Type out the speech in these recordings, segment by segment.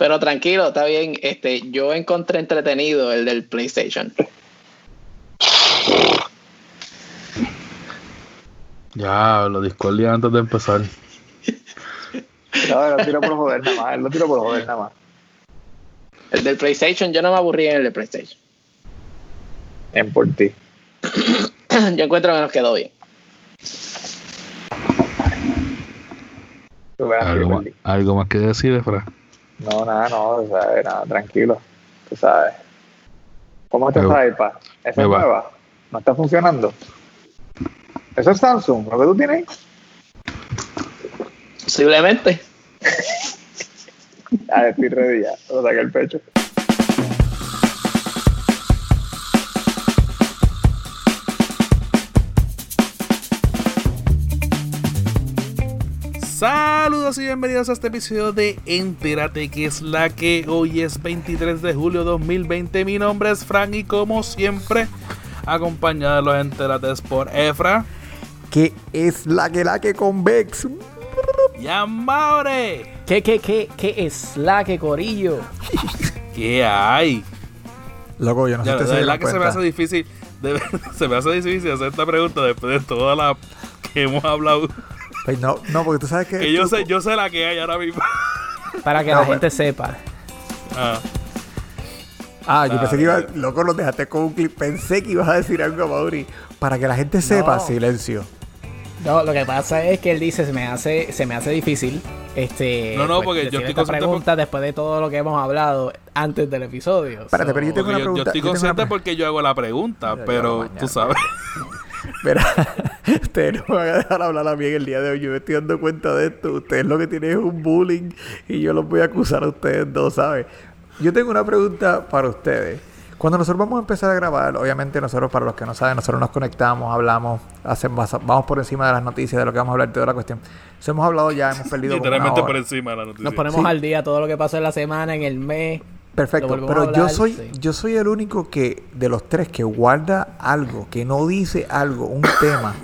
Pero tranquilo, está bien. Este, yo encontré entretenido el del PlayStation. Ya, lo discordia antes de empezar. No, lo tiro por joder nada más. Lo tiro por joder nada más. El del PlayStation, yo no me aburrí en el del PlayStation. En por ti. yo encuentro que nos quedó bien. ¿Algo, algo más que decir, Efra? No, nada, no, o sea, nada, tranquilo. Tú sabes. ¿Cómo está iPad? ¿Esa es va. nueva? ¿No está funcionando? ¿Eso es Samsung? ¿Lo que tú tienes? Posiblemente. Ah, estoy ready ya. Lo saqué el pecho. Saludos y bienvenidos a este episodio de Entérate que es la que hoy es 23 de julio 2020. Mi nombre es Frank y como siempre, acompañado de los Enterates por Efra que es la que la que convex. y Amore. ¿Qué, qué, qué, qué es la que corillo? ¿Qué hay? Loco, yo no sé de verdad que se me hace difícil. de se me hace difícil hacer esta pregunta después de toda la que hemos hablado. Pues no, no, porque tú sabes que. Que yo sé, yo sé la que hay ahora mismo. Para que No, la pero- gente sepa. Ah, Ah, yo pensé que iba. Loco, lo dejaste con un clip. Pensé que ibas a decir algo, Mauri. Para que la gente sepa, No. silencio. No, lo que pasa es que él dice se me hace, se me hace difícil. Este, No, no, porque yo estoy esta consciente pregunta después de todo lo que hemos hablado antes del episodio. Espérate, pero yo tengo porque una yo, yo pregunta. estoy yo una consciente porque yo hago la pregunta, pero mañana. tú sabes. Mira, ustedes no me van a dejar hablar a mí en el día de hoy. Yo me estoy dando cuenta de esto. Ustedes lo que tienen es un bullying y yo los voy a acusar a ustedes dos, ¿sabes? Yo tengo una pregunta para ustedes. Cuando nosotros vamos a empezar a grabar, obviamente nosotros, para los que no saben, nosotros nos conectamos, hablamos, hacemos, vamos por encima de las noticias, de lo que vamos a hablar, de toda la cuestión. Eso hemos hablado ya, hemos perdido Literalmente hora. por encima de la noticia. Nos ponemos Sí. al día todo lo que pasó en la semana, en el mes. Perfecto, pero yo soy sí. yo soy el único que de los tres que guarda algo, que no dice algo, un tema,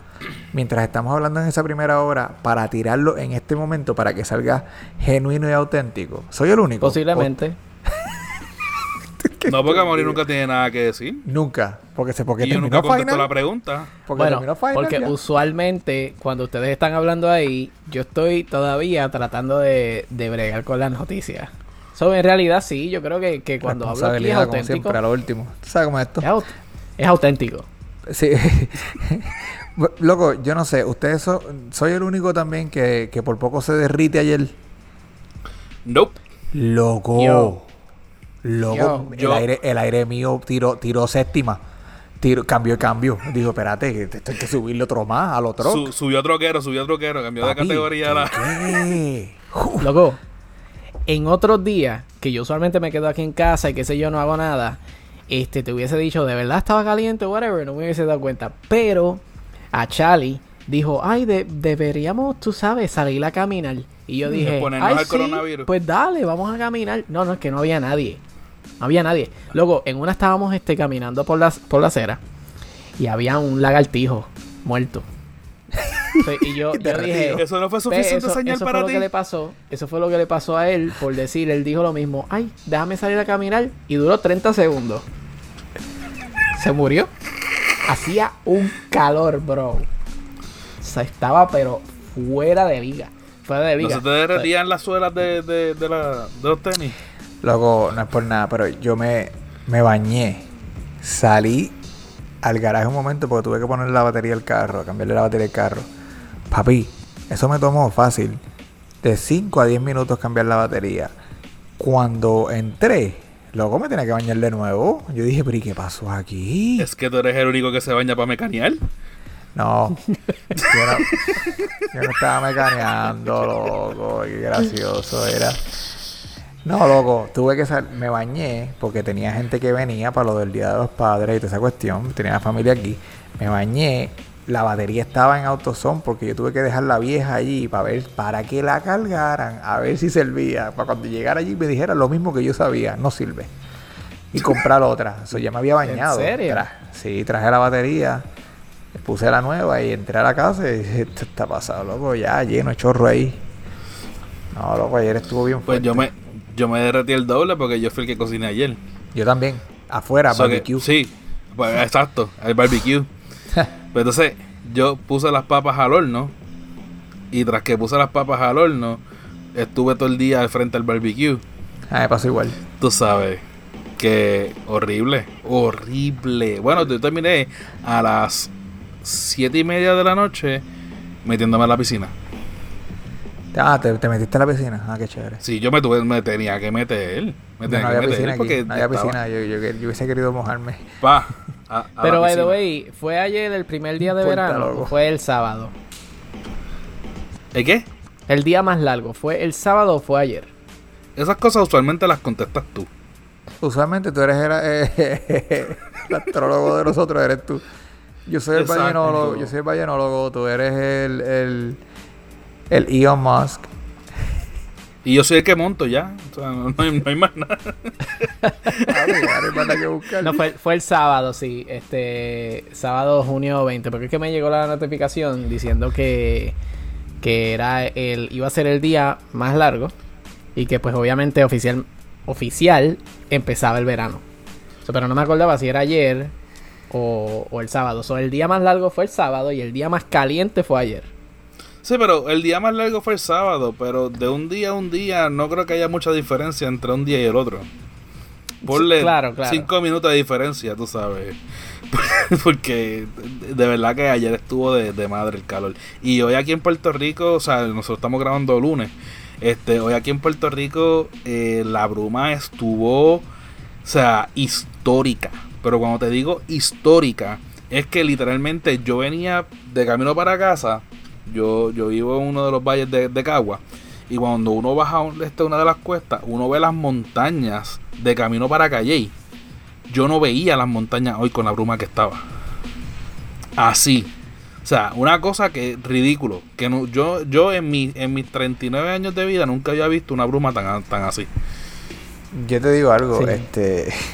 mientras estamos hablando en esa primera hora para tirarlo en este momento para que salga genuino y auténtico. Soy el único. Posiblemente. No, porque Amori nunca tiene nada que decir. Nunca, porque se porque y yo nunca contesto final. la pregunta. Porque bueno, final porque ya. usualmente cuando ustedes están hablando ahí, yo estoy todavía tratando de, de bregar con las noticias. So, en realidad sí, yo creo que, que cuando hablo aquí es como auténtico. siempre, a lo último. ¿Tú sabes cómo es esto? Es, aut- es auténtico. Sí. Loco, yo no sé, ustedes son, soy el único también que, que por poco se derrite ayer. Nope. Loco. Yo. Loco. Yo. El, Yo. Aire, el aire mío tiró, tiró séptima. Tiro, cambió cambio. Digo, espérate, que esto hay que subirle otro más al otro. Su- subió troquero, subió troquero, cambió de categoría a la. ¿Qué? Uf, Loco, en otros días, que yo usualmente me quedo aquí en casa y qué sé yo, no hago nada, este, te hubiese dicho, de verdad estaba caliente, whatever, no me hubiese dado cuenta. Pero a Charlie dijo, ay, de- deberíamos, tú sabes, salir a caminar. Y yo dije, Exponernos ay, al sí, coronavirus". pues dale, vamos a caminar. No, no, es que no había nadie. No había nadie. Luego, en una estábamos este, caminando por la, por la acera y había un lagartijo muerto. Y yo, yo dije, Eso no fue suficiente eso, señal eso para fue lo ti. que le pasó. Eso fue lo que le pasó a él por decir, él dijo lo mismo. Ay, déjame salir a caminar y duró 30 segundos. Se murió. Hacía un calor, bro. O sea, estaba pero fuera de liga. Fuera de ¿No liga. se te derretían las suelas de, de, de, la, de los tenis? Loco, no es por nada, pero yo me, me bañé. Salí al garaje un momento porque tuve que poner la batería del carro, cambiarle la batería del carro. Papi, eso me tomó fácil. De 5 a 10 minutos cambiar la batería. Cuando entré, luego me tenía que bañar de nuevo. Yo dije, pero ¿y qué pasó aquí? Es que tú eres el único que se baña para mecanear. No, yo no, yo no estaba mecaneando, loco. Qué gracioso era. No, loco, tuve que salir, me bañé porque tenía gente que venía para lo del Día de los Padres y toda esa cuestión. Tenía la familia aquí. Me bañé, la batería estaba en AutoZone porque yo tuve que dejar la vieja allí para ver, para que la cargaran, a ver si servía. Para cuando llegara allí me dijera lo mismo que yo sabía, no sirve. Y comprar otra. Eso ya me había bañado. serio? Tra- sí, traje la batería. Puse la nueva y entré a la casa y dije, esto está pasado, loco, ya lleno, chorro ahí. No, loco, ayer estuvo bien Pues fuerte. yo me, yo me derretí el doble porque yo fui el que cociné ayer. Yo también. Afuera, barbecue. sí, pues, exacto, el barbecue. Pero entonces yo puse las papas al horno y tras que puse las papas al horno, estuve todo el día al frente al barbecue. Ah, me pasó igual. Tú sabes que horrible, horrible. Bueno, yo terminé a las siete y media de la noche metiéndome a la piscina. Ah, ¿te, te metiste a la piscina. Ah, qué chévere. Sí, yo me tuve, me tenía que meter. Me No, tenía no que había meter piscina aquí. porque No había estaba- piscina. Yo, yo, yo hubiese querido mojarme. Pa, a- a la Pero, by the way, ¿fue ayer el primer día de Puerta verano o fue el sábado? ¿El qué? El día más largo, ¿fue el sábado o fue ayer? Esas cosas usualmente las contestas tú. Usualmente tú eres el, eh, el astrólogo de nosotros, eres tú. Yo soy el Exacto. ballenólogo, yo soy el ballenólogo, tú eres el, el, el Elon Musk. Y yo soy el que monto ya. O sea, no, no hay, no hay más nada. No, fue, fue el sábado, sí. Este, sábado junio 20. Porque es que me llegó la notificación diciendo que, que era el, iba a ser el día más largo. Y que pues obviamente oficial, oficial empezaba el verano. Pero no me acordaba si era ayer o, o el sábado. So, el día más largo fue el sábado y el día más caliente fue ayer. Sí, pero el día más largo fue el sábado. Pero de un día a un día no creo que haya mucha diferencia entre un día y el otro. Ponle claro, claro. cinco minutos de diferencia, tú sabes. Porque de verdad que ayer estuvo de, de madre el calor. Y hoy aquí en Puerto Rico, o sea, nosotros estamos grabando lunes. Este, hoy aquí en Puerto Rico eh, la bruma estuvo, o sea, histórica. Pero cuando te digo histórica, es que literalmente yo venía de camino para casa. Yo, yo vivo en uno de los valles de, de Cagua. Y cuando uno baja un- este, una de las cuestas, uno ve las montañas de camino para Calley. Yo no veía las montañas hoy con la bruma que estaba. Así. O sea, una cosa que es ridículo. Que no, yo, yo en, mi, en mis 39 años de vida nunca había visto una bruma tan, tan así. Yo te digo algo, Sí. este.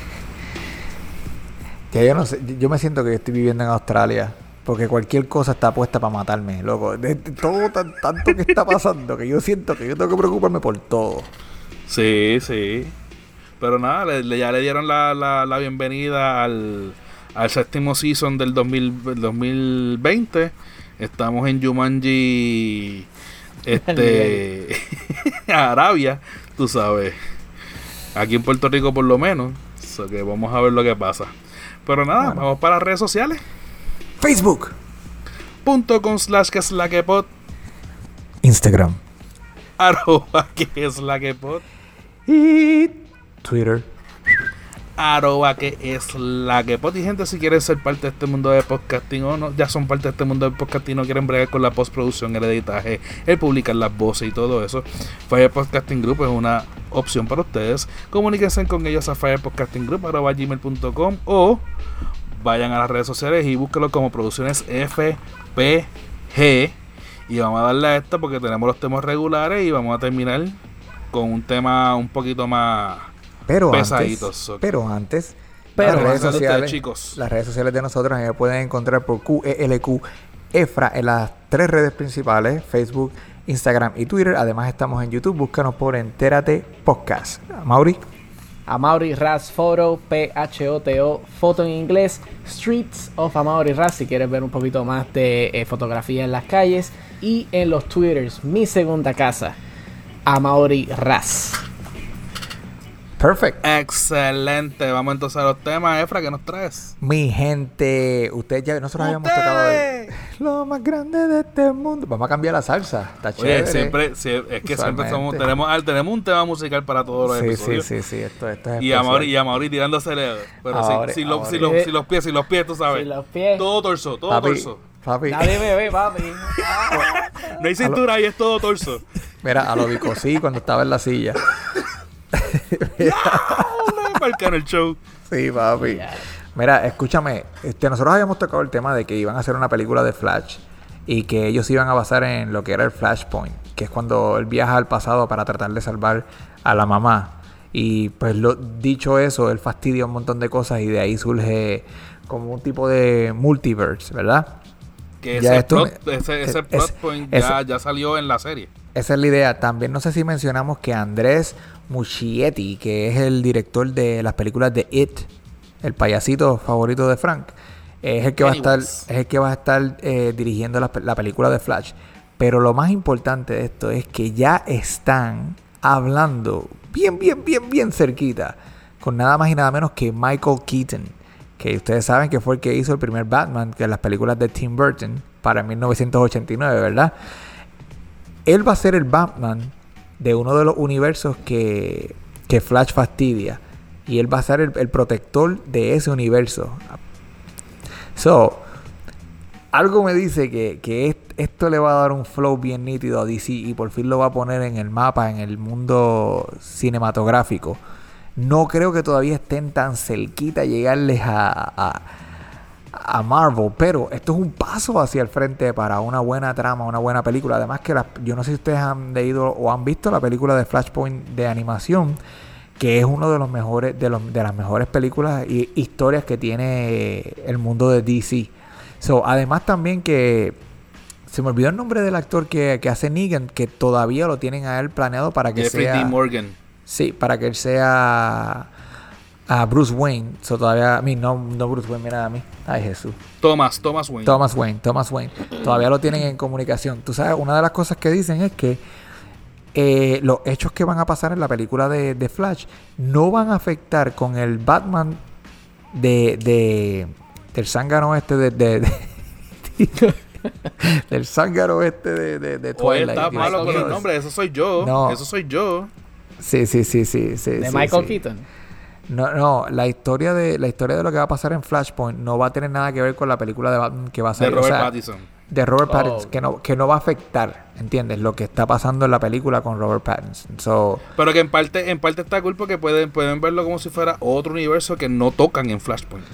Que yo no sé, yo me siento que yo estoy viviendo en Australia. Porque cualquier cosa está puesta para matarme, loco. De, de todo tan- tanto que está pasando que yo siento que yo tengo que preocuparme por todo. Sí, sí. Pero nada, le- le- ya le dieron la, la, la bienvenida al, al séptimo season del 2000 del 2020. Estamos en Jumanji, este, Arabia, tú sabes. Aquí en Puerto Rico por lo menos. So que vamos a ver lo que pasa. Pero nada, Bueno. vamos para las redes sociales. Facebook, Punto con slash que es la que pod, Instagram. Arroba que es la que pod. y Twitter. arroba que es la que pot. Y gente si quieren ser parte de este mundo de podcasting o no ya son parte de este mundo de podcasting no quieren bregar con la postproducción el editaje el publicar las voces y todo eso Fire Podcasting Group es una opción para ustedes. Comuníquense con ellos a firepodcastinggroup.gmail.com o vayan a las redes sociales y búsquenlo como producciones FPG y vamos a darle a esto porque tenemos los temas regulares y vamos a terminar con un tema un poquito más Pero Pesaditos, antes, pero antes, Pero las redes de ustedes, sociales, chicos. las redes sociales de nosotros me pueden encontrar por QELQ EFRA en las tres redes principales, Facebook, Instagram y Twitter. Además estamos en YouTube, búscanos por Entérate Podcast. Mauri, Amaury Raz Photo, P-H-O-T-O, foto en inglés, Streets of Amaury Raz, si quieres ver un poquito más de eh, fotografía en las calles. Y en los Twitters, mi segunda casa, Amaury Raz. Perfect. Excelente. Vamos entonces a los temas, Efra, que nos traes? Mi gente, ustedes ya, nosotros habíamos tocado ¡Ustedes! lo más grande de este mundo. Vamos a cambiar la salsa, está chévere. Oye, siempre, sí, es que siempre somos, tenemos, tenemos un tema musical para todos los Sí, sí, episodios. sí, sí, esto, esto es Y especial. a Mauri, y a Mauri tirándosele. Pero Amaury, si, si, lo- si, Amaury. los- si los pies, si los pies, tú sabes. Si los pies. Todo torso, todo Papi, torso. papi, Nadie me ve, papi. No hay cintura ahí, es todo torso. mira, a lo bicosí cuando estaba en la silla. Marcar el show. Sí, papi. Mira, escúchame, este, nosotros habíamos tocado el tema de que iban a hacer una película de Flash y que ellos iban a basar en lo que era el Flashpoint, que es cuando él viaja al pasado para tratar de salvar a la mamá. Y pues lo, dicho eso, él fastidia un montón de cosas y de ahí surge como un tipo de multiverse, ¿verdad? Que ese, esto- plot, ese, ese es- point es- ya, ya salió en la serie. Esa es la idea. También no sé si mencionamos que Andrés Muschietti, que es el director de las películas de It, el payasito favorito de Frank, es el que va a estar, es el que va a estar eh, dirigiendo la, la película de Flash. Pero lo más importante de esto es que ya están hablando bien, bien, bien, bien cerquita con nada más y nada menos que Michael Keaton, que ustedes saben que fue el que hizo el primer Batman, que las películas de Tim Burton para 1989, ¿verdad? Él va a ser el Batman de uno de los universos que, que Flash fastidia. Y él va a ser el, el protector de ese universo. So, algo me dice que, que est- esto le va a dar un flow bien nítido a DC y por fin lo va a poner en el mapa, en el mundo cinematográfico. No creo que todavía estén tan cerquita a llegarles a, a, a Marvel, pero esto es un paso hacia el frente para una buena trama, una buena película. Además que las- yo no sé si ustedes han leído o han visto la película de Flashpoint de animación, que es uno de los mejores, de, los, de las mejores películas y historias que tiene el mundo de DC. So, además también que se me olvidó el nombre del actor que, que hace Negan, que todavía lo tienen a él planeado para que Jeffrey sea. D. Morgan. Sí, para que él sea a Bruce Wayne. So, todavía, a mí, no, no Bruce Wayne, mira a mí. Ay, Jesús. Thomas, Thomas Wayne. Thomas Wayne, Thomas Wayne. Todavía lo tienen en comunicación. Tú sabes, una de las cosas que dicen es que eh, los hechos que van a pasar en la película de, de Flash no van a afectar con el Batman de, de del zángano este de, de- de- del zángano este de, de, de Twilight. está malo con mío. el nombre, eso soy yo. No. Eso soy yo. Sí, sí, sí, sí, sí. De sí, Michael sí. Keaton. No, no, la historia de la historia de lo que va a pasar en Flashpoint no va a tener nada que ver con la película de Batman que va a De salir. o Robert sea, Pattinson. de Robert Oh, Pattinson, que no, que no va a afectar, ¿entiendes? Lo que está pasando en la película con Robert Pattinson. So, Pero que en parte, en parte está cool porque pueden, pueden verlo como si fuera otro universo que no tocan en Flashpoint.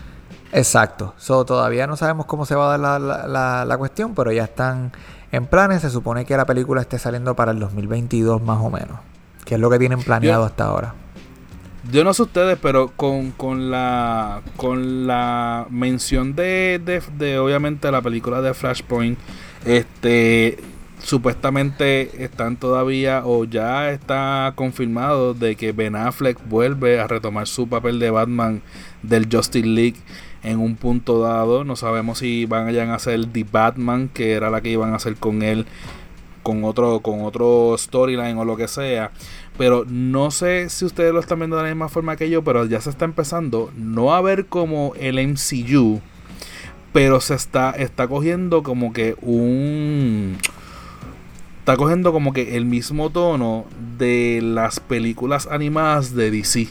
exacto. So, todavía no sabemos cómo se va a dar la, la, la- la cuestión, pero ya están en planes. Se supone que la película esté saliendo para el 2022 más o menos. Que es lo que tienen planeado Yo- hasta ahora. Yo no sé ustedes, pero con, con la con la mención de, de, de, obviamente la película de Flashpoint, este supuestamente están todavía o ya está confirmado de que Ben Affleck vuelve a retomar su papel de Batman del Justice League en un punto dado. No sabemos si van a hacer The Batman, que era la que iban a hacer con él con otro con otro storyline o lo que sea. Pero no sé si ustedes lo están viendo de la misma forma que yo pero ya se está empezando no a ver como el MCU pero se está está cogiendo como que un está cogiendo como que el mismo tono de las películas animadas de DC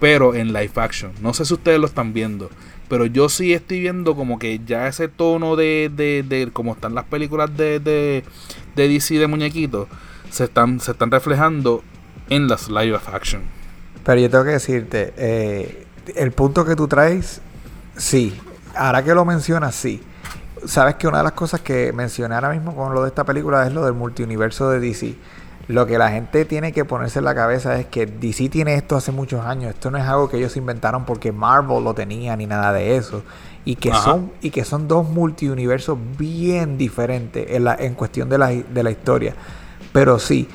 pero en live action. No sé si ustedes lo están viendo pero yo sí estoy viendo como que ya ese tono de, de, de como están las películas de, de, de DC de muñequitos se están, se están reflejando en las live action. Pero yo tengo que decirte, eh, el punto que tú traes, sí. Ahora que lo mencionas, sí. Sabes que una de las cosas que mencioné ahora mismo con lo de esta película es lo del multiuniverso de DC. Lo que la gente tiene que ponerse en la cabeza es que DC tiene esto hace muchos años. Esto no es algo que ellos inventaron porque Marvel lo tenía ni nada de eso. Y que Ajá. son y que son dos multiuniversos bien diferentes en, la, en cuestión de la, de la historia. Pero sí,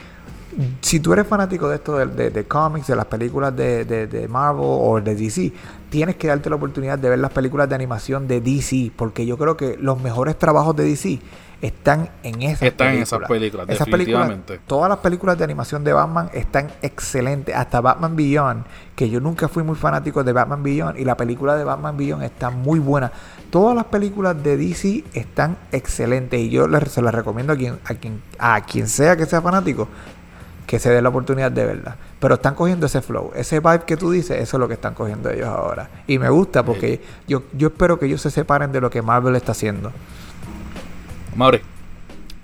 si tú eres fanático de esto de, de, de cómics, de las películas de, de, de Marvel o de DC, tienes que darte la oportunidad de ver las películas de animación de DC, porque yo creo que los mejores trabajos de DC están en esas Están en películas. esas películas, Esas definitivamente. películas, todas las películas de animación de Batman están excelentes, hasta Batman Beyond, que yo nunca fui muy fanático de Batman Beyond y la película de Batman Beyond está muy buena. Todas las películas de DC están excelentes y yo les, se las recomiendo a quien, a quien a quien sea que sea fanático que se dé la oportunidad de verla. Pero están cogiendo ese flow, ese vibe que tú dices, eso es lo que están cogiendo ellos ahora. Y me gusta porque yo, yo espero que ellos se separen de lo que Marvel está haciendo. Maure,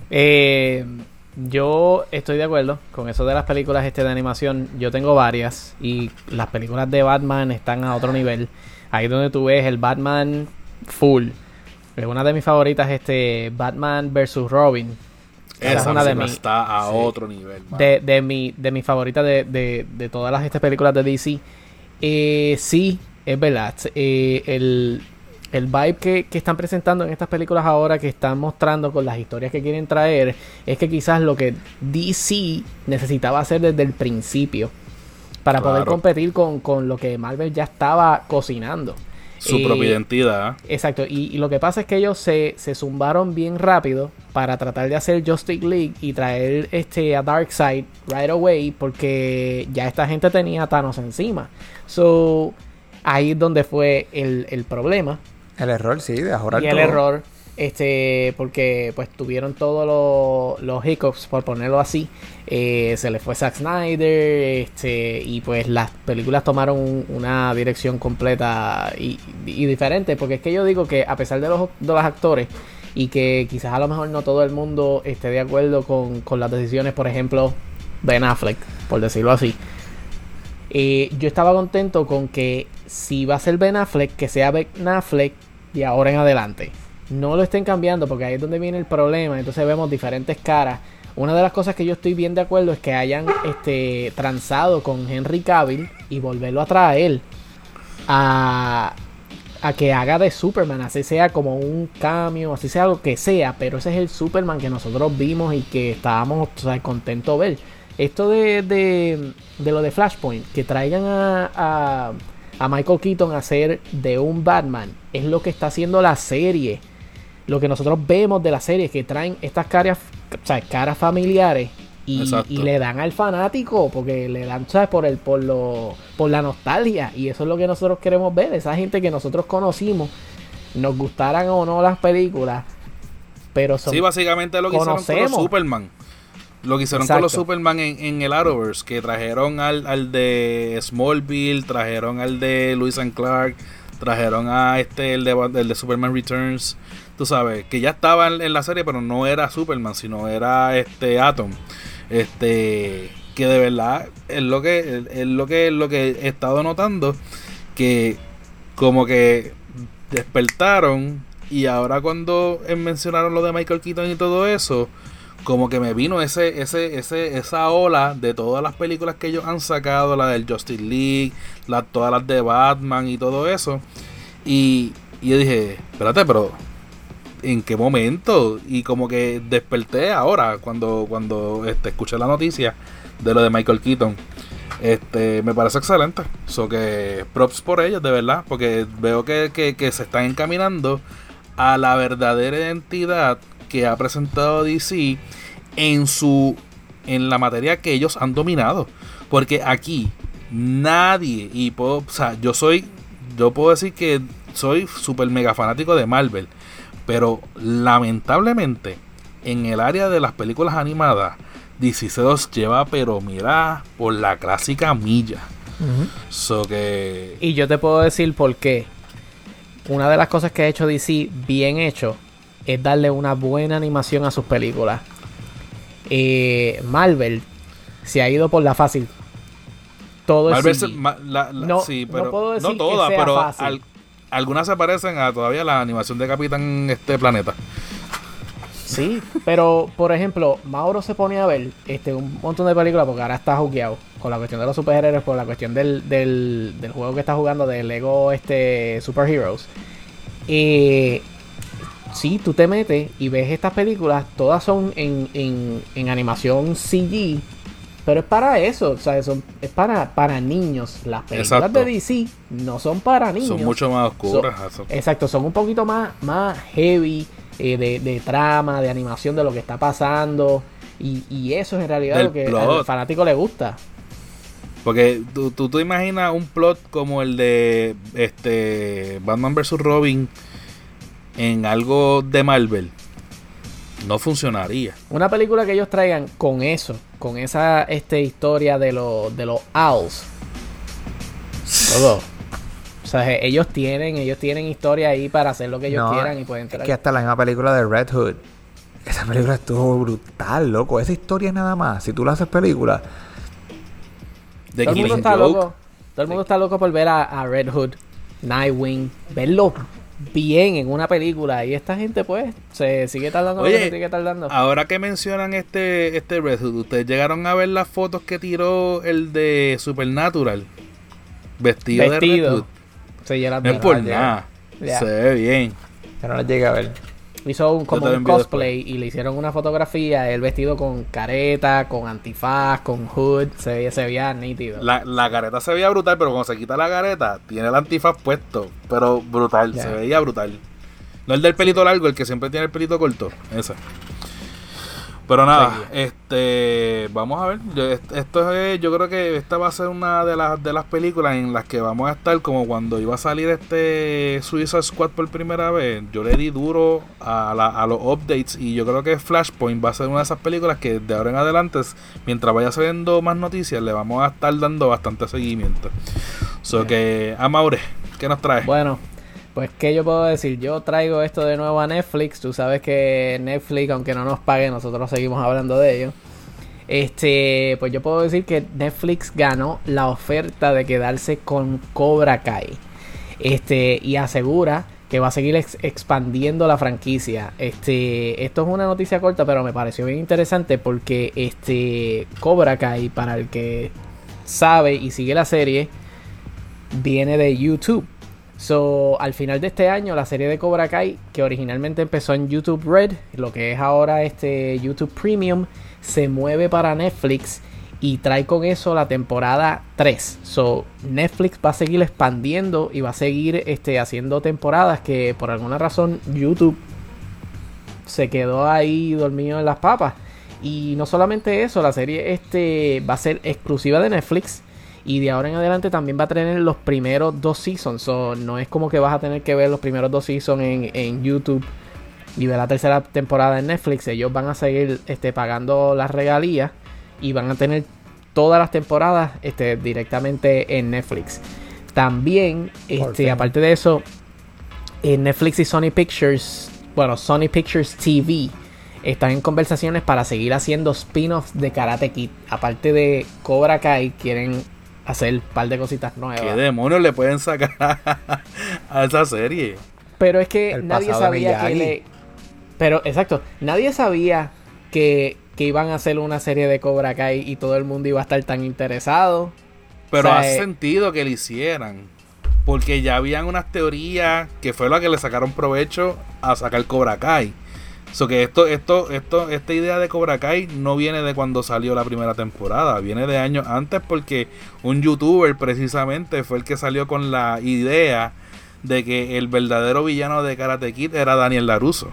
Eh, yo estoy de acuerdo con eso de las películas este de animación. Yo tengo varias y las películas de Batman están a otro nivel. Ahí donde tú ves el Batman full. Es una de mis favoritas, este Batman vs Robin. Esa es una de mis está a sí. otro nivel. de, de mi de mis favoritas de, de, de todas las estas películas de DC. Eh, sí, es verdad. Eh, el, el vibe que, que están presentando en estas películas ahora que están mostrando con las historias que quieren traer es que quizás lo que DC necesitaba hacer desde el principio para poder competir con, con lo que Marvel ya estaba cocinando. Su Eh, propia identidad. Exacto, y, y lo que pasa es que ellos se, se zumbaron bien rápido para tratar de hacer Justice League y traer este a Darkseid right away porque ya esta gente tenía a Thanos encima. So, ahí es donde fue el, el problema El error, sí, de ahorrar y el todo. error. Este, porque pues tuvieron todos los, los hiccups, por ponerlo así. Eh, se le fue Zack Snyder. Este, y pues las películas tomaron un- una dirección completa y, y diferente. Porque es que yo digo que a pesar de los, de los actores, y que quizás a lo mejor no todo el mundo esté de acuerdo con, con las decisiones, por ejemplo, Ben Affleck, por decirlo así. Eh, yo estaba contento con que si va a ser Ben Affleck, que sea Ben Affleck de ahora en adelante. No lo estén cambiando porque ahí es donde viene el problema. Entonces vemos diferentes caras. Una de las cosas que yo estoy bien de acuerdo es que hayan este, transado con Henry Cavill y volverlo a traer a, a que haga de Superman, así sea como un cambio, así sea lo que sea, pero ese es el Superman que nosotros vimos y que estábamos o sea, contentos de ver. Esto de, de, de lo de Flashpoint, que traigan a, a, a Michael Keaton a ser de un Batman, es lo que está haciendo la serie. Lo que nosotros vemos de la serie es que traen estas caras, o sea, caras familiares y, le dan al fanático porque le dan ¿sabes? por el por lo por la nostalgia y eso es lo que nosotros queremos ver esa gente que nosotros conocimos nos gustaran o no las películas pero son Sí, básicamente lo que hicieron con conocemos. Superman. Lo que hicieron con los. Superman en, en el Arrowverse, que trajeron al, al de Smallville, trajeron al de Lewis and Clark, trajeron a este, el de, el de Superman Returns, tú sabes, que ya estaba en, en la serie, pero no era Superman, sino era este Atom. Este, que de verdad es lo que, es lo que, lo que he estado notando, que como que despertaron y ahora cuando mencionaron lo de Michael Keaton y todo eso, como que me vino ese, ese, ese, esa ola de todas las películas que ellos han sacado, la del Justice League, la, todas las de Batman y todo eso. Y, y yo dije, espérate, pero ¿en qué momento? Y como que desperté ahora cuando, cuando este, escuché la noticia de lo de Michael Keaton. Este, me parece excelente. So que props por ellos, de verdad. Porque veo que, que, que se están encaminando a la verdadera identidad que ha presentado DC en su en la materia que ellos han dominado. Porque aquí nadie, y puedo, o sea, yo soy, yo puedo decir que soy super mega fanático de Marvel. Pero lamentablemente, en el área de las películas animadas, DC se los lleva, pero mira, por la clásica milla. So que. Y yo te puedo decir por qué. Una de las cosas que ha hecho DC bien hecho es darle una buena animación a sus películas. Eh, Marvel se ha ido por la fácil. Todo es Marvel se- ma- la- la- No- sí, no pero puedo decir no que todas, sea pero fácil. al- algunas se parecen a todavía la animación de Capitán este planeta. Sí, pero por ejemplo, Mauro se pone a ver este un montón de películas porque ahora está jugueado con la cuestión de los superhéroes, por la cuestión del, del, del juego que está jugando de Lego este Superheroes. Eh, sí, tú te metes y ves estas películas, todas son en, en, en animación CG, pero es para eso, o sea, son- es para, para niños. Las películas Exacto. de DC no son para niños. Son mucho más oscuras. Exacto, son un poquito más, más heavy eh, de, de trama, de animación, de lo que está pasando. Y, y eso es en realidad lo que plot. al fanático le gusta. Porque tú, tú, tú imaginas un plot como el de este Batman vs. Robin en algo de Marvel. No funcionaría. Una película que ellos traigan con eso, con esa este, historia de, los de los owls. Todo. O sea, ellos tienen, ellos tienen historia ahí para hacer lo que ellos No, quieran y pueden Es traer. que hasta la misma película de Red Hood. Esa película estuvo brutal, loco. Esa historia es nada más. Si tú la haces película, De Todo el mundo está Joke. loco. Todo el mundo está loco por ver a, a Red Hood, Nightwing, verlo bien en una película. Y esta gente, pues, se sigue tardando Oye, que se sigue tardando. Ahora que mencionan este, este Red Hood, ¿ustedes llegaron a ver las fotos que tiró el de Supernatural? Vestido, de Red Vestido. Hood. Sí, ya las No es por nada. Ya. Se ve bien. Yo no la llegué a ver. Hizo un, como un cosplay y le hicieron una fotografía, él vestido con careta, con antifaz, con hood, se veía, se veía nítido. La, la careta se veía brutal, pero cuando se quita la careta, tiene el antifaz puesto. Pero brutal, se veía brutal. No el del pelito largo, el que siempre tiene el pelito corto. Ese. Pero nada, este, vamos a ver. Esto es, yo creo que esta va a ser una de las de las películas en las que vamos a estar como cuando iba a salir este Suicide Squad por primera vez. Yo le di duro a, la- a los updates y yo creo que Flashpoint va a ser una de esas películas que de ahora en adelante, mientras vaya saliendo más noticias, le vamos a estar dando bastante seguimiento. So que, Amaure, ¿qué nos traes? Bueno, pues qué yo puedo decir, yo traigo esto de nuevo a Netflix, tú sabes que Netflix, aunque no nos pague, nosotros seguimos hablando de ello. Este, pues yo puedo decir que Netflix ganó la oferta de quedarse con Cobra Kai. Este, y asegura que va a seguir ex- expandiendo la franquicia. Este, esto es una noticia corta, pero me pareció bien interesante porque este Cobra Kai, para el que sabe y sigue la serie, viene de YouTube. So, al final de este año, la serie de Cobra Kai, que originalmente empezó en YouTube Red, lo que es ahora este YouTube Premium, se mueve para Netflix y trae con eso la temporada 3. So, Netflix va a seguir expandiendo y va a seguir este, haciendo temporadas que por alguna razón YouTube se quedó ahí dormido en las papas. Y no solamente eso, la serie este va a ser exclusiva de Netflix. Y de ahora en adelante también va a tener los primeros dos seasons. So, no es como que vas a tener que ver los primeros dos seasons en, en YouTube y ver la tercera temporada en Netflix. Ellos van a seguir este, pagando las regalías y van a tener todas las temporadas este, directamente en Netflix. También, este, aparte de eso, en Netflix y Sony Pictures, bueno, Sony Pictures TV están en conversaciones para seguir haciendo spin-offs de Karate Kid. Aparte de Cobra Kai, quieren hacer un par de cositas nuevas. ¿Qué demonios le pueden sacar a esa serie? Pero es que El nadie sabía que le... Pero, exacto, nadie sabía que, que iban a hacer una serie de Cobra Kai y todo el mundo iba a estar tan interesado. Pero O sea, hace eh, sentido que lo hicieran. Porque ya habían unas teorías que fue la que le sacaron provecho a sacar Cobra Kai. So que esto, esto, esto, esta idea de Cobra Kai no viene de cuando salió la primera temporada, viene de años antes porque un youtuber precisamente fue el que salió con la idea de que el verdadero villano de Karate Kid era Daniel Laruso.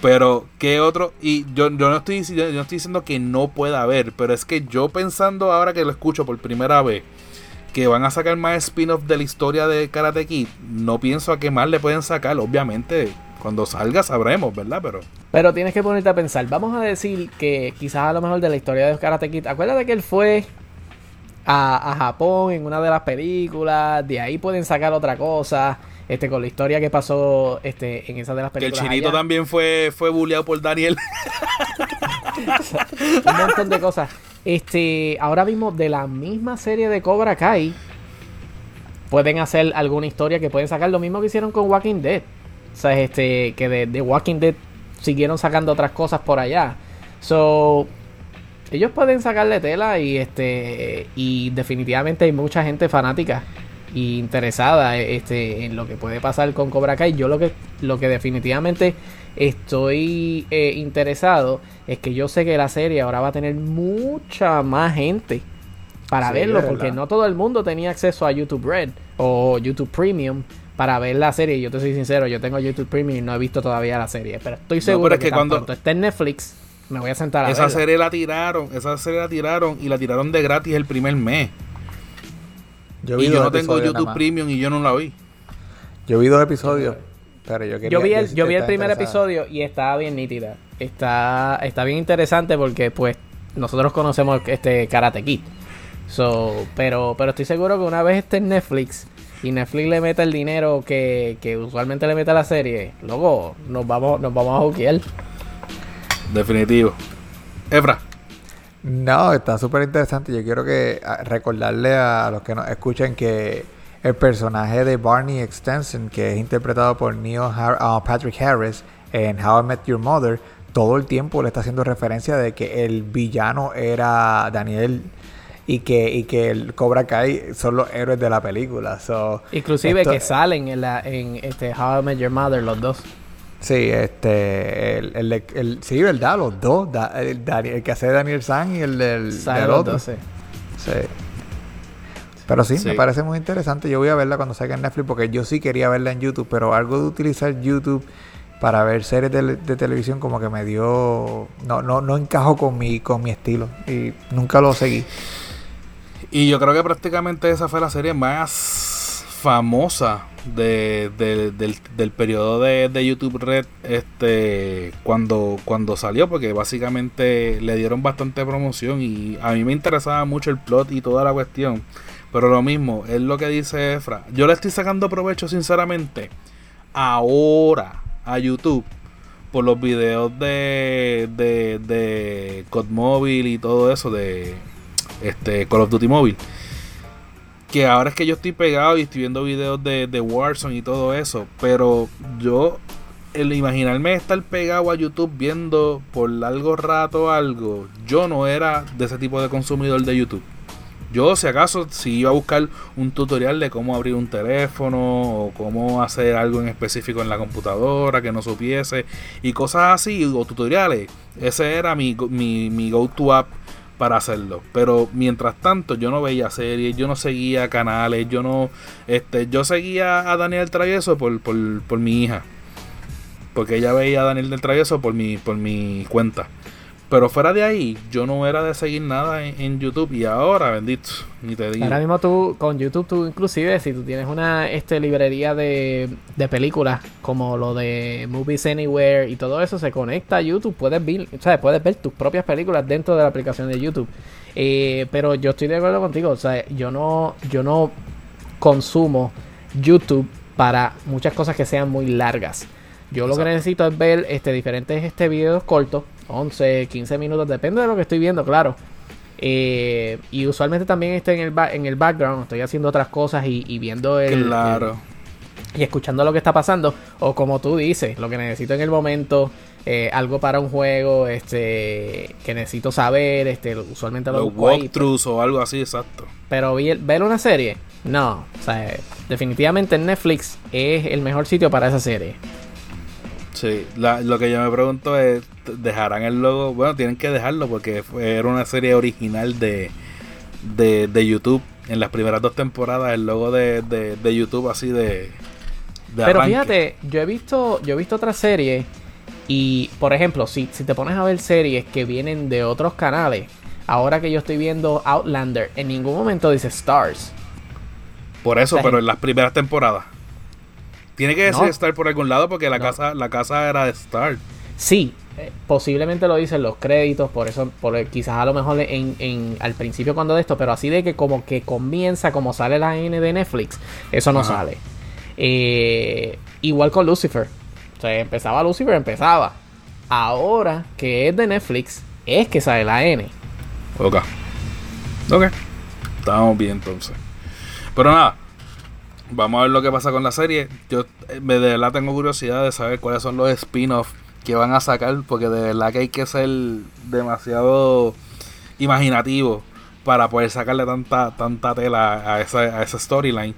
Pero, ¿qué otro? Y yo, yo no estoy, yo no estoy diciendo que no pueda haber, pero es que yo pensando ahora que lo escucho por primera vez, que van a sacar más spin-off de la historia de Karate Kid, no pienso a qué más le pueden sacar. Obviamente, cuando salga sabremos, ¿verdad? Pero Pero tienes que ponerte a pensar. Vamos a decir que quizás a lo mejor de la historia de Karate Kid. Acuérdate que él fue a, a Japón en una de las películas. De ahí pueden sacar otra cosa. Este, con la historia que pasó este, en esa de las que el películas. chinito allá. también fue, fue bulleado por Daniel. un montón de cosas. Este, ahora mismo de la misma serie de Cobra Kai pueden hacer alguna historia que pueden sacar lo mismo que hicieron con Walking Dead. O sea, este, que de, de Walking Dead siguieron sacando otras cosas por allá. So, ellos pueden sacarle tela y este y definitivamente hay mucha gente fanática y interesada este en lo que puede pasar con Cobra Kai. Yo lo que lo que definitivamente estoy eh, interesado es que yo sé que la serie ahora va a tener mucha más gente para Sí, verlo porque no todo el mundo tenía acceso a YouTube Red o YouTube Premium para ver la serie. Yo te soy sincero, yo tengo YouTube Premium y no he visto todavía la serie, pero estoy seguro pero es que, cuando- esté en Netflix me voy a sentar a esa verla. serie la tiraron, esa serie la tiraron y la tiraron de gratis el primer mes. Yo vi y yo no tengo YouTube. Premium y yo no la vi. Yo vi dos episodios, pero yo quería... Yo vi el, yo vi el primer episodio y estaba bien nítida. Está, está bien interesante porque pues nosotros conocemos este Karate Kid. So, pero, pero estoy seguro que una vez esté en Netflix y Netflix le meta el dinero que, que usualmente le mete a la serie, luego nos vamos, nos vamos a juquear. Definitivo. Efra, No, está súper interesante. Yo quiero que a- recordarle a los que nos escuchen que el personaje de Barney Extenson, que es interpretado por Neil Har- ah, Patrick Harris en How I Met Your Mother, todo el tiempo le está haciendo referencia de que el villano era Daniel y que, y que el Cobra Kai son los héroes de la película. So, Inclusive esto- que salen en, la, en este How I Met Your Mother los dos. Sí, este, el, el, sí, ¿verdad? Los dos, Da- el, el que hace Daniel San y el del, del otro. dos, sí. Sí. Pero sí, Sí. me parece muy interesante. Yo voy a verla cuando salga en Netflix porque yo sí quería verla en YouTube, pero algo de utilizar YouTube para ver series de, de televisión como que me dio... No, no, no encajó con mi, con mi estilo y nunca lo seguí. Y yo creo que prácticamente esa fue la serie más famosa de, de- del, del periodo de, de YouTube Red este cuando, cuando salió, porque básicamente le dieron bastante promoción y a mí me interesaba mucho el plot y toda la cuestión. Pero lo mismo, es lo que dice Efra. Yo le estoy sacando provecho sinceramente ahora a YouTube por los videos de, de, de COD Mobile y todo eso de este Call of Duty Mobile. Que ahora es que yo estoy pegado y estoy viendo videos de, de Warzone y todo eso. Pero yo, el imaginarme estar pegado a YouTube viendo por largo rato algo, yo no era de ese tipo de consumidor de YouTube. Yo, si acaso, si iba a buscar un tutorial de cómo abrir un teléfono o cómo hacer algo en específico en la computadora que no supiese y cosas así, o tutoriales, ese era mi, mi, mi go-to app para hacerlo. Pero mientras tanto, yo no veía series, yo no seguía canales, yo no. este Yo seguía a Daniel Travieso por, por, por mi hija. Porque ella veía a Daniel del Travieso por mi, por mi cuenta. Pero fuera de ahí, yo no era de seguir nada en, en YouTube. Y ahora, bendito, ni te digo. Ahora mismo tú, con YouTube, tú inclusive, si tú tienes una este, librería de, de películas, como lo de Movies Anywhere y todo eso, se conecta a YouTube, puedes ver, o sea, puedes ver tus propias películas dentro de la aplicación de YouTube. Eh, pero yo estoy de acuerdo contigo, o sea, yo no, yo no consumo YouTube para muchas cosas que sean muy largas. Yo lo que necesito es ver este, diferentes este, videos cortos, 11, 15 minutos, depende de lo que estoy viendo, claro. Eh, y usualmente también estoy en el, ba- en el background, estoy haciendo otras cosas y, y viendo el, Claro. el- y escuchando lo que está pasando. O como tú dices, lo que necesito en el momento, eh, algo para un juego, este, que necesito saber, este, usualmente lo Los ahí, walkthroughs o algo así, exacto. pero vi- ver una serie, no. O sea, definitivamente Netflix es el mejor sitio para esa serie. Sí, la- lo que yo me pregunto es, ¿dejarán el logo? Bueno, tienen que dejarlo porque fue- era una serie original de, de, de YouTube. En las primeras dos temporadas el logo de, de, de YouTube así de... Pero arranque. fíjate, yo he visto, yo he visto otras series y, por ejemplo, si, si te pones a ver series que vienen de otros canales, ahora que yo estoy viendo Outlander, en ningún momento dice Stars. Por eso, pero en las primeras temporadas. Tiene que decir No. Star por algún lado porque la, No. casa, la casa era de Star. Sí, eh, posiblemente lo dicen los créditos, por eso, por quizás a lo mejor en, en- al principio cuando de esto, pero así de que como que comienza, como sale la N de Netflix, eso no Ajá. sale. Eh, igual con Lucifer. O sea, empezaba Lucifer, empezaba. Ahora que es de Netflix, es que sale la N. Ok. Ok. Estamos bien entonces. Pero nada. Vamos a ver lo que pasa con la serie. Yo eh, de verdad tengo curiosidad de saber cuáles son los spin-offs que van a sacar. Porque de verdad que hay que ser demasiado imaginativo para poder sacarle tanta, tanta tela a esa, a esa storyline.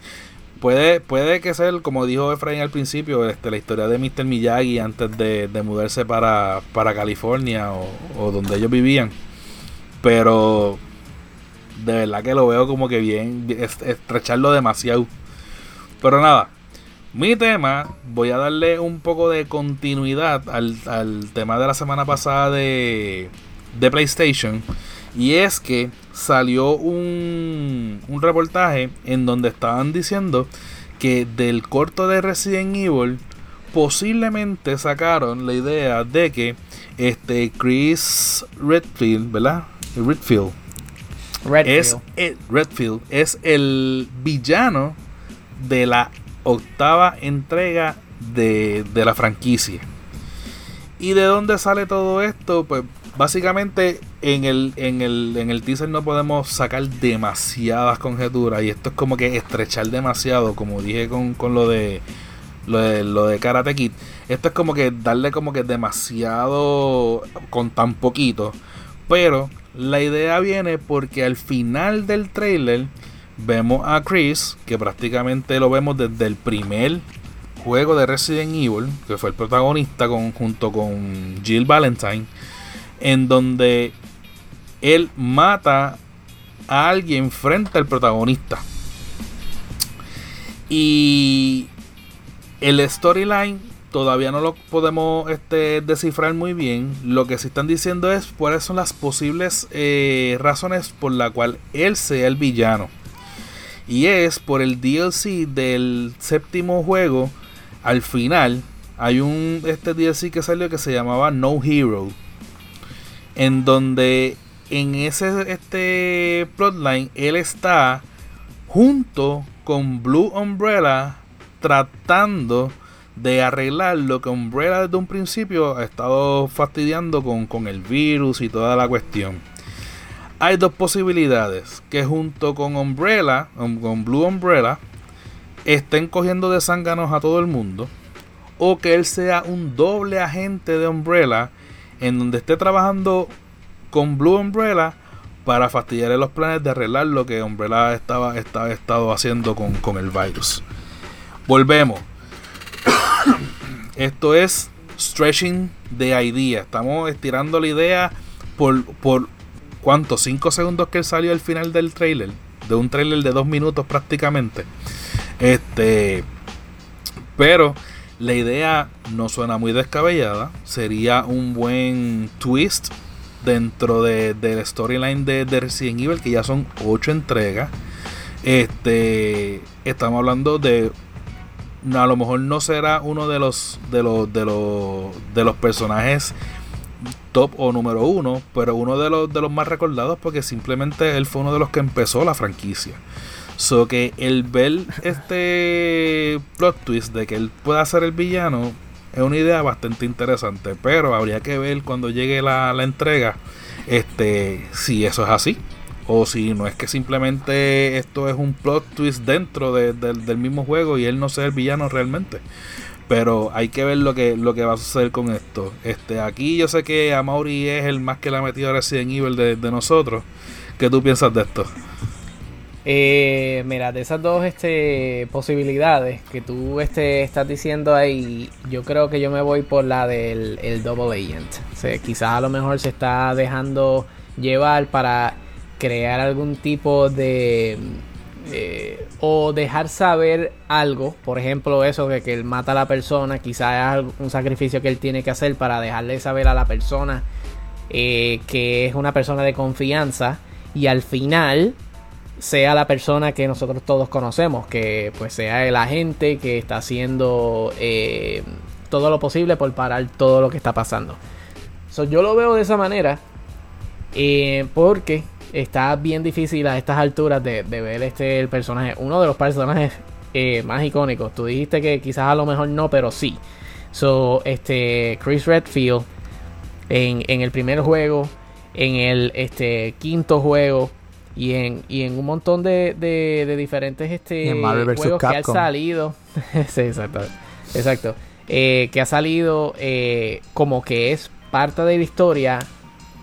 Puede, puede que sea, como dijo Efraín al principio, este, la historia de Mr. Miyagi antes de, de mudarse para, para California o, o donde ellos vivían. Pero de verdad que lo veo como que bien, es- estrecharlo demasiado. Pero nada, mi tema, voy a darle un poco de continuidad al, al tema de la semana pasada de, de PlayStation. Y es que salió un, un reportaje en donde estaban diciendo que del corto de Resident Evil posiblemente sacaron la idea de que este Chris Redfield, ¿verdad? Redfield Redfield. es el, Redfield es el villano de la octava entrega de, de la franquicia. ¿Y de dónde sale todo esto? Pues básicamente en el, en el, en el teaser no podemos sacar demasiadas conjeturas y esto es como que estrechar demasiado, como dije con, con lo de lo de, lo de Karate Kid. Esto es como que darle como que demasiado con tan poquito. Pero la idea viene porque al final del trailer vemos a Chris, que prácticamente lo vemos desde el primer juego de Resident Evil, que fue el protagonista junto con Jill Valentine, en donde él mata a alguien frente al protagonista. Y el storyline todavía no lo podemos este, descifrar muy bien. Lo que se están diciendo es cuáles son las posibles eh, razones por la cual él sea el villano. Y es por el DLC del séptimo juego. Al final hay un este DLC que salió que se llamaba No Hero. En donde en ese este plotline él está junto con Blue Umbrella tratando de arreglar lo que Umbrella desde un principio ha estado fastidiando con, con el virus y toda la cuestión. Hay dos posibilidades, que junto con Umbrella, con Blue Umbrella, estén cogiendo de zánganos a todo el mundo, o que él sea un doble agente de Umbrella, en donde esté trabajando con Blue Umbrella para fastidiar los planes de arreglar lo que Umbrella estaba, estaba estado haciendo con, con el virus. Volvemos. Esto es stretching the idea. Estamos estirando la idea por, por ¿cuánto? 5 segundos que salió al final del trailer. De un trailer de 2 minutos prácticamente. Este. Pero la idea no suena muy descabellada. Sería un buen twist dentro de, del storyline de, de Resident Evil, que ya son 8 entregas. Este. Estamos hablando de a lo mejor no será uno de los de los de los de los personajes top o número uno, pero uno de los de los más recordados porque simplemente él fue uno de los que empezó la franquicia. So que el ver este plot twist de que él pueda ser el villano es una idea bastante interesante, pero habría que ver cuando llegue la, la entrega este si eso es así o si no es que simplemente esto es un plot twist dentro del mismo juego y él no sea el villano realmente. Pero hay que ver lo que, lo que va a suceder con esto. Este, aquí yo sé que Amaury es el más que le ha metido a Resident Evil de, de nosotros. ¿Qué tú piensas de esto? Eh, mira, de esas dos este, posibilidades que tú este, estás diciendo ahí, yo creo que yo me voy por la del el Double Agent. O quizás a lo mejor se está dejando llevar para crear algún tipo de... Eh, o dejar saber algo, por ejemplo eso de que él mata a la persona, quizás es un sacrificio que él tiene que hacer para dejarle saber a la persona eh, que es una persona de confianza y al final sea la persona que nosotros todos conocemos, que pues sea el agente que está haciendo eh, todo lo posible por parar todo lo que está pasando. yo lo veo de esa manera porque está bien difícil a estas alturas de, ver este el personaje, uno de los personajes eh, más icónicos. Tú dijiste que quizás a lo mejor no, pero sí. So, este Chris Redfield en, en el primer juego, en el este quinto juego y en, y en un montón de, de, diferentes este, juegos que han salido. sí, exacto. Exacto. Eh, que ha salido eh, como que es parte de la historia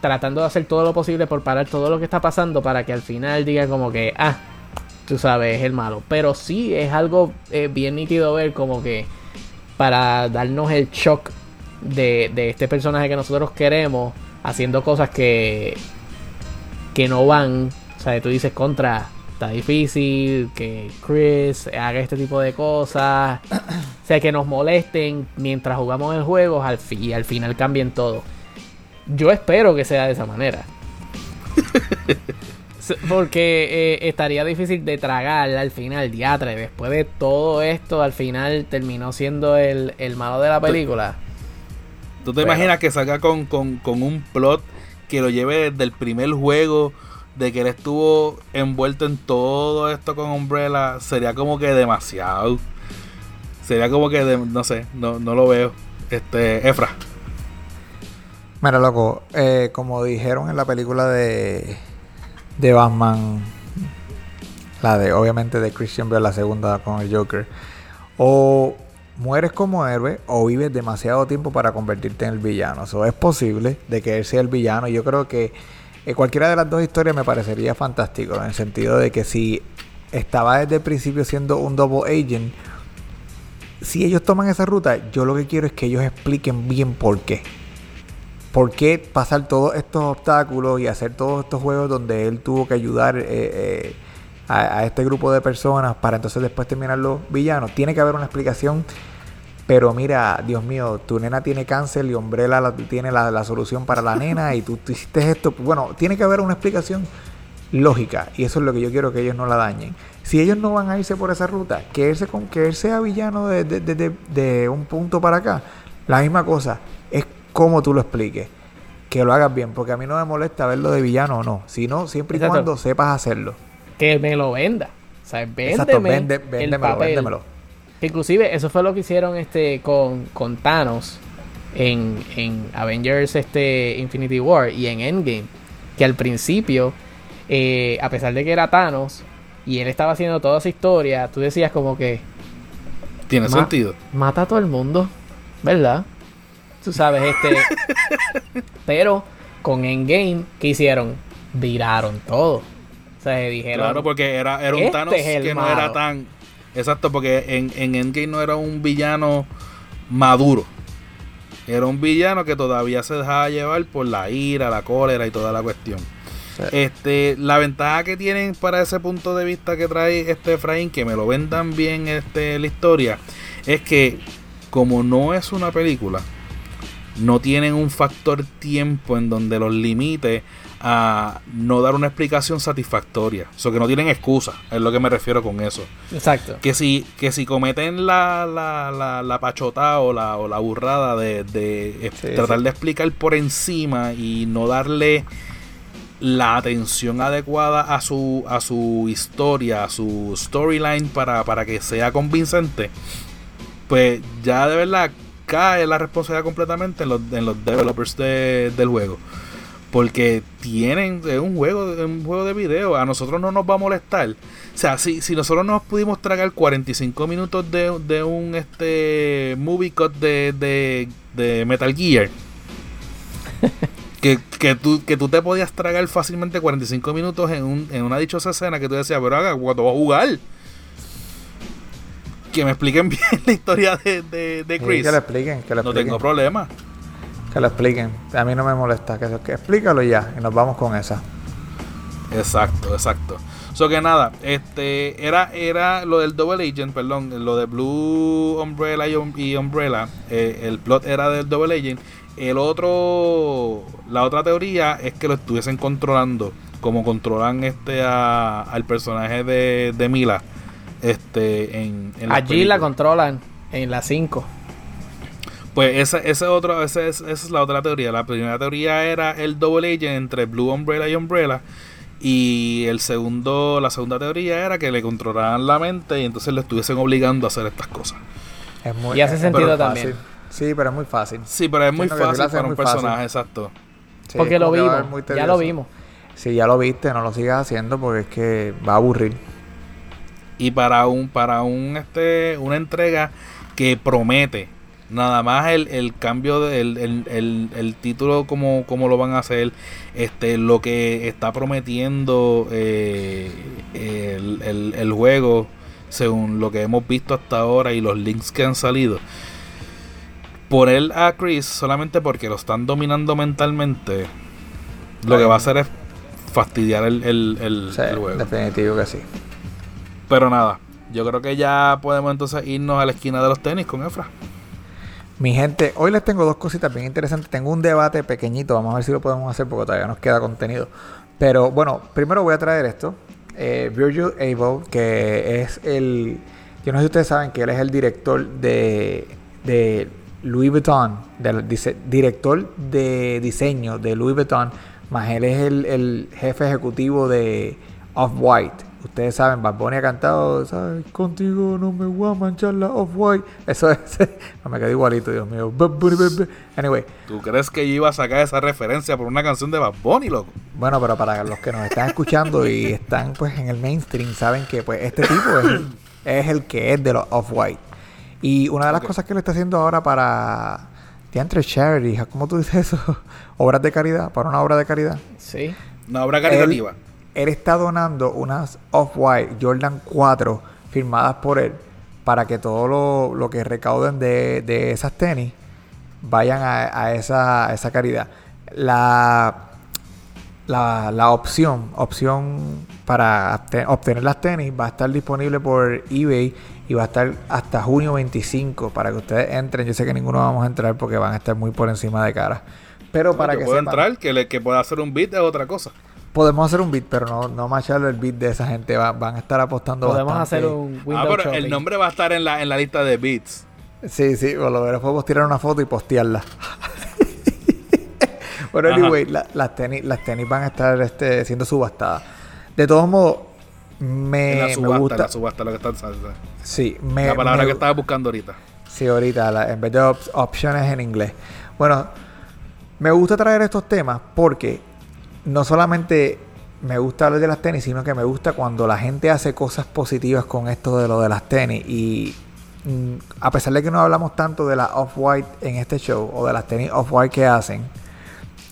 tratando de hacer todo lo posible por parar todo lo que está pasando para que al final diga como que, ah, tú sabes, es el malo. Pero sí es algo eh, bien nítido ver como que para darnos el shock de, de, este personaje que nosotros queremos haciendo cosas que, que no van. O sea, tú dices contra, está difícil que Chris haga este tipo de cosas. o sea, que nos molesten mientras jugamos el juego y al final cambien todo. Yo espero que sea de esa manera. Porque eh, estaría difícil de tragar al final, diatre. Después de todo esto, al final terminó siendo el, malo de la película. ¿Tú te imaginas que salga con, un plot que lo lleve desde el primer juego? De que él estuvo envuelto en todo esto con Umbrella. Sería como que demasiado. Sería como que, no sé, no, no lo veo. Este, Efra. Mira, loco, eh, como dijeron en la película de, de Batman, la de, obviamente, de Christian Bale, la segunda con el Joker, o mueres como héroe o vives demasiado tiempo para convertirte en el villano. Eso es posible de que él sea el villano. Yo creo que eh, cualquiera de las dos historias me parecería fantástico, en el sentido de que si estaba desde el principio siendo un double agent, si ellos toman esa ruta, yo lo que quiero es que ellos expliquen bien por qué. ¿Por qué pasar todos estos obstáculos y hacer todos estos juegos donde él tuvo que ayudar eh, eh, a, este grupo de personas para entonces después terminar los villanos? Tiene que haber una explicación pero mira, Dios mío, tu nena tiene cáncer y Umbrella la- tiene la, solución para la nena y tú, hiciste esto. Bueno, tiene que haber una explicación lógica y eso es lo que yo quiero que ellos no la dañen. Si ellos no van a irse por esa ruta, que él, se, que sea villano de- de un punto para acá, la misma cosa, es como tú lo expliques. Que lo hagas bien, porque a mí no me molesta verlo de villano o no, sino siempre y Exacto. cuando sepas hacerlo. Que me lo venda. O sea, véndeme Exacto, vende, el véndemelo, papel. véndemelo. Que Inclusive, eso fue lo que hicieron este con, con Thanos en, en Avengers este Infinity War y en Endgame. Que al principio, eh, a pesar de que era Thanos y él estaba haciendo toda esa historia, tú decías como que Tiene Ma- sentido. mata a todo el mundo, ¿verdad? Tú sabes, este. pero con Endgame, ¿qué hicieron? Viraron todo. O sea, dijeron. Claro, porque era, era un "Este Thanos es el que no malo". era tan. Exacto, porque en, en Endgame no era un villano maduro. Era un villano que todavía se dejaba llevar por la ira, la cólera y toda la cuestión. Sí. Este, la ventaja que tienen para ese punto de vista que trae este Efraín, que me lo vendan bien este, la historia, es que como no es una película, no tienen un factor tiempo en donde los limite a no dar una explicación satisfactoria. O sea, que no tienen excusa, es lo que me refiero con eso. Exacto. Que si, que si cometen la, la, la, la pachota o la, o la burrada de, de eh, Sí, tratar sí. de explicar por encima y no darle la atención adecuada a su, a su historia, a su storyline para, para que sea convincente, pues ya de verdad cae la responsabilidad completamente en los, en los developers de- del juego. Porque tienen es un juego, es un juego de video. A nosotros no nos va a molestar. O sea, si, si nosotros nos pudimos tragar 45 minutos de, de un este movie cut de, de, de Metal Gear. que, que, tú, que tú te podías tragar fácilmente 45 minutos en, un, en una dichosa escena que tú decías, pero haga, ¿cuándo va a jugar? Que me expliquen bien la historia de, de, de Sí, Chris. que le expliquen, que le no expliquen. tengo problema. Que lo expliquen. A mí no me molesta. Que, que explícalo ya. Y nos vamos con esa. Exacto, exacto. So que nada, este era era lo del Double Agent, perdón, lo de Blue Umbrella y, y Umbrella, eh, el plot era del Double Agent. El otro, la otra teoría es que lo estuviesen controlando, como controlan este a- al personaje de, de Mila, este en, Allí la controlan en la 5. Pues esa, ese otro, esa es, esa es la otra teoría. La primera teoría era el double agent entre Blue Umbrella y Umbrella. Y el segundo, la segunda teoría era que le controlaran la mente y entonces le estuviesen obligando a hacer estas cosas. Es muy, Y hace es- sentido también. fácil. Sí, pero es muy fácil. Sí, pero es muy fácil para un muy fácil. personaje, exacto. Sí, Porque lo vimos. Ya lo vimos. Si ya lo viste, no lo sigas haciendo porque es que va a aburrir. Y para un, para un este, una entrega que promete. Nada más el, el cambio del el, el, el título como, como lo van a hacer, este, lo que está prometiendo eh, el, el, el juego, según lo que hemos visto hasta ahora y los links que han salido. Poner a Chris solamente porque lo están dominando mentalmente, lo que va a hacer es fastidiar el, el, el- Sí, el juego. definitivo que sí. Pero nada, yo creo que ya podemos entonces irnos a la esquina de los tenis con Efra. Mi gente, hoy les tengo dos cositas bien interesantes. Tengo un debate pequeñito, vamos a ver si lo podemos hacer porque todavía nos queda contenido. Pero bueno, primero voy a traer esto. Eh, Virgil Abloh, que es el... Yo no sé si ustedes saben que él es el director de, de Louis Vuitton, del director de diseño de Louis Vuitton, más él es el, el jefe ejecutivo de Off-White. Ustedes saben, Bad Bunny ha cantado, ¿sabes? Contigo no me voy a manchar la Off-White. Eso es, no me quedé igualito, Dios mío. Bad Bunny, bad Bunny. Anyway, ¿Tú crees que yo iba a sacar esa referencia por una canción de Bad Bunny, loco? bueno, pero para los que nos están escuchando y están pues en el mainstream, saben que pues este tipo es, el- es el que es de los Off-White. Y una de las cosas que le está haciendo ahora para entre charity, ¿cómo tú dices eso? Obras de caridad, para una obra de caridad. Sí. Una obra caritativa. Él está donando unas Off-White Jordan 4 firmadas por él para que todo lo, lo que recauden de, de esas tenis vayan a, a esa, a esa caridad. La, la, la opción, opción para obte- obtener las tenis va a estar disponible por eBay y va a estar hasta junio 25 para que ustedes entren. Yo sé que ninguno vamos a entrar porque van a estar muy por encima de cara. Pero para que puedo sepan- entrar, que, le, que pueda hacer un beat es otra cosa. Podemos hacer un beat, pero no, no macharle el beat de esa gente. Va- van a estar apostando Podemos bastante. hacer un window ah, pero shopping. el nombre va a estar en la, en la lista de beats. Sí, sí, por lo menos podemos tirar una foto y postearla. bueno, Ajá. anyway, la- las, tenis, las tenis van a estar este, siendo subastadas. De todos modos, me, en la me subasta, gusta. en la subasta, lo que está. Sí, me, La palabra me- que estaba buscando ahorita. Sí, ahorita, la- en vez de op- opciones en inglés. Bueno, me gusta traer estos temas porque no solamente me gusta hablar de las tenis, sino que me gusta cuando la gente hace cosas positivas con esto de lo de las tenis. Y mm, a pesar de que no hablamos tanto de la off-white en este show o de las tenis off-white que hacen,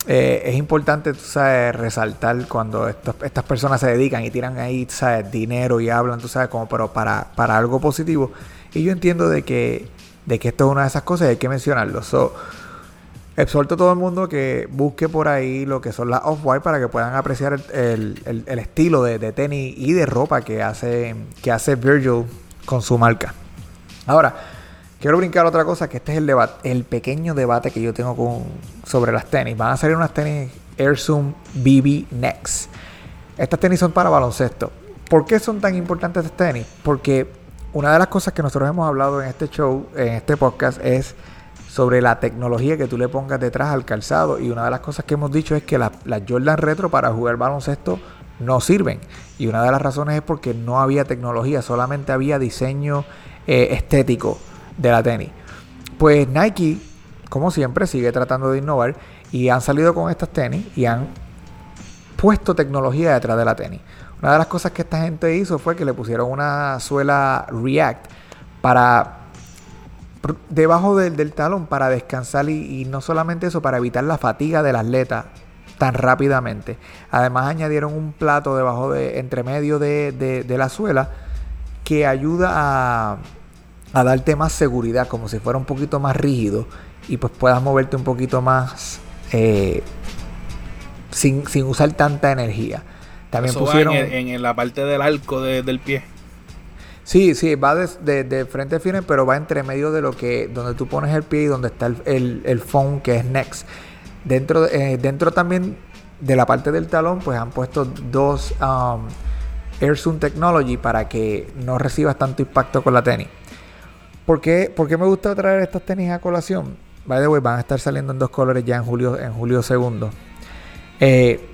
eh, es importante, tú sabes, resaltar cuando estas personas se dedican y tiran ahí, sabes, dinero y hablan, tú sabes, como pero para, para algo positivo. Y yo entiendo de que, de que esto es una de esas cosas y hay que mencionarlo. So, exhorto a todo el mundo que busque por ahí lo que son las off-white para que puedan apreciar el, el- estilo de, de tenis y de ropa que hace, que hace Virgil con su marca. Ahora, quiero brincar otra cosa, que este es el debate, el pequeño debate que yo tengo con, sobre las tenis. Van a salir unas tenis Air Zoom BB Next. Estas tenis son para baloncesto. ¿Por qué son tan importantes estas tenis? Porque una de las cosas que nosotros hemos hablado en este show, en este podcast, es sobre la tecnología que tú le pongas detrás al calzado. Y una de las cosas que hemos dicho es que las, Jordan Retro para jugar baloncesto no sirven. Y una de las razones es porque no había tecnología, solamente había diseño eh, estético de la tenis. Pues Nike, como siempre, sigue tratando de innovar y han salido con estas tenis y han puesto tecnología detrás de la tenis. Una de las cosas que esta gente hizo fue que le pusieron una suela React para debajo del, del talón para descansar y, y no solamente eso, para evitar la fatiga del atleta tan rápidamente. Además añadieron un plato debajo de, entre medio de, de- de la suela que ayuda a, a darte más seguridad, como si fuera un poquito más rígido y pues puedas moverte un poquito más eh, sin, sin usar tanta energía. También Eso pusieron... en, en- en la parte del arco de- del pie. Sí, sí, va de, de- de frente pero va entre medio de lo que, donde tú pones el pie y donde está el, el, el phone que es next. Dentro, eh, dentro también de la parte del talón, pues han puesto dos um, Air Zoom Technology para que no recibas tanto impacto con la tenis. ¿Por qué, por qué me gusta traer estas tenis a colación? By the way, van a estar saliendo en dos colores ya en julio, en julio segundo. Eh,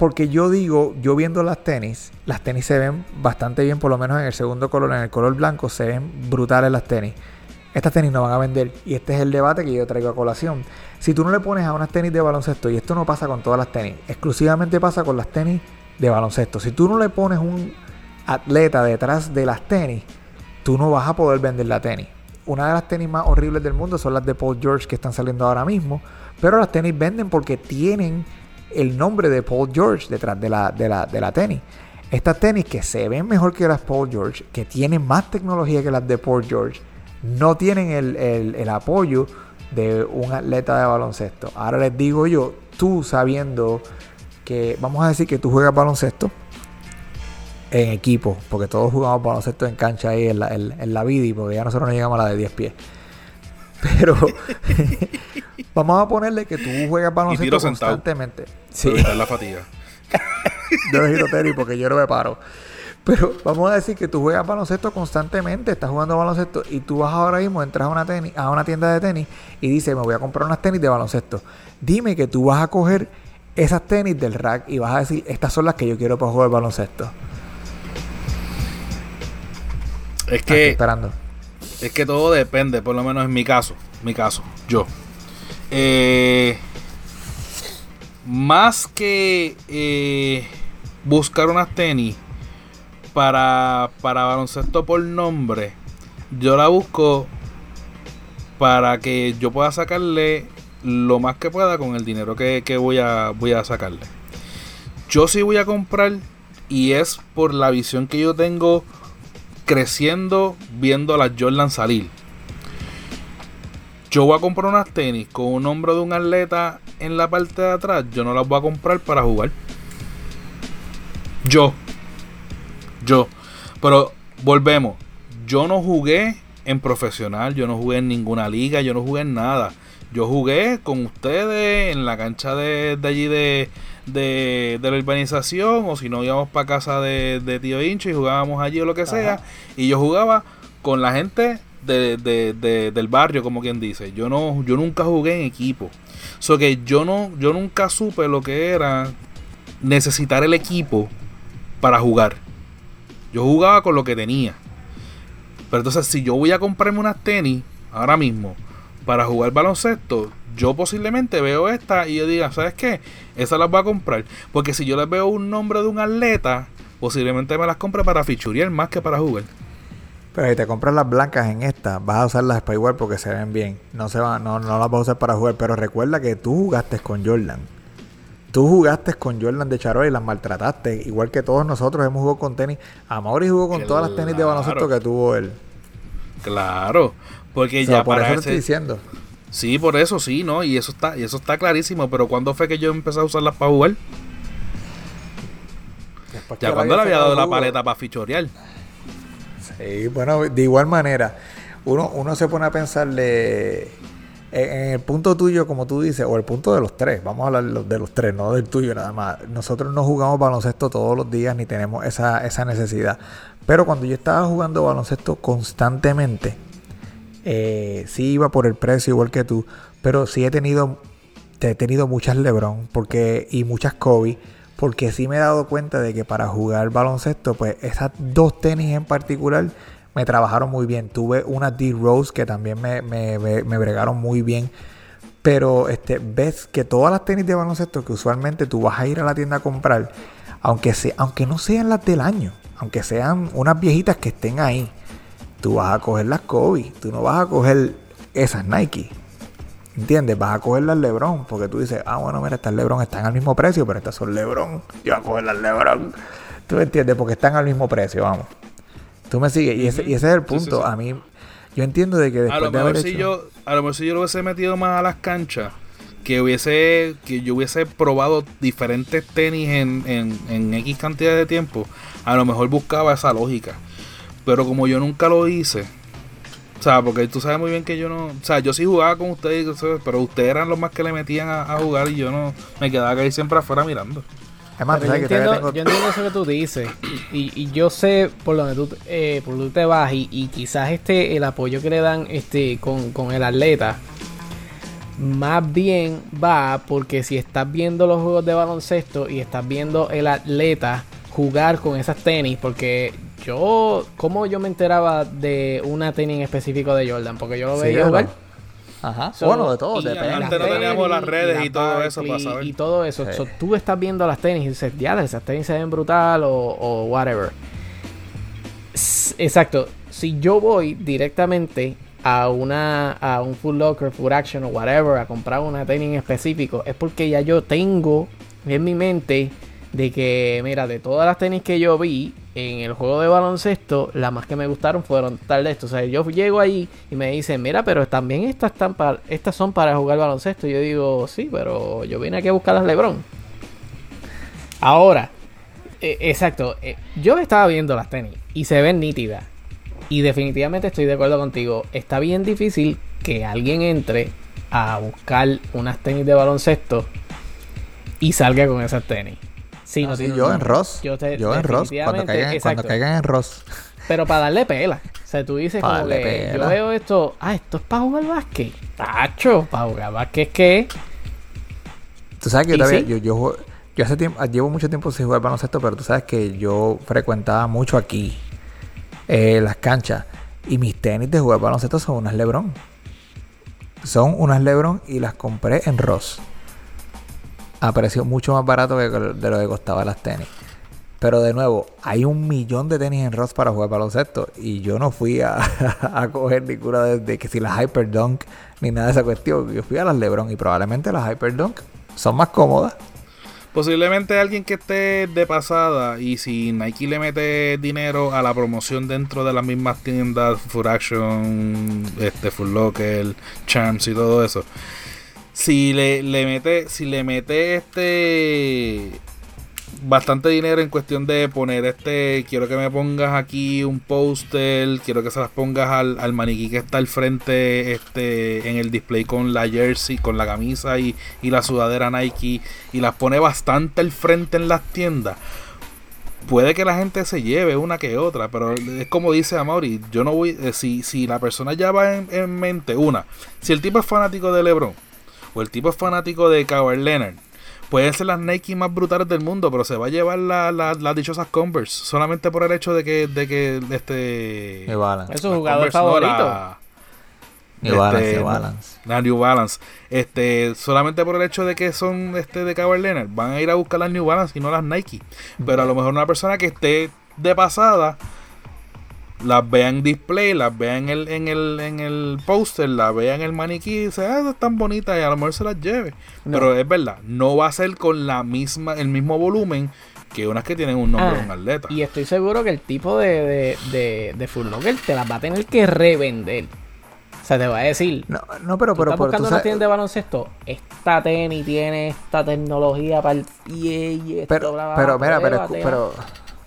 porque yo digo, yo viendo las tenis, las tenis se ven bastante bien, por lo menos en el segundo color, en el color blanco, se ven brutales las tenis. Estas tenis no van a vender. Y este es el debate que yo traigo a colación. Si tú no le pones a unas tenis de baloncesto, y esto no pasa con todas las tenis, exclusivamente pasa con las tenis de baloncesto. Si tú no le pones un atleta detrás de las tenis, tú no vas a poder vender la tenis. Una de las tenis más horribles del mundo son las de Paul George que están saliendo ahora mismo. Pero las tenis venden porque tienen el nombre de Paul George detrás de la, de la, de la tenis. Estas tenis que se ven mejor que las Paul George, que tienen más tecnología que las de Paul George, no tienen el, el- el apoyo de un atleta de baloncesto. Ahora les digo yo, tú sabiendo que, vamos a decir que tú juegas baloncesto en equipo, porque todos jugamos baloncesto en cancha ahí en la, en, en la Vidi, porque ya nosotros no llegamos a la de 10 pies. Pero vamos a ponerle que tú juegas baloncesto constantemente. Para Sí, evitar la fatiga. yo giro tenis porque yo no me paro. Pero vamos a decir que tú juegas baloncesto constantemente, estás jugando baloncesto y tú vas ahora mismo, entras a una, tenis, a una tienda de tenis y dices, me voy a comprar unas tenis de baloncesto. Dime que tú vas a coger esas tenis del rack y vas a decir, estas son las que yo quiero para jugar baloncesto. Es Estoy que, esperando. Es que todo depende, por lo menos en mi caso. Mi caso, yo. Eh, más que eh, buscar unas tenis para, para baloncesto por nombre, yo la busco para que yo pueda sacarle lo más que pueda con el dinero que, que voy, a, voy a sacarle. Yo sí voy a comprar y es por la visión que yo tengo creciendo viendo a las Jordan salir. Yo voy a comprar unas tenis con un hombro de un atleta en la parte de atrás. Yo no las voy a comprar para jugar. Yo. Yo. Pero volvemos. Yo no jugué en profesional. Yo no jugué en ninguna liga. Yo no jugué en nada. Yo jugué con ustedes en la cancha de, de allí de, de, de, la urbanización. O si no íbamos para casa de, de tío Hincho y jugábamos allí o lo que sea. Y yo jugaba con la gente de, de, de, del barrio, como quien dice. Yo no, yo nunca jugué en equipo. So que yo no, yo nunca supe lo que era necesitar el equipo para jugar. Yo jugaba con lo que tenía. Pero entonces, si yo voy a comprarme unas tenis ahora mismo para jugar baloncesto, yo posiblemente veo esta y yo diga, ¿sabes qué? Esa las voy a comprar. Porque si yo les veo un nombre de un atleta, posiblemente me las compre para fichurear más que para jugar. Pero si te compras las blancas en esta, vas a usarlas para igual porque se ven bien. No se van, no, no las vas a usar para jugar. Pero recuerda que tú jugaste con Jordan. Tú jugaste con Jordan de Charol y las maltrataste. Igual que todos nosotros hemos jugado con tenis. Amaury jugó con todas las tenis de baloncesto que tuvo él. Claro. Porque O sea, ya por para eso te ese- estoy diciendo. Sí, por eso sí, ¿no? Y eso está, y eso está clarísimo. Pero ¿cuándo fue que yo empecé a usarlas para jugar? Ya cuando le había dado la paleta para fichorear. Sí, bueno, de igual manera, uno, uno se pone a pensarle en, el punto tuyo, como tú dices, o el punto de los tres, vamos a hablar de los, de los tres, no del tuyo nada más. Nosotros no jugamos baloncesto todos los días ni tenemos esa, esa necesidad. Pero cuando yo estaba jugando baloncesto constantemente, eh, sí iba por el precio igual que tú, pero sí he tenido, he tenido muchas LeBron porque, y muchas Kobe, porque sí me he dado cuenta de que para jugar baloncesto, pues esas dos tenis en particular me trabajaron muy bien. Tuve una D-Rose que también me, me, me- me bregaron muy bien. Pero este, ves que todas las tenis de baloncesto que usualmente tú vas a ir a la tienda a comprar, aunque, sea, aunque no sean las del año, aunque sean unas viejitas que estén ahí, tú vas a coger las Kobe, tú no vas a coger esas Nike. ¿Entiendes? Vas a coger las Lebron, porque tú dices, ah, bueno, mira, estas Lebron están al mismo precio, pero estas son Lebron. Yo voy a coger las Lebron. ¿Tú me entiendes? Porque están al mismo precio, vamos. Tú me sigues. Y ese, y ese es el Sí, sí, punto. sí. A mí, yo entiendo de que A después lo de haber mejor si hecho... yo, a lo mejor si yo lo hubiese metido más a las canchas, que hubiese, que yo hubiese probado diferentes tenis en, en, en X cantidad de tiempo, a lo mejor buscaba esa lógica. Pero como yo nunca lo hice, o sea, porque tú sabes muy bien que yo no, o sea, yo sí jugaba con ustedes, pero ustedes eran los más que le metían a, a jugar y yo no, me quedaba ahí siempre afuera mirando. Yo, entiendo, tengo... yo entiendo eso que tú dices. Y, y yo sé por donde tú, eh, por donde tú te vas. Y, y quizás este el apoyo que le dan este con, con el atleta. Más bien va porque si estás viendo los juegos de baloncesto y estás viendo el atleta jugar con esas tenis. Porque yo, ¿cómo yo me enteraba de una tenis en específico de Jordan? Porque yo lo Sí, veía jugar. Ajá. So, bueno, de todo, y depende. Antes no teníamos las redes y todo eso para Barkley saber. Y todo eso. Sí. So, tú estás viendo las tenis y dices, ya, esas tenis se ven brutal o, o whatever. S- Exacto. Si yo voy directamente a una a un Full Locker, Full Action o whatever a comprar una tenis en específico, es porque ya yo tengo en mi mente de que, mira, de todas las tenis que yo vi en el juego de baloncesto, las más que me gustaron fueron tal de esto. O sea, yo llego ahí y me dicen, mira, pero también estas, están para, estas son para jugar baloncesto. Y yo digo, sí, pero yo vine aquí a buscar las Lebron. Ahora, eh, exacto, eh, yo estaba viendo las tenis y se ven nítidas. Y definitivamente estoy de acuerdo contigo. Está bien difícil que alguien entre a buscar unas tenis de baloncesto y salga con esas tenis. Sí, no Sí, tiene- yo en Ross. yo te- yo en Ross. Cuando caigan, cuando caigan en Ross. Pero para darle pela. O sea, tú dices Pa' como que pela. yo veo esto, ah, esto es para jugar básquet. Tacho, para jugar básquet ¿qué? Tú sabes que ¿Y yo, sí? yo, yo, yo hace tiempo, llevo mucho tiempo sin jugar baloncesto, pero tú sabes que yo frecuentaba mucho aquí eh, las canchas. Y mis tenis de jugar baloncesto son unas Lebron. Son unas Lebron y las compré en Ross. A precio mucho más barato que de lo que costaba las tenis. Pero de nuevo, hay un millón de tenis en Ross para jugar baloncesto. Y yo no fui a, coger ninguna de, de que si las Hyperdunk ni nada de esa cuestión. Yo fui a las LeBron y probablemente las Hyperdunk son más cómodas. Posiblemente alguien que esté de pasada y si Nike le mete dinero a la promoción dentro de las mismas tiendas, Food Action, este, Food Locker, Champs y todo eso. Si le, le mete, si le mete este bastante dinero en cuestión de poner este, quiero que me pongas aquí un póster, quiero que se las pongas al, al, maniquí que está al frente este en el display con la jersey, con la camisa y, y la sudadera Nike y las pone bastante al frente en las tiendas. Puede que la gente se lleve una que otra, pero es como dice Amaury, yo no voy, eh, si, si la persona ya va en, en mente, una, si el tipo es fanático de LeBron o el tipo es fanático de Kawhi Leonard, pueden ser las Nike más brutales del mundo, pero se va a llevar la, la, las dichosas Converse solamente por el hecho de que, de que este New Balance. Es su jugador favorito. New Balance, New Balance. La New Balance. Este, solamente por el hecho de que son este de Kawhi Leonard, van a ir a buscar las New Balance y no las Nike. Pero a lo mejor una persona que esté de pasada las vea en display, las vea en el, en el, en el póster, las vea en el maniquí y dice, ah, están bonitas y a lo mejor se las lleve. No. Pero es verdad, no va a ser con la misma, el mismo volumen que unas que tienen un nombre Ah, de un atleta. Y estoy seguro que el tipo de, de, de, de Foot Locker te las va a tener que revender. O sea, te va a decir, No, no pero, ¿Tú pero, estás tú buscando una tienda de baloncesto? Esta tenis tiene esta tecnología para el pie y esto, Pero, bla, bla, pero bla, mira, pero, pero,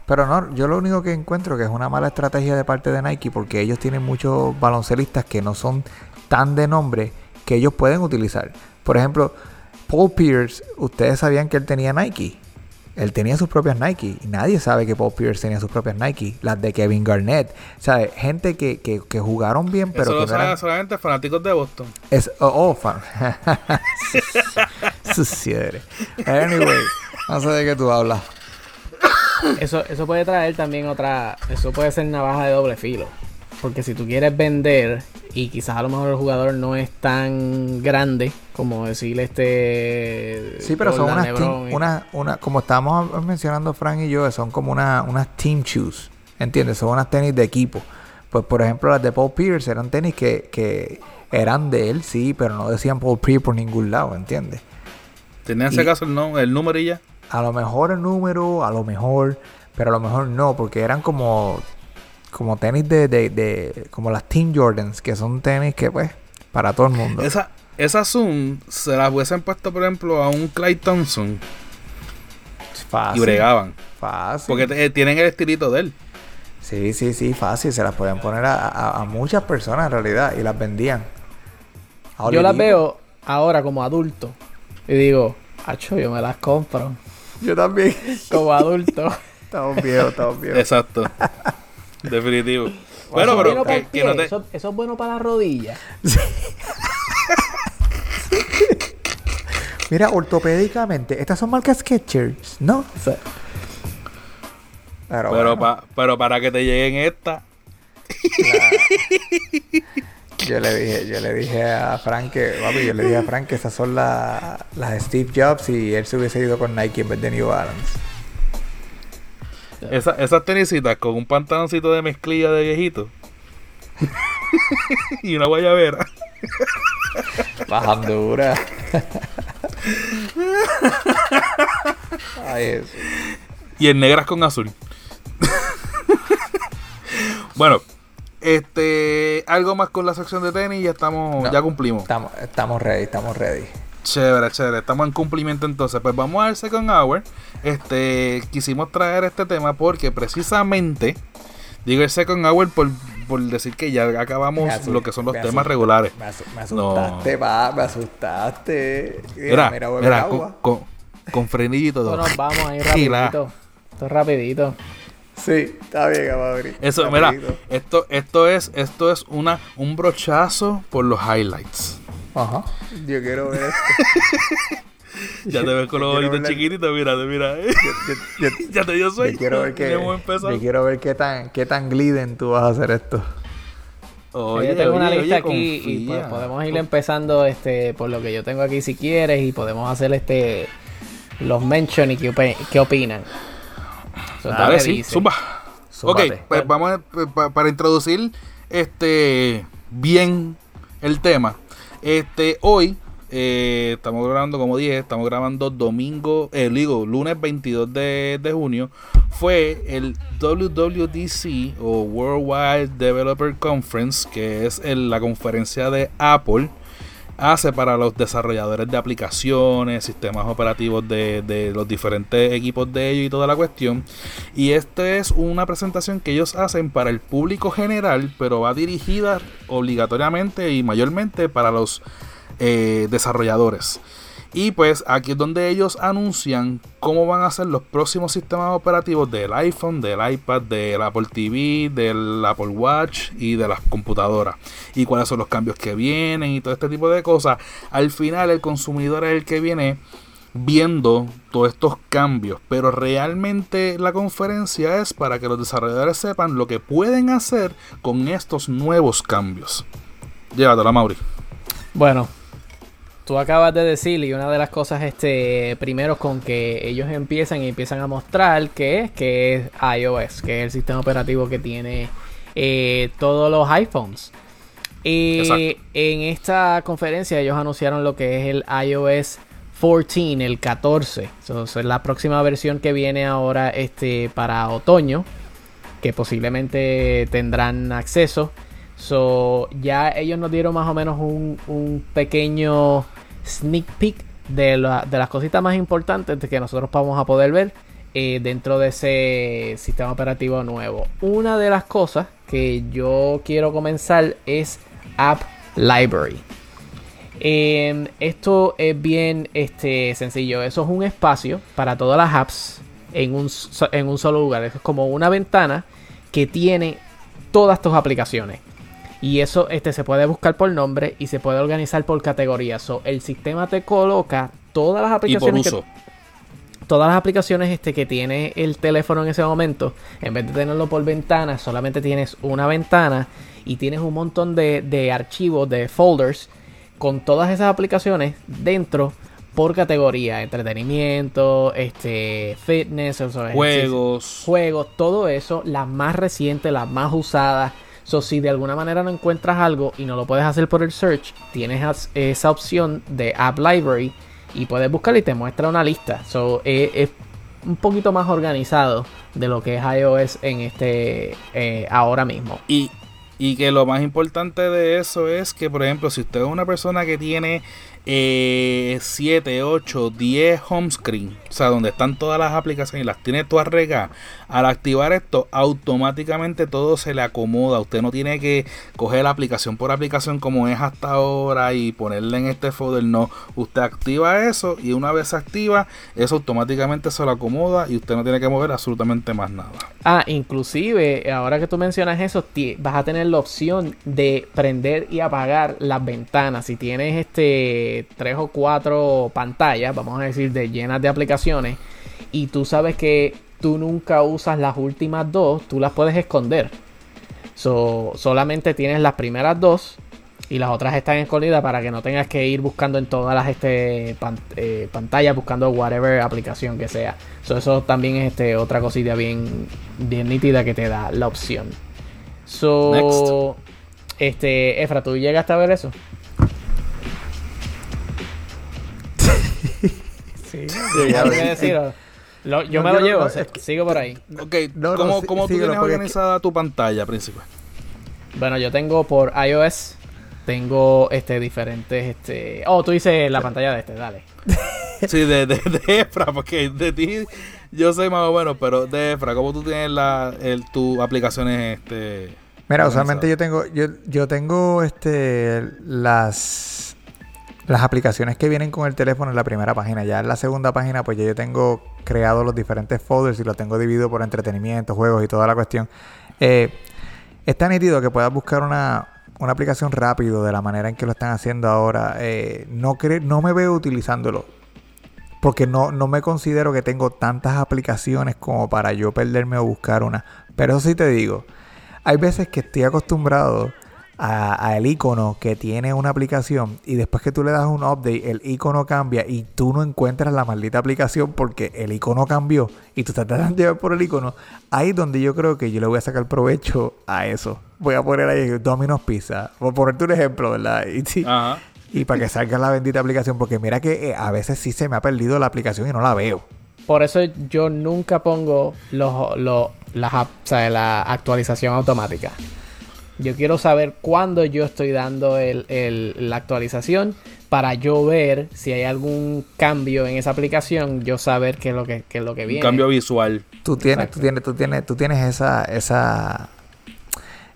pero no, yo lo único que encuentro que es una mala estrategia de parte de Nike porque ellos tienen muchos baloncelistas que no son tan de nombre que ellos pueden utilizar. Por ejemplo, Paul Pierce, ustedes sabían que él tenía Nike. Él tenía sus propias Nike. Y nadie sabe que Paul Pierce tenía sus propias Nike. Las de Kevin Garnett. ¿Sabes? Gente que, que, que jugaron bien, pero Eso que lo no saben eran... solamente fanáticos de Boston. Es, oh, oh, fan. Eres. Anyway, no sé de qué tú hablas. Eso, eso puede traer también otra. Eso puede ser navaja de doble filo. Porque si tú quieres vender y quizás a lo mejor el jugador no es tan grande como decirle este. Sí, pero son unas, team- y- una, una, como estábamos mencionando Frank y yo, son como una, unas team shoes, ¿entiendes? Son unas tenis de equipo. Pues por ejemplo las de Paul Pierce eran tenis que, que eran de él, sí, pero no decían Paul Pierce por ningún lado, ¿entiendes? Tenían ese Y- caso el, no- el número y ya. A lo mejor el número, a lo mejor, pero a lo mejor no, porque eran como, como tenis de, de, de, como las Team Jordans, que son tenis que pues, para todo el mundo. Esa, esa Zoom se las hubiesen puesto, por ejemplo, a un Clay Thompson y fácil. bregaban. Fácil. Porque te- eh, tienen el estilito de él. Sí, sí, sí, fácil. Se las pueden poner a, a- a muchas personas en realidad y las vendían. Yo las veo ahora como adulto. Y digo, acho, yo me las compro. Yo también. Como adulto. estamos viejos, estamos viejos. Exacto. Definitivo. Bueno, pero que, que no te. eso, eso es bueno para la rodilla. Mira, ortopédicamente, estas son marcas Skechers, ¿no? Pero, Pero, bueno, pa- pero para que te lleguen esta. Yo le dije, yo le dije a Frank que, papi, yo le dije a Frank que esas son la- las de Steve Jobs y él se hubiese ido con Nike en vez de New Balance. Esa, esas tenisitas con un pantaloncito de mezclilla de viejito. y una guayabera. Bajandura. Ay, eso. Y en negras con azul. bueno, este. Algo más con la sección de tenis. Ya estamos. No. Ya cumplimos. Estamos, estamos ready, estamos ready. Chévere, chévere. Estamos en cumplimiento entonces. Pues vamos al second hour. Este, quisimos traer este tema porque precisamente, digo el second hour por, por decir que ya acabamos lo que son los temas regulares. Me, asu- me No. asustaste, pa, me asustaste. Mira, mira, bebe mira, agua. con, con, con frenillo y todo. esto nos vamos ahí rapidito. Esto es rapidito. Sí, está bien, Amaury. Eso, mira, esto, esto es, esto es una, un brochazo por los highlights. Ajá. Yo quiero ver esto. Ya te ves con los ojitos chiquititos, mira, mira. eh. Yo, yo- ya te dio sueño. yo quiero ver empezado. yo quiero ver qué tan, qué tan gliden tú vas a hacer esto. Oye, yo tengo una oye, lista oye, aquí y pues, podemos ir empezando este por lo que yo tengo aquí si quieres y podemos hacer este los mention y qué, qué opinan. A ver, sí, dice, zumba. Ok, pues vamos a- pues, pa- para introducir este bien el tema. Este hoy eh, estamos grabando como dije, estamos grabando domingo, eh, digo, lunes 22 de, de junio. Fue el WWDC o Worldwide Developer Conference, que es el- la conferencia de Apple hace para los desarrolladores de aplicaciones, sistemas operativos de, de los diferentes equipos de ellos y toda la cuestión. Y esta es una presentación que ellos hacen para el público general, pero va dirigida obligatoriamente y mayormente para los eh, desarrolladores. Y pues aquí es donde ellos anuncian cómo van a ser los próximos sistemas operativos del iPhone, del iPad, del Apple TV, del Apple Watch y de las computadoras. Y cuáles son los cambios que vienen y todo este tipo de cosas. Al final el consumidor es el que viene viendo todos estos cambios. Pero realmente la conferencia es para que los desarrolladores sepan lo que pueden hacer con estos nuevos cambios. Llévatela, Mauri. Bueno, tú acabas de decir y una de las cosas este primero con que ellos empiezan y empiezan a mostrar que es que es iOS, que es el sistema operativo que tiene eh, todos los iPhones. Y Exacto. en esta conferencia ellos anunciaron lo que es el iOS 14, el 14. So, so, es la próxima versión que viene ahora este para otoño, que posiblemente tendrán acceso. So, ya ellos nos dieron más o menos un, un pequeño sneak peek de, la- de las cositas más importantes que nosotros vamos a poder ver eh, dentro de ese sistema operativo nuevo. Una de las cosas que yo quiero comenzar es App Library. Eh, esto es bien este, sencillo. Eso es un espacio para todas las apps en un, en un solo lugar. Es como una ventana que tiene todas tus aplicaciones. Y eso este, se puede buscar por nombre y se puede organizar por categorías. So, el sistema te coloca todas las Y por aplicaciones que, todas las aplicaciones este, que tiene el teléfono en ese momento, en vez de tenerlo por ventana, solamente tienes una ventana y tienes un montón de, de archivos, de folders, con todas esas aplicaciones dentro por categoría, entretenimiento, este, fitness, Juegos. juegos, todo eso, las más recientes, las más usadas. So, si de alguna manera no encuentras algo y no lo puedes hacer por el search, tienes esa opción de App Library y puedes buscar y te muestra una lista. So, eh, es un poquito más organizado de lo que es iOS en este eh, ahora mismo. Y, y que lo más importante de eso es que, por ejemplo, si usted es una persona que tiene eh, 7, 8, 10 home screen, o sea, donde están todas las aplicaciones y las tiene todas regadas, al activar esto, automáticamente todo se le acomoda. Usted no tiene que coger aplicación por aplicación como es hasta ahora y ponerle en este folder. No, usted activa eso y una vez activa, eso automáticamente se lo acomoda y usted no tiene que mover absolutamente más nada. Ah, inclusive, ahora que tú mencionas eso, vas a tener la opción de prender y apagar las ventanas. Si tienes este tres o cuatro pantallas, vamos a decir, de llenas de aplicaciones, y tú sabes que tú nunca usas las últimas dos, tú las puedes esconder. So, solamente tienes las primeras dos y las otras están escondidas para que no tengas que ir buscando en todas las este, pan- eh, pantallas, buscando whatever aplicación que sea. So, eso también es este, otra cosita bien, bien nítida que te da la opción. So, este, Efra, ¿tú llegaste a ver eso? Sí, ¿Algo que decir? Lo- yo No, me lo llevo, no, se- es que- sigo por ahí. Ok, No, no, ¿cómo, sí- cómo tú tienes organizada tu pantalla, príncipe? Bueno, yo tengo por iOS, tengo este diferentes, este... Oh, tú dices la pantalla de este, dale. Sí, de, de, de Efra, porque de ti yo sé más o menos, pero de Efra, ¿cómo tú tienes la, el, tus aplicaciones? Este, Mira, usualmente yo tengo, yo, yo tengo este las las aplicaciones que vienen con el teléfono en la primera página. Ya en la segunda página, pues ya yo tengo creado los diferentes folders y los tengo dividido por entretenimiento, juegos y toda la cuestión. Eh, es tan nítido que puedas buscar una, una aplicación rápido de la manera en que lo están haciendo ahora. Eh, no, no me veo utilizándolo. Porque no, no me considero que tengo tantas aplicaciones como para yo perderme o buscar una. Pero eso sí te digo, hay veces que estoy acostumbrado a, a el icono que tiene una aplicación y después que tú le das un update, el icono cambia y tú no encuentras la maldita aplicación porque el icono cambió y tú estás tratando de llevar por el icono, ahí es donde yo creo que yo le voy a sacar provecho a eso. Voy a poner ahí Domino's Pizza, por ponerte un ejemplo, ¿verdad? Y, sí, Ajá. y para que salga la bendita aplicación, porque mira que eh, a veces sí se me ha perdido la aplicación y no la veo. Por eso yo nunca pongo los, los, las app- o sea, la actualización automática. Yo quiero saber cuándo yo estoy dando el- el- la actualización para yo ver si hay algún cambio en esa aplicación, yo saber qué es lo que, qué es lo que Un viene. cambio visual. Tú tienes, Exacto. tú tienes, tú tienes, tú tienes esa, esa,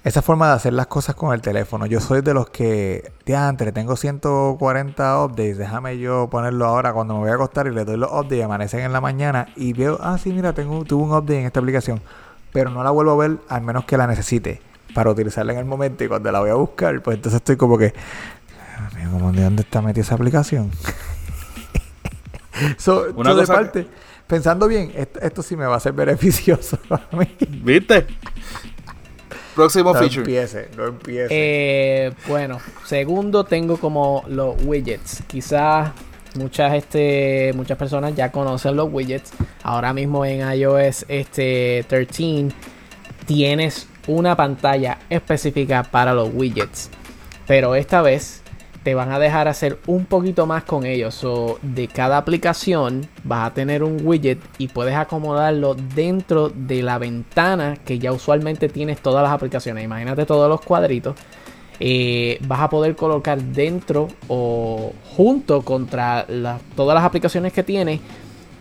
esa forma de hacer las cosas con el teléfono. Yo soy de los que, diantre, tengo 140 updates, déjame yo ponerlo ahora cuando me voy a acostar y le doy los updates, amanecen en la mañana y veo, ah, sí, mira, tengo, tuve un update en esta aplicación, pero no la vuelvo a ver al menos que la necesite para utilizarla en el momento y cuando la voy a buscar, pues entonces estoy como que, "Dios mío, ¿cómo de dónde está metida esa aplicación? so, Una so de que- pensando bien, esto, esto sí me va a ser beneficioso para mí. ¿Viste? Próximo No feature. empiece, no empiece. Eh, bueno, segundo tengo como los widgets. Quizás muchas este muchas personas ya conocen los widgets. Ahora mismo en iOS este 13 tienes una pantalla específica para los widgets. Pero esta vez te van a dejar hacer un poquito más con ellos. De cada aplicación vas a tener un widget y puedes acomodarlo dentro de la ventana que ya usualmente tienes todas las aplicaciones. Imagínate todos los cuadritos. Eh, vas a poder colocar dentro o junto contra todas las aplicaciones que tienes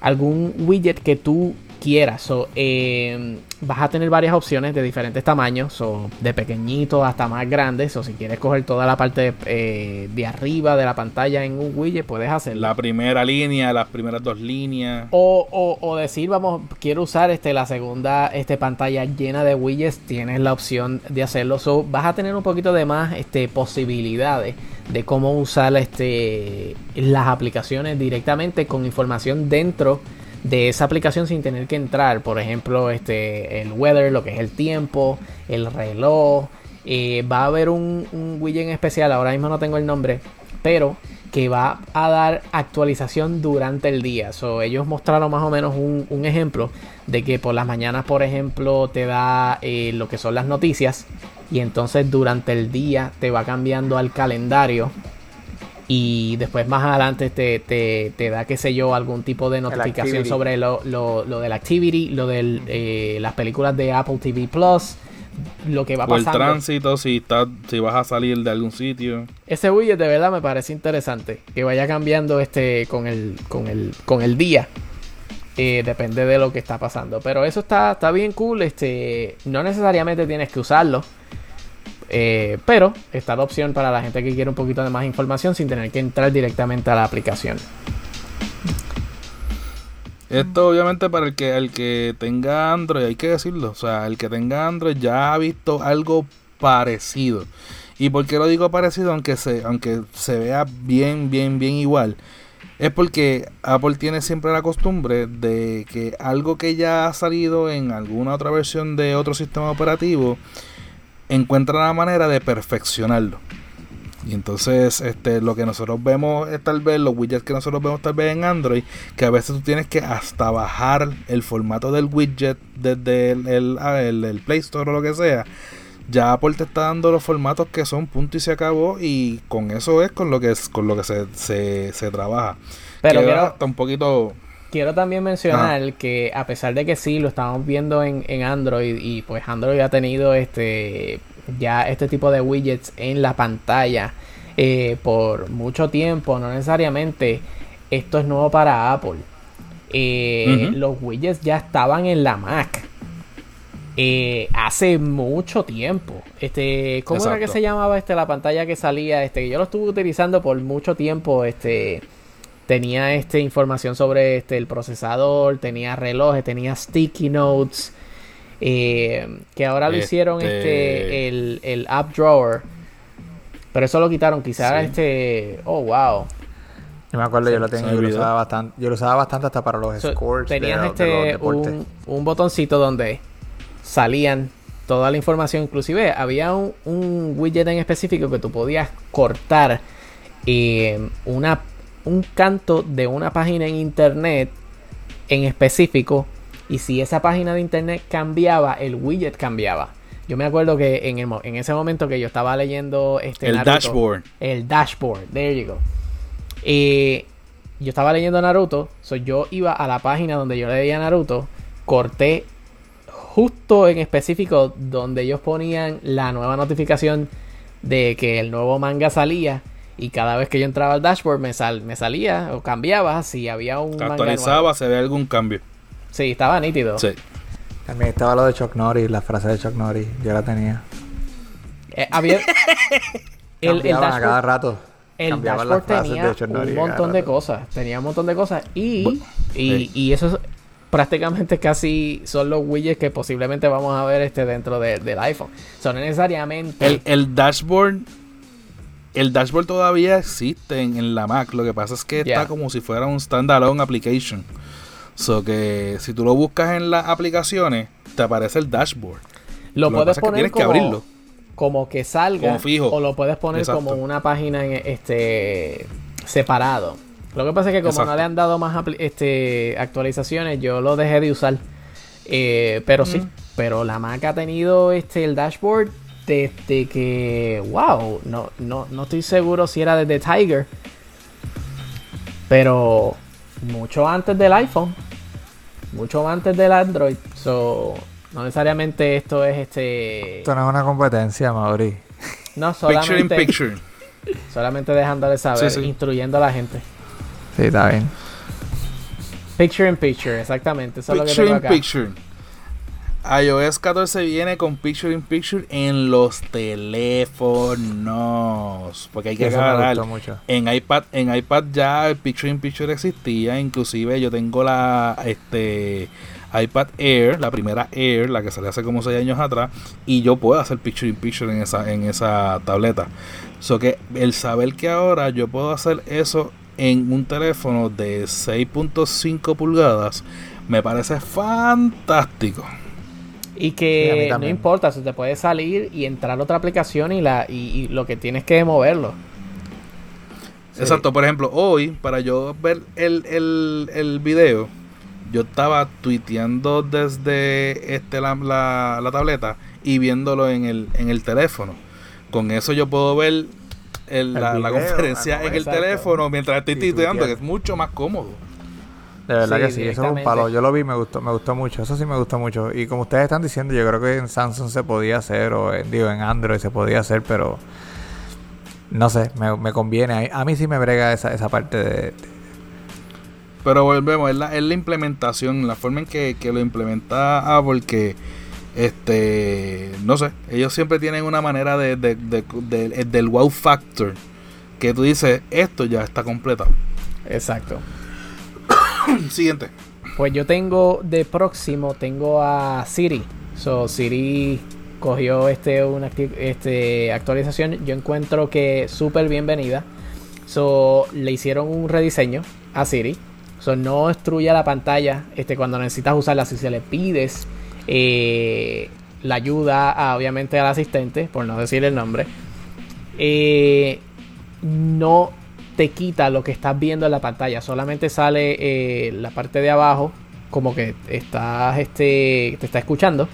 algún widget que tú quieras. So, eh, vas a tener varias opciones de diferentes tamaños, so, de pequeñito hasta más grandes. O si quieres coger toda la parte eh, de arriba de la pantalla en un widget, puedes hacerlo. La primera línea, las primeras dos líneas. O, o- o decir, vamos, quiero usar este, la segunda este, pantalla llena de widgets, tienes la opción de hacerlo. So, vas a tener un poquito de más este, posibilidades de cómo usar este, las aplicaciones directamente con información dentro de esa aplicación sin tener que entrar. Por ejemplo, este, el weather, lo que es el tiempo, el reloj. Eh, va a haber un, widget en especial, ahora mismo no tengo el nombre, pero que va a dar actualización durante el día. So, ellos mostraron más o menos un, un ejemplo de que por las mañanas, por ejemplo, te da eh, lo que son las noticias y entonces durante el día te va cambiando al calendario y después más adelante te, te- te da, qué sé yo, algún tipo de notificación sobre lo, lo, lo del activity, lo de las películas de Apple TV Plus, lo que va O el pasando. tránsito, si, está, si vas a salir de algún sitio. Ese widget de verdad me parece interesante. Que vaya cambiando este con el, con el, con el día. Eh, depende de lo que está pasando. Pero eso está, está bien cool. Este, no necesariamente tienes que usarlo. Eh, pero está la opción para la gente que quiere un poquito de más información sin tener que entrar directamente a la aplicación. Esto obviamente para el que el que tenga Android, hay que decirlo, o sea, el que tenga Android ya ha visto algo parecido. ¿Y por qué lo digo parecido aunque se aunque se vea bien bien bien igual? Es porque Apple tiene siempre la costumbre de que algo que ya ha salido en alguna otra versión de otro sistema operativo encuentra la manera de perfeccionarlo. Y entonces, este, lo que nosotros vemos es tal vez, los widgets que nosotros vemos tal vez en Android, que a veces tú tienes que hasta bajar el formato del widget desde el, el- el- el Play Store o lo que sea. Ya Apple te está dando los formatos que son punto y se acabó y con eso es con lo que es, con lo que se, se, se trabaja. Pero que quiero- hasta un poquito Quiero también mencionar que a pesar de que sí lo estamos viendo en, en Android y pues Android ha tenido este ya este tipo de widgets en la pantalla eh, por mucho tiempo, no necesariamente esto es nuevo para Apple. Eh. Los widgets ya estaban en la Mac eh, hace mucho tiempo. Este, ¿cómo era que se llamaba este la pantalla que salía? Este, yo lo estuve utilizando por mucho tiempo. Este, tenía este información sobre este el procesador, tenía relojes, tenía sticky notes. eh, que ahora lo hicieron Este- este el, el app drawer. Pero eso lo quitaron, quizás Sí. este. Oh wow. Yo me acuerdo, yo lo tenía, yo lo usaba bastante, yo lo usaba bastante hasta para los So, scores tenías de este un, un botoncito donde salían toda la información. Inclusive había un, un widget en específico que tú podías cortar eh, una, un canto de una página en internet en específico. Y si esa página de internet cambiaba, el widget cambiaba. Yo me acuerdo que en, el, en ese momento que yo estaba leyendo este El Naruto, dashboard. El dashboard, there you go. Eh, yo estaba leyendo Naruto, so yo iba a la página donde yo leía Naruto, corté justo en específico donde ellos ponían la nueva notificación de que el nuevo manga salía y cada vez que yo entraba al dashboard me, sal- me salía o cambiaba si había un. Actualizaba, se ve algún cambio. Sí, estaba nítido. Sí. También estaba lo de Chuck Norris, la frase de Chuck Norris. Yo la tenía. Eh, había el, el Cambiaban a cada dashboard, rato. el dashboard tenía de Chuck Norris un montón de cosas, tenía un montón de cosas y, Bu- y, sí. y eso es prácticamente casi son los widgets que posiblemente vamos a ver este dentro de- del iPhone. Son necesariamente El, el dashboard. El dashboard todavía existe en, en la Mac. Lo que pasa es que está como si fuera un standalone application. So que si tú lo buscas en las aplicaciones, te aparece el dashboard. lo, puedes es que poner tienes que como, abrirlo. como que salga Como fijo. o lo puedes poner Exacto. como una página en, este separado. Lo que pasa es que como Exacto. no le han dado más este, actualizaciones, yo lo dejé de usar. Eh, pero sí, Mm. pero la Mac ha tenido este el dashboard desde que, wow, no, no, no estoy seguro si era desde Tiger, pero mucho antes del iPhone, mucho antes del Android. So, no necesariamente esto es este, Esto no es una competencia, Mauri. no Picture in solamente, picture. solamente dejándole saber, Sí, sí. instruyendo a la gente. Sí, está bien. Picture in picture, exactamente, eso es lo que Picture tengo in acá. picture. iOS 14 viene con Picture in Picture en los teléfonos. Porque hay que aclarar. En iPad, en iPad ya el Picture in Picture existía. Inclusive yo tengo la este iPad Air, la primera Air, la que salió hace como 6 años atrás. Y yo puedo hacer Picture in Picture en esa, en esa tableta. So que el saber que ahora yo puedo hacer eso en un teléfono de 6.5 pulgadas me parece fantástico. Y Sí, que no importa, se te puede salir y entrar a otra aplicación y la y, y lo que tienes que es moverlo. Sí. Exacto, por ejemplo, hoy, para yo ver el, el, el video, yo estaba tuiteando desde este la, la, la tableta y viéndolo en el, en el teléfono. Con eso yo puedo ver el- la, la video, conferencia ah, no, en el teléfono mientras estoy tuiteando, que es mucho más cómodo. De verdad Sí, que sí, eso es un palo. Yo lo vi, me gustó, me gustó mucho. Eso sí me gustó mucho. Y como ustedes están diciendo, yo creo que en Samsung se podía hacer, o en, digo, en Android se podía hacer, pero no sé, me, me conviene. A, a mí sí me brega esa, esa parte de, de- Pero volvemos, es la, es la implementación, la forma en que, que lo implementa Apple, que este, no sé, ellos siempre tienen una manera de, de- de- de- del wow factor, que tú dices, esto ya está completado. Exacto. Siguiente. Pues yo tengo de próximo, tengo a Siri. So Siri cogió este una este actualización. Yo encuentro que súper bienvenida. So le hicieron un rediseño a Siri. So no destruya la pantalla este, cuando necesitas usarla. Si se le pides eh, la ayuda a, obviamente al asistente, por no decir el nombre. eh, no te quita lo que estás viendo en la pantalla. Solamente sale eh, la parte de abajo, como que estás, este, te está escuchando.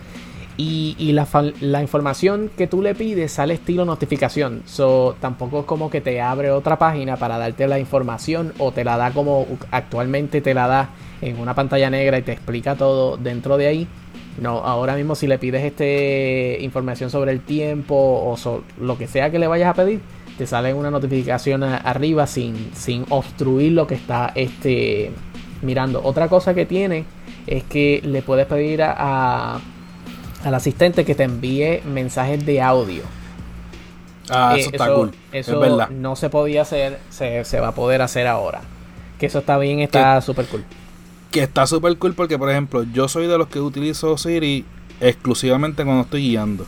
Y, la, la información que tú le pides sale estilo notificación. So, tampoco es como que te abre otra página para darte la información o te la da como actualmente te la da en una pantalla negra y te explica todo dentro de ahí. No, ahora mismo si le pides este información sobre el tiempo o so- lo que sea que le vayas a pedir, te sale una notificación arriba sin, sin obstruir lo que está este, mirando. Otra cosa que tiene es que le puedes pedir a, a- al asistente que te envíe mensajes de audio. Ah, Eh, eso está cool. eso es verdad. no se podía hacer, se, se va a poder hacer ahora. Que eso está bien, está súper cool. Que está súper cool porque, por ejemplo, yo soy de los que utilizo Siri exclusivamente cuando estoy guiando.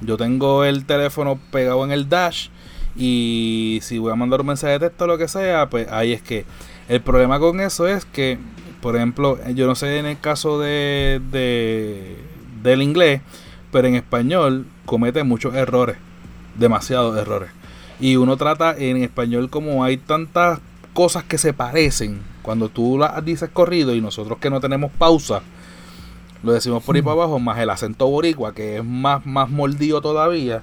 Yo tengo el teléfono pegado en el dash y si voy a mandar un mensaje de texto o lo que sea, pues ahí es que el problema con eso es que, por ejemplo, yo no sé en el caso de, de del inglés, pero en español comete muchos errores, demasiados errores. Y uno trata en español como hay tantas cosas que se parecen, cuando tú las dices corrido y nosotros que no tenemos pausa, lo decimos por ahí para abajo, más el acento boricua, que es más, más mordido todavía,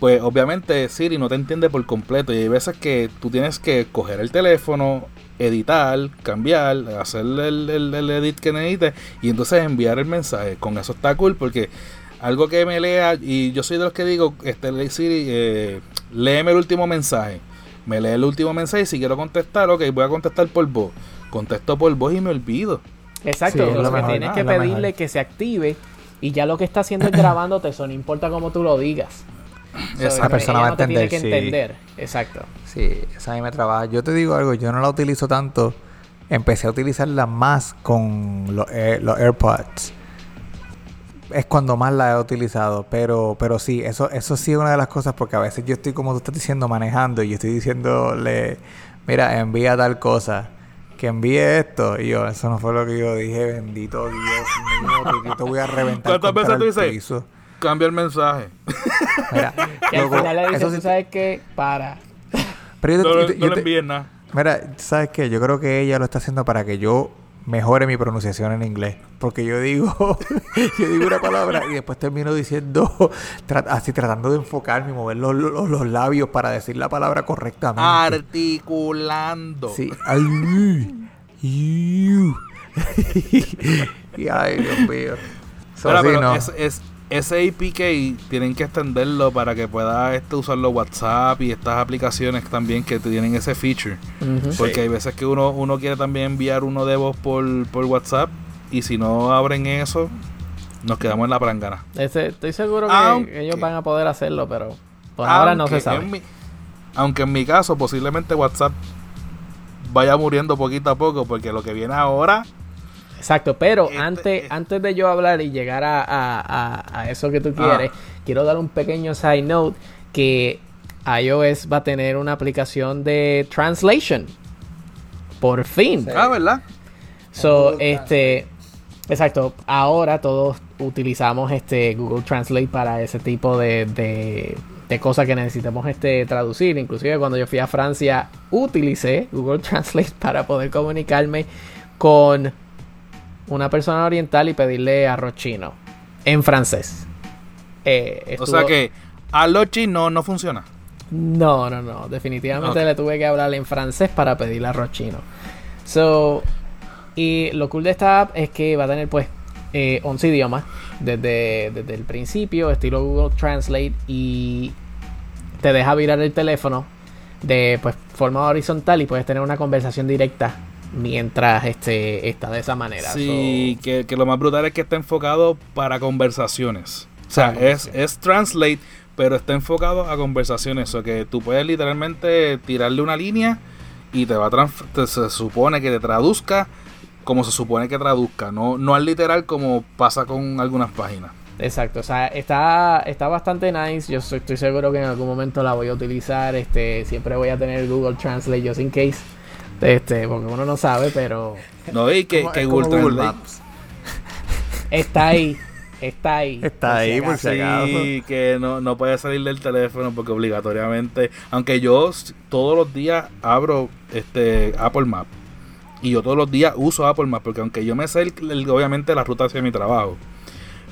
pues obviamente Siri no te entiende por completo. Y hay veces que tú tienes que coger el teléfono, editar, cambiar, hacer el, el, el edit que necesites y entonces enviar el mensaje. Con eso está cool porque algo que me lea, y yo soy de los que digo, este Siri, eh, léeme el último mensaje. Me lee el último mensaje y si quiero contestar, ok, voy a contestar por voz. Contesto por voz y me olvido. Exacto, Sí, lo que mejor, tienes que pedirle mejor. que se active y ya lo que está haciendo es grabándote, eso no importa cómo tú lo digas. Esa La persona va a no te tiene que entender, sí. entender. Exacto. Sí, esa a mí me trabaja. Yo te digo algo, yo no la utilizo tanto. Empecé a utilizarla más con los, Air- los AirPods. Es cuando más la he utilizado. Pero, pero sí, eso, eso sí es una de las cosas porque a veces yo estoy, como tú estás diciendo, manejando y yo estoy diciéndole, mira, envía tal cosa. Que envíe esto. Y yo, eso no fue lo que yo dije. Bendito Dios mío, que yo te voy a reventar ¿Cuántas veces tú dices? Cambia el mensaje. Mira, al final le dices, tú sabes que para. pero yo te- No, yo le- te- no yo le te- envíes nada. Mira, ¿sabes qué? Yo creo que ella lo está haciendo para que yo mejore mi pronunciación en inglés. Porque yo digo, yo digo una palabra y después termino diciendo, tra- así tratando de enfocarme y mover los, los- los labios para decir la palabra correctamente. Articulando. Sí. Ay, y ay, Dios mío. So, Ahora, sí, pero no. es, es- ese APK tienen que extenderlo para que pueda este, usarlo WhatsApp y estas aplicaciones también que tienen ese feature. Porque hay veces que uno, uno quiere también enviar uno de voz por, por WhatsApp y si no abren eso, nos quedamos en la prangana. Ese- estoy seguro que Aunque- ellos van a poder hacerlo, pero por ahora no se sabe. en mi- aunque en mi caso, posiblemente WhatsApp vaya muriendo poquito a poco, porque lo que viene ahora, Exacto, pero Este- antes, este- antes de yo hablar y llegar a, a- a- a eso que tú Ah. quieres, quiero dar un pequeño side note que iOS va a tener una aplicación de translation. Por fin. ah, ¿verdad? So, este, exacto, ahora todos utilizamos este Google Translate para ese tipo de, de, de cosas que necesitamos este, traducir. Inclusive cuando yo fui a Francia utilicé Google Translate para poder comunicarme con una persona oriental y pedirle arroz chino en francés. Eh, O sea que a los chinos no funciona. no, no, no. Definitivamente le tuve que hablar en francés para pedirle arroz chino. So, y lo cool de esta app es que va a tener pues eh, 11 idiomas desde, desde el principio, estilo Google Translate, y te deja virar el teléfono de pues forma horizontal y puedes tener una conversación directa mientras este está de esa manera. Sí, que, que lo más brutal es que está enfocado para conversaciones. O sea, es, es translate, pero está enfocado a conversaciones. O que tú puedes literalmente tirarle una línea y te va a te- se supone que te traduzca como se supone que traduzca, no, no al literal como pasa con algunas páginas. Exacto, o sea, está, está bastante nice. Yo soy- estoy seguro que en algún momento la voy a utilizar. Este, siempre voy a tener Google Translate just in case. Este, porque uno no sabe, pero No, y que, que Google Maps. está ahí. Está ahí. Está ahí, por si acaso. Sí, que no, no puede salir del teléfono porque obligatoriamente, aunque yo todos los días abro este Apple Map y yo todos los días uso Apple Map porque aunque yo me sé el- el- obviamente la ruta hacia mi trabajo,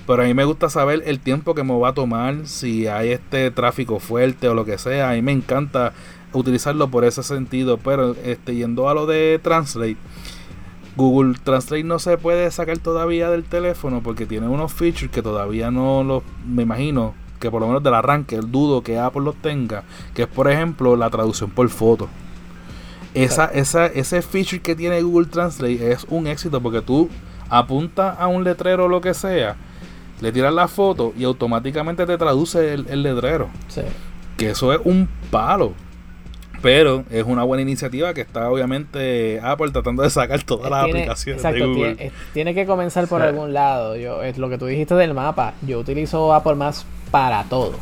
pero a mí me gusta saber el tiempo que me va a tomar si hay este tráfico fuerte o lo que sea, a mí me encanta utilizarlo por ese sentido, pero este yendo a lo de Translate Google Translate no se puede sacar todavía del teléfono porque tiene unos features que todavía no los, me imagino, que por lo menos del arranque, el dudo que Apple los tenga, que es por ejemplo la traducción por foto. Esa, esa, ese feature que tiene Google Translate es un éxito porque tú apuntas a un letrero o lo que sea, le tiras la foto y automáticamente te traduce el, el letrero. Sí. Que eso es un palo. Pero es una buena iniciativa que está obviamente Apple tratando de sacar todas las aplicaciones exacto, de Google. Tiene, tiene que comenzar por Sí. algún lado. Yo, es lo que tú dijiste del mapa. Yo utilizo Apple Maps para todo.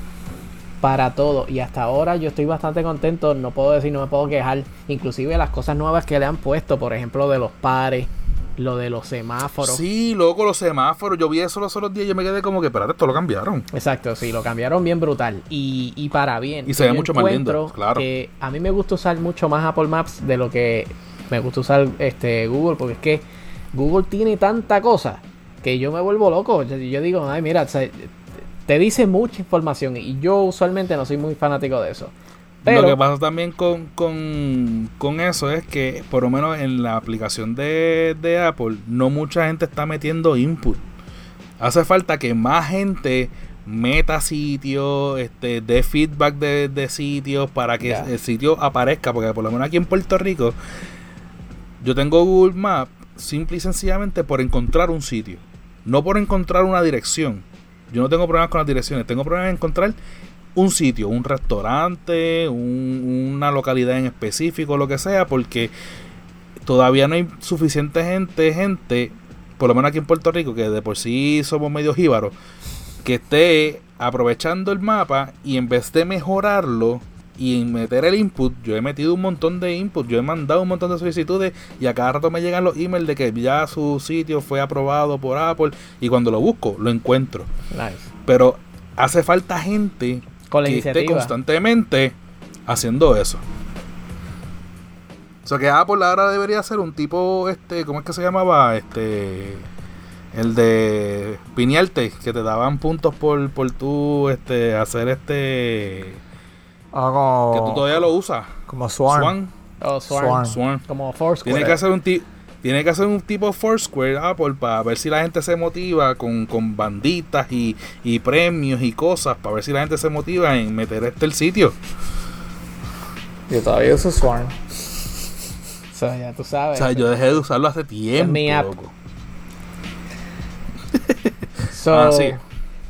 Para todo. Y hasta ahora yo estoy bastante contento. No puedo decir, no me puedo quejar. Inclusive las cosas nuevas que le han puesto, por ejemplo, de los pares. Lo de los semáforos. Sí, loco, los semáforos. Yo vi eso los otros días y yo me quedé como que, espérate, esto lo cambiaron. Exacto, sí, lo cambiaron bien brutal y, y para bien. Y se ve mucho más lindo, claro. que a mí me gusta usar mucho más Apple Maps de lo que me gusta usar este Google, porque es que Google tiene tanta cosa que yo me vuelvo loco. Yo, yo digo, ay, mira, o sea, te dice mucha información y yo usualmente no soy muy fanático de eso. Pero, Lo que pasa también con, con, con eso es que, por lo menos en la aplicación de, de Apple, no mucha gente está metiendo input. Hace falta que más gente meta sitios, este, dé feedback de, de sitios para que el sitio aparezca. Porque por lo menos aquí en Puerto Rico, yo tengo Google Maps simple y sencillamente por encontrar un sitio. No por encontrar una dirección. Yo no tengo problemas con las direcciones. Tengo problemas en encontrar un sitio, un restaurante, un- una localidad en específico, lo que sea, porque todavía no hay suficiente gente, gente, por lo menos aquí en Puerto Rico, que de por sí somos medio jíbaros, que esté aprovechando el mapa y en vez de mejorarlo y meter el input, yo he metido un montón de input, yo he mandado un montón de solicitudes y a cada rato me llegan los emails de que ya su sitio fue aprobado por Apple y cuando lo busco lo encuentro. nice. Pero hace falta gente Con la que esté constantemente haciendo eso. O sea que Apple ahora debería ser un tipo, este, ¿cómo es que se llamaba? Este, el de piñarte, que te daban puntos por, por tú, este, hacer este, Ah, como, que tú todavía lo usas. como Swarm. Swan. Oh. Swarm. Swan. Como Foursquare. Tiene que hacer un tipo. Tiene que hacer un tipo Foursquare Apple para ver si la gente se motiva con, con banditas y, y premios y cosas, para ver si la gente se motiva en meter este el sitio. Yo todavía uso Swarm. So, ya tú sabes. O sea, yo dejé de usarlo hace tiempo. mi app. loco. So, Ah, sí.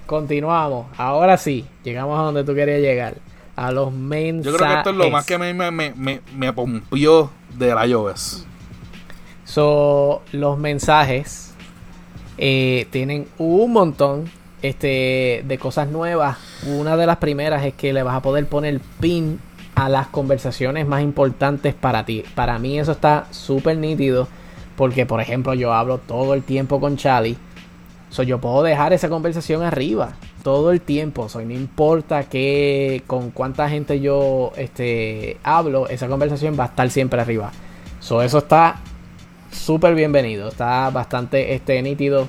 continuamos. Ahora sí, llegamos a donde tú querías llegar. A los mensajes. Yo creo que esto es lo más que a mí me, me, me, me pompió de la iOS. So, los mensajes eh, tienen un montón este, de cosas nuevas. Una de las primeras es que le vas a poder poner pin a las conversaciones más importantes para ti. Para mí eso está súper nítido. Porque, por ejemplo, yo hablo todo el tiempo con Charlie. So, yo puedo dejar esa conversación arriba todo el tiempo. So, no importa que con cuánta gente yo este, hablo, esa conversación va a estar siempre arriba. So, eso está súper bienvenido. Está bastante este, nítido.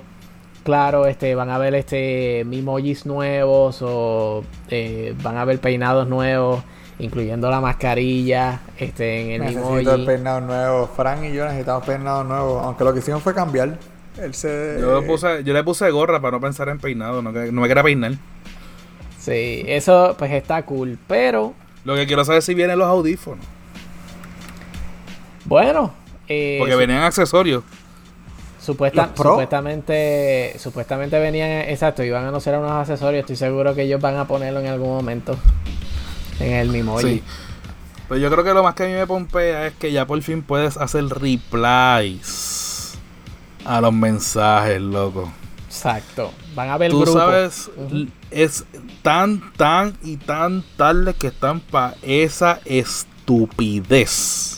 Claro, este, van a ver este emojis nuevos o eh, van a ver peinados nuevos, incluyendo la mascarilla este, en el Necesito el emoji. peinado nuevo. Frank y yo necesitamos peinado nuevo. Aunque lo que hicimos fue cambiar. Él se... Yo, le puse, yo le puse gorra para no pensar en peinado, no, no me quería peinar. Sí, eso pues está cool. Pero Lo que quiero saber es si vienen los audífonos. bueno, eh, Porque venían accesorios. supuesta- supuestamente, supuestamente venían, exacto, iban a anunciar unos accesorios. Estoy seguro que ellos van a ponerlo en algún momento en el mismo. Sí. Pero yo creo que lo más que a mí me pompea es que ya por fin puedes hacer replies a los mensajes, loco. Exacto. Van a ver Tú grupo. sabes, es tan, tan y tan tarde que están para esa estupidez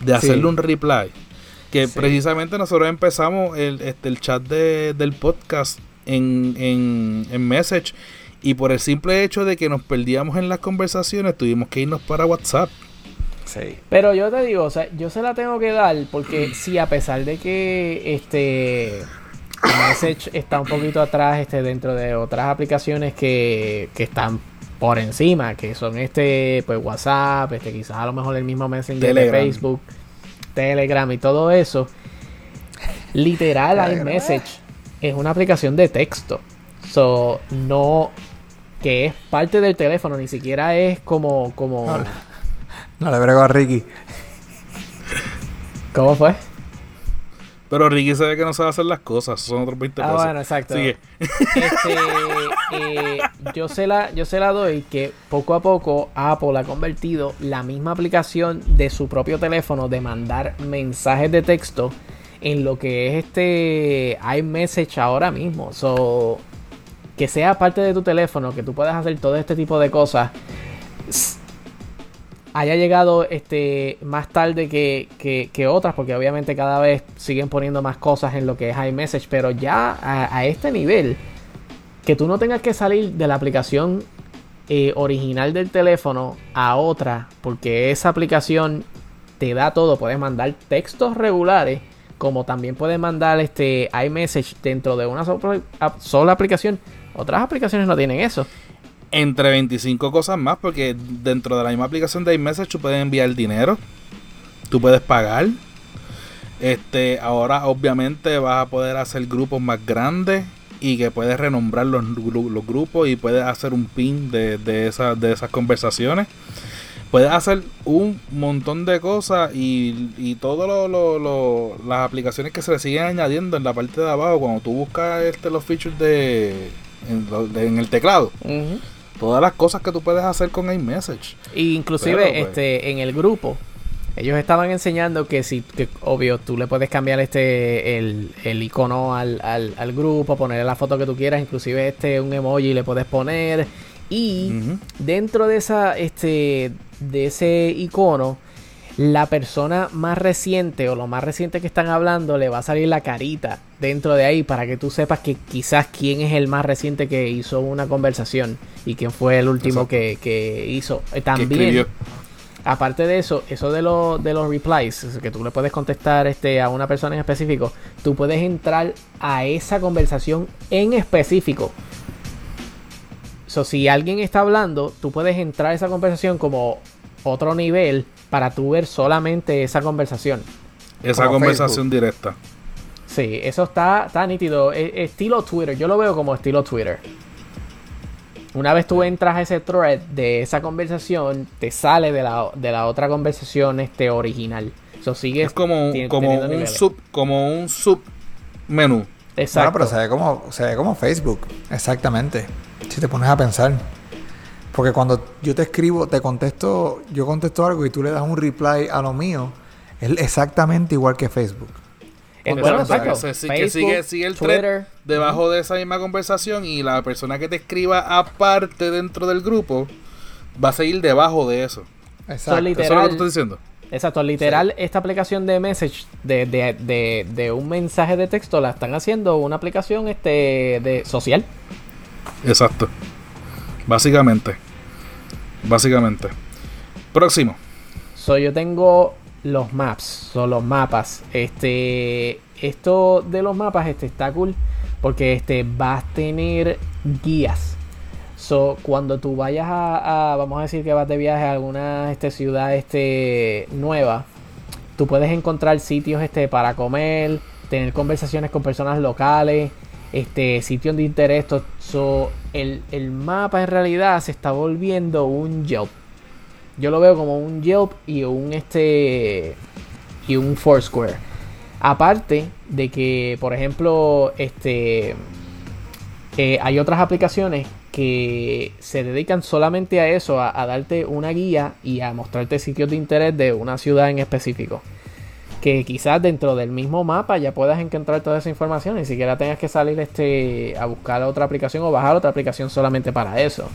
de hacerle un reply. Que Sí. precisamente nosotros empezamos el, este, el chat de- del podcast en, en, en Message y por el simple hecho de que nos perdíamos en las conversaciones tuvimos que irnos para WhatsApp. Sí. Pero yo te digo, o sea, yo se la tengo que dar porque si a pesar de que este Message está un poquito atrás este dentro de otras aplicaciones que, que están por encima, que son este pues WhatsApp, este quizás a lo mejor el mismo Messenger Telegram. de Facebook, Telegram y todo eso. Literal iMessage es una aplicación de texto. So, no que es parte del teléfono, ni siquiera es como como No, No le brego a Ricky. ¿Cómo fue? Pero Ricky sabe que no sabe hacer las cosas, son otros 20 Ah, bueno, exacto. Sigue. Este, eh, yo, se la, yo se la doy que poco a poco Apple ha convertido la misma aplicación de su propio teléfono de mandar mensajes de texto en lo que es este iMessage ahora mismo. So, que sea parte de tu teléfono, que tú puedas hacer todo este tipo de cosas. Haya llegado este más tarde que, que- que otras, porque obviamente cada vez siguen poniendo más cosas en lo que es iMessage, pero ya a, este nivel, que tú no tengas que salir de la aplicación eh, original del teléfono a otra, porque esa aplicación te da todo, puedes mandar textos regulares, como también puedes mandar este iMessage dentro de una sola aplicación. Otras aplicaciones no tienen eso. Entre 25 cosas más, porque dentro de la misma aplicación de iMessage tú puedes enviar dinero, tú puedes pagar. Este, ahora obviamente vas a poder hacer grupos más grandes y que puedes renombrar los, los grupos y puedes hacer un pin de, de, de esas conversaciones. Puedes hacer un montón de cosas y, y todas las aplicaciones que se le siguen añadiendo en la parte de abajo cuando tú buscas este, los features lo- de- en el teclado. Todas las cosas que tú puedes hacer con iMessage. Y inclusive Pero, pues. este en el grupo ellos estaban enseñando que si que, obvio tú le puedes cambiar este el, el icono al, al, al grupo ponerle la foto que tú quieras inclusive este un emoji le puedes poner y dentro de esa este de ese icono la persona más reciente o lo más reciente que están hablando le va a salir la carita dentro de ahí para que tú sepas que quizás quién es el más reciente que hizo una conversación y quién fue el último que, que hizo. Eh, También, aparte de eso, eso de, lo- de los replies, es que tú le puedes contestar este, a una persona en específico, tú puedes entrar a esa conversación en específico. So, si alguien está hablando, tú puedes entrar a esa conversación como otro nivel para tú ver solamente esa conversación. Esa conversación directa. Sí, eso está, está nítido. E- estilo Twitter, yo lo veo como estilo Twitter. Una vez tú entras a ese thread de esa conversación, te sale de la, de la otra conversación este original. Eso sigue Es como, como un niveles. sub, como un sub menú. Exacto. Bueno, pero se ve como, se ve como Facebook, exactamente. Si te pones a pensar. Porque cuando yo te escribo, te contesto, yo contesto algo y tú le das un reply a lo mío, es exactamente igual que Facebook. Bueno. Que, que sigue, sigue el Twitter. thread debajo de esa misma conversación y la persona que te escriba aparte dentro del grupo va a seguir debajo de eso. Exacto. ¿Eso es lo que literal. tú estás diciendo? Exacto, literal, esta aplicación de message, de, de, de, de un mensaje de texto, la están haciendo una aplicación este de social. Exacto. Básicamente. Básicamente. Próximo. So, yo tengo los maps, son los mapas. Este, esto de los mapas, este está cool porque este vas a tener guías. So, cuando tú vayas a, a- vamos a decir que vas de viaje a alguna este, ciudad este, nueva, tú puedes encontrar sitios este, para comer, tener conversaciones con personas locales, este, sitios de interés. So, el, el mapa en realidad se está volviendo un Yelp. Yo lo veo como un Yelp y un este y un Foursquare. Aparte de que, por ejemplo, este eh, hay otras aplicaciones que se dedican solamente a eso, a, darte una guía y a mostrarte sitios de interés de una ciudad en específico. Que quizás dentro del mismo mapa ya puedas encontrar toda esa información, ni siquiera tengas que salir este a buscar otra aplicación o bajar otra aplicación solamente para eso.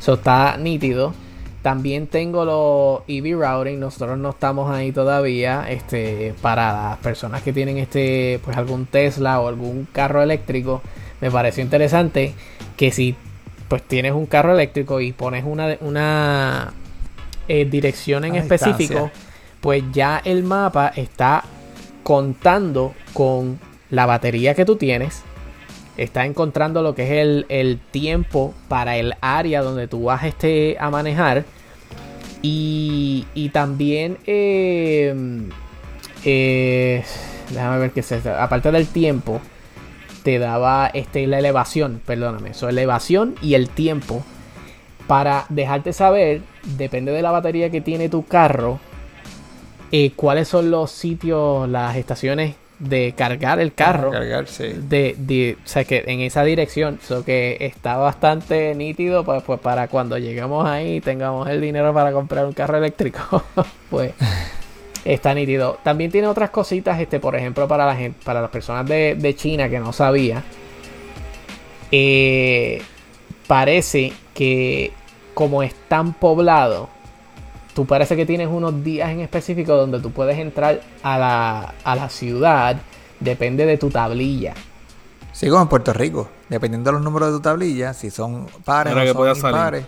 Eso está nítido. También tengo los EV routing. Nosotros no estamos ahí todavía. Este, para las personas que tienen este, pues algún Tesla o algún carro eléctrico, me pareció interesante que si pues tienes un carro eléctrico y pones una, una eh, dirección en A específico, distancia. pues ya el mapa está contando con la batería que tú tienes. Está encontrando lo que es el, el tiempo para el área donde tú vas este, a manejar. Y, y también, eh, eh, déjame ver qué es esto. Aparte del tiempo, te daba este, la elevación, perdóname, su elevación y el tiempo para dejarte saber, depende de la batería que tiene tu carro, eh, cuáles son los sitios, las estaciones de cargar el carro Cargar, sí. de, de- o sea que en esa dirección so que está bastante nítido pues, pues para cuando lleguemos ahí y tengamos el dinero para comprar un carro eléctrico pues está nítido también tiene otras cositas este por ejemplo para la gente para las personas de, de China que no sabía eh, parece que como es tan poblado tú parece que tienes unos días en específico donde tú puedes entrar a la, a la ciudad, depende de tu tablilla. Sí, como en Puerto Rico. Dependiendo de los números de tu tablilla, si son pares Para o que son puedas salir. impares.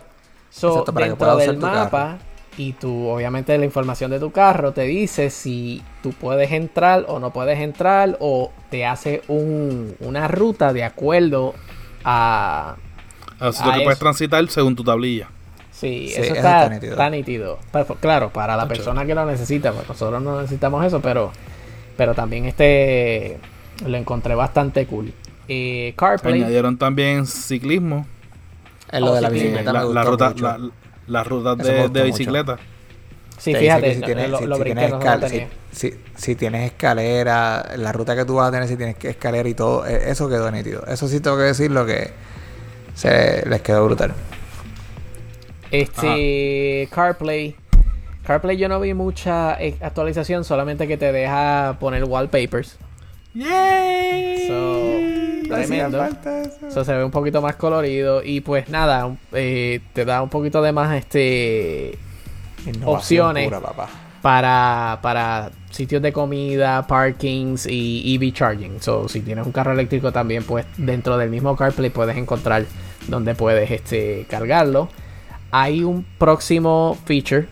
So, Exacto, para que dentro puedas del mapa y tú, obviamente, la información de tu carro te dice si tú puedes entrar o no puedes entrar o te hace un- una ruta de acuerdo a... Así Ah, que puedes eso. transitar según tu tablilla. Sí, Sí, eso eso está, está nítido. está nítido. Pero, claro, para la persona que lo necesita, pues nosotros no necesitamos eso, pero, pero también este lo encontré bastante cool. Eh, CarPlay, Añadieron también ciclismo. Es lo de la Oh, sí, bicicleta. la, me la gustó ruta, mucho. la- las rutas de, de mucho. bicicleta. sí, Te fíjate, si tienes, lo, si- lo si brinqué, tienes no se lo escal- tenía. si- si- si tienes escalera, la ruta que tú vas a tener, si tienes que escalera y todo, eh, eso quedó nítido. Eso sí tengo que decirlo que se les quedó brutal. Este CarPlay. CarPlay yo no vi mucha eh, actualización, solamente que te deja poner wallpapers. ¡Yay! So, tremendo. So, se ve un poquito más colorido y pues nada, eh, te da un poquito de más este Innovación Opciones. pura, papá. para, para sitios de comida, parkings y EV charging. So, si tienes un carro eléctrico también, pues dentro del mismo CarPlay puedes encontrar donde puedes este, cargarlo. Hay un próximo feature.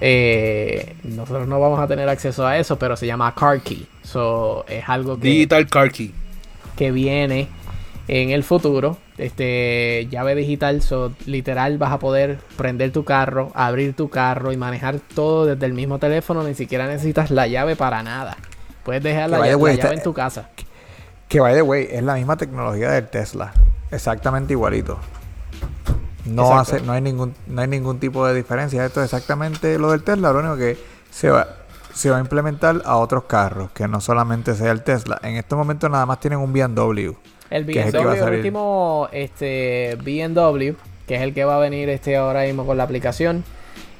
Eh, nosotros no vamos a tener acceso a eso, pero se llama Car Key. So, es algo que Digital Car Key. que viene en el futuro. Este llave digital, so, literal vas a poder prender tu carro, abrir tu carro y manejar todo desde el mismo teléfono. Ni siquiera necesitas la llave para nada. Puedes dejar la, Que llave, way, la llave está- en tu casa. Que by the way, es la misma tecnología del Tesla. Exactamente igualito. No hace, no hay ningún, no hay ningún tipo de diferencia. Esto es exactamente lo del Tesla. Lo único que se va, se va a implementar a otros carros, que no solamente sea el Tesla. En estos momentos nada más tienen un BMW. El que es el que BMW, el último este, BMW, que es el que va a venir este ahora mismo con la aplicación.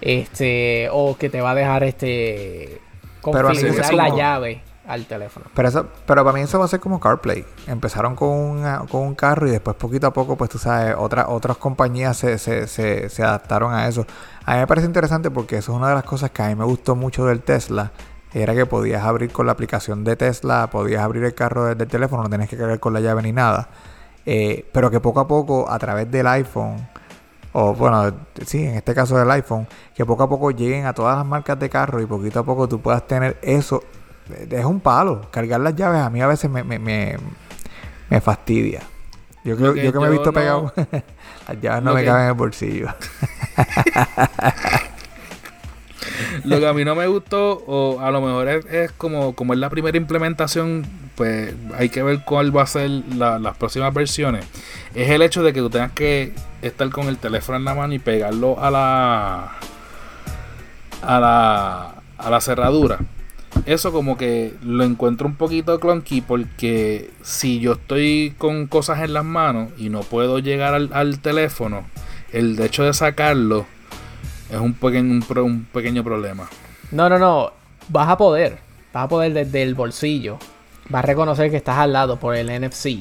Este, o que te va a dejar este Pero así configurar la llave al teléfono. Pero eso, pero para mí eso va a ser como CarPlay. Empezaron con, con un carro y después poquito a poco, pues tú sabes, otras compañías se adaptaron a eso. A mí me parece interesante porque eso es una de las cosas que a mí me gustó mucho del Tesla. Era que podías abrir con la aplicación de Tesla, podías abrir el carro desde el teléfono, no tenías que cargar con la llave ni nada. Eh, pero que poco a poco, a través del iPhone, o bueno, sí, en este caso del iPhone, que poco a poco lleguen a todas las marcas de carro y poquito a poco tú puedas tener eso. Es un palo. Cargar las llaves a mí a veces me, me, me, me fastidia. Yo, creo, que yo que me he visto no- pegado, las llaves no me que- caben en el bolsillo. Lo que a mí no me gustó, o a lo mejor es, es como, como es la primera implementación, pues hay que ver cuál va a ser la- las próximas versiones. Es el hecho de que tú tengas que estar con el teléfono en la mano y pegarlo a la a la a la cerradura. Eso como que lo encuentro un poquito clunky porque si yo estoy con cosas en las manos y no puedo llegar al, al teléfono, el hecho de sacarlo es un pequeño, un, un pequeño problema. No, no, no. Vas a poder. Vas a poder desde el bolsillo. Vas a reconocer que estás al lado por el NFC.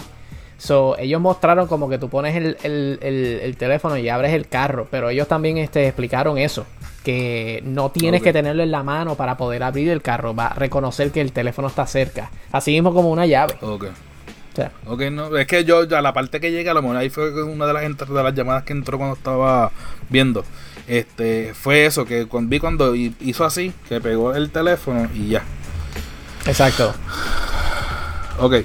So, ellos mostraron como que tú pones el, el- el- el teléfono y abres el carro. Pero ellos también este, explicaron eso. Que no tienes que tenerlo en la mano para poder abrir el carro. Va a reconocer que el teléfono está cerca. Así mismo como una llave. Ok. O sea, Ok, no, es que yo, ya la parte que llega, a lo mejor ahí fue una de las, de las llamadas que entró cuando estaba viendo. Este, fue eso, que cuando, vi cuando hi- hizo así, que pegó el teléfono y ya. exacto. Ok,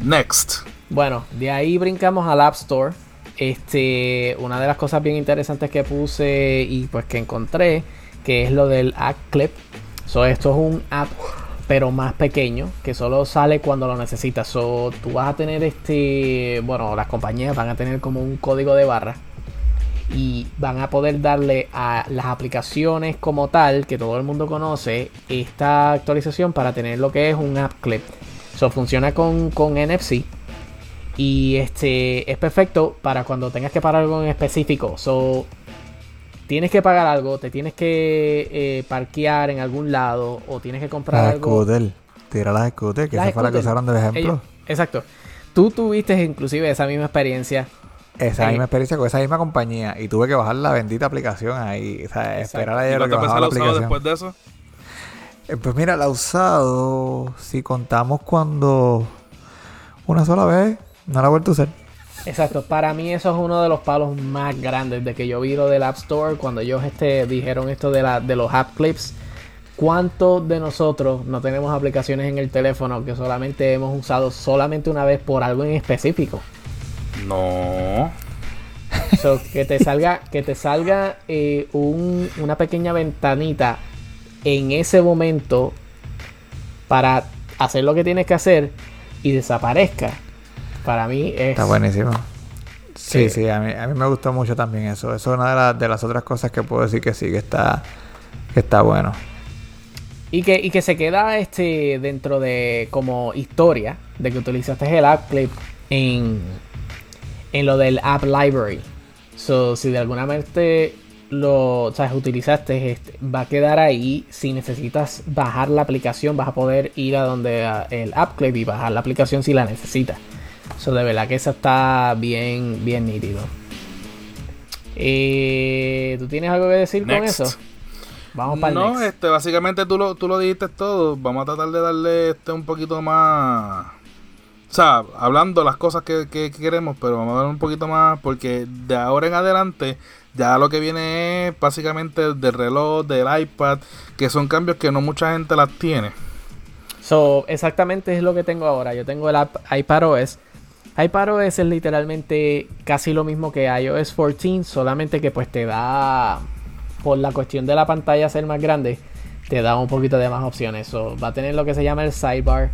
next. Bueno, de ahí brincamos al App Store. Este, una de las cosas bien interesantes que puse y pues que encontré, que es lo del App Clip. So, esto es un app, pero más pequeño, que solo sale cuando lo necesitas. So, tú vas a tener este, bueno, las compañías van a tener como un código de barra y van a poder darle a las aplicaciones como tal que todo el mundo conoce esta actualización para tener lo que es un app clip. So, funciona con, con NFC y este es perfecto para cuando tengas que pagar algo en específico. So, tienes que pagar algo, te tienes que eh, parquear en algún lado o tienes que comprar Las algo. scooter. Tira las scooter, que Las esa fue la que usaron de ejemplo. Ellos- exacto. Tú tuviste inclusive esa misma experiencia esa misma experiencia con esa misma compañía y tuve que bajar la bendita aplicación ahí. O sea, Exacto. esperar ¿Y ayer lo que bajaba la aplicación. después de eso? Eh, pues mira, la he usado, si contamos cuando una sola vez, no la he vuelto a usar. Exacto, para mí eso es uno de los palos más grandes de que yo vi lo del App Store cuando ellos este, dijeron esto de, la, de los app clips. ¿Cuántos de nosotros no tenemos aplicaciones en el teléfono que solamente hemos usado solamente una vez por algo en específico? No. So, que te salga, que te salga eh, un- una pequeña ventanita en ese momento para hacer lo que tienes que hacer y desaparezca. Para mí es Está buenísimo. Sí, Sí. sí, a mí, a mí me gustó mucho también eso. Eso es una de, las- de las otras cosas que puedo decir que sí, que está, que está bueno. Y que, y que se queda este dentro de como historia de que utilizaste el app clip en, en lo del app library. So, si de alguna manera lo sabes, utilizaste, este, va a quedar ahí. Si necesitas bajar la aplicación, vas a poder ir a donde a el app clip y bajar la aplicación si la necesitas. So, de verdad que eso está bien, bien nítido. Eh, ¿Tú tienes algo que decir con eso? Vamos para el No, next. este, básicamente tú lo, tú lo dijiste todo. Vamos a tratar de darle este un poquito más. O sea, hablando las cosas que, que- que queremos, pero vamos a dar un poquito más porque de ahora en adelante ya lo que viene es básicamente del reloj, del iPad, que son cambios que no mucha gente las tiene. So, exactamente es lo que tengo ahora. Yo tengo el app iPadOS. iPadOS es literalmente casi lo mismo que iOS 14, solamente que pues te da, por la cuestión de la pantalla ser más grande, te da un poquito de más opciones. So, va a tener lo que se llama el sidebar.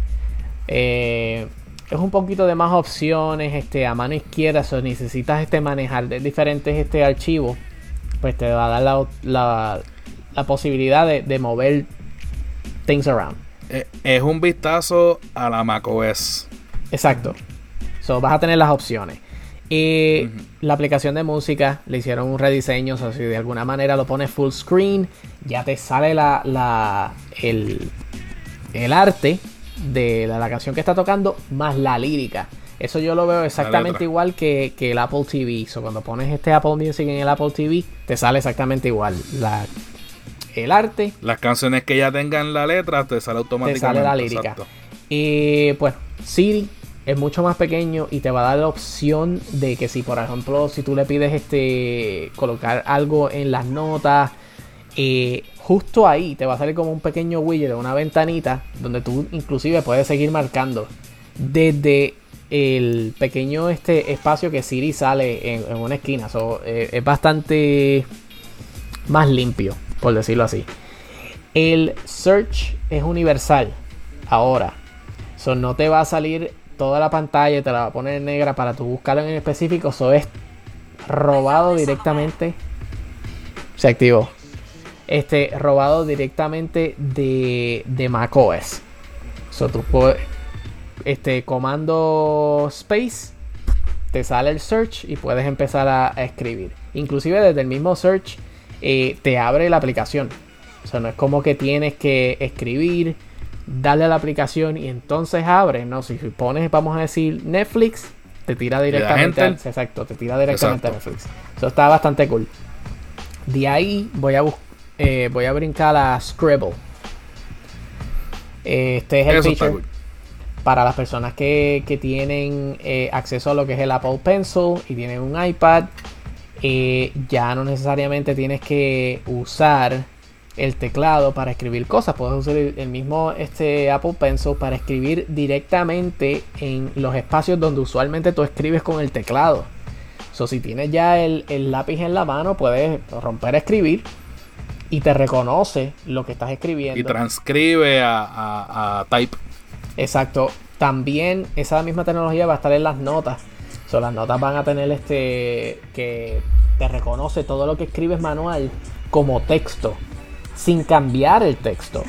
Eh, es un poquito de más opciones este, a mano izquierda. So, necesitas este, manejar de diferentes este, archivos. Pues te va a dar la, la- la posibilidad de, de mover things around. Eh, Es un vistazo a la macOS. Exacto. So, vas a tener las opciones. Y la aplicación de música le hicieron un rediseño. O sea, si de alguna manera lo pones full screen, ya te sale la, la- el, el arte de la, la canción que está tocando más la lírica. Eso yo lo veo exactamente igual que, que el Apple TV. So, cuando pones este Apple Music en el Apple TV, te sale exactamente igual. La, el arte Las canciones que ya tengan la letra te sale te automáticamente. sale la lírica. exacto. Y pues Siri es mucho más pequeño y te va a dar la opción de que si por ejemplo si tú le pides este colocar algo en las notas, eh, justo ahí te va a salir como un pequeño widget de una ventanita donde tú inclusive puedes seguir marcando desde el pequeño este espacio que Siri sale en, una esquina. So, eh, es bastante más limpio, por decirlo así. El search es universal ahora. No te va a salir toda la pantalla y te la va a poner negra para tú buscarlo en específico. Eso es robado directamente. Se activó. Este, robado directamente de, de macOS. So, tú puedes, este, comando space, te sale el search y puedes empezar a, a escribir. Inclusive desde el mismo search eh, te abre la aplicación. O sea, no es como que tienes que escribir, darle a la aplicación y entonces abre. No, si pones, vamos a decir, Netflix, te tira directamente enter. exacto, te tira directamente Exacto. a Netflix. Eso está bastante cool. De ahí voy a eh, voy a brincar a Scribble. Este es el Eso feature cool. para las personas que, que tienen eh, acceso a lo que es el Apple Pencil y tienen un iPad. eh, ya no necesariamente tienes que usar el teclado para escribir cosas. Puedes usar el mismo este, Apple Pencil para escribir directamente en los espacios donde usualmente tú escribes con el teclado. So, si tienes ya el, el lápiz en la mano, puedes romper a escribir y te reconoce lo que estás escribiendo. Y transcribe a, a- a type. Exacto. También esa misma tecnología va a estar en las notas. So, las notas van a tener este que te reconoce todo lo que escribes manual como texto sin cambiar el texto.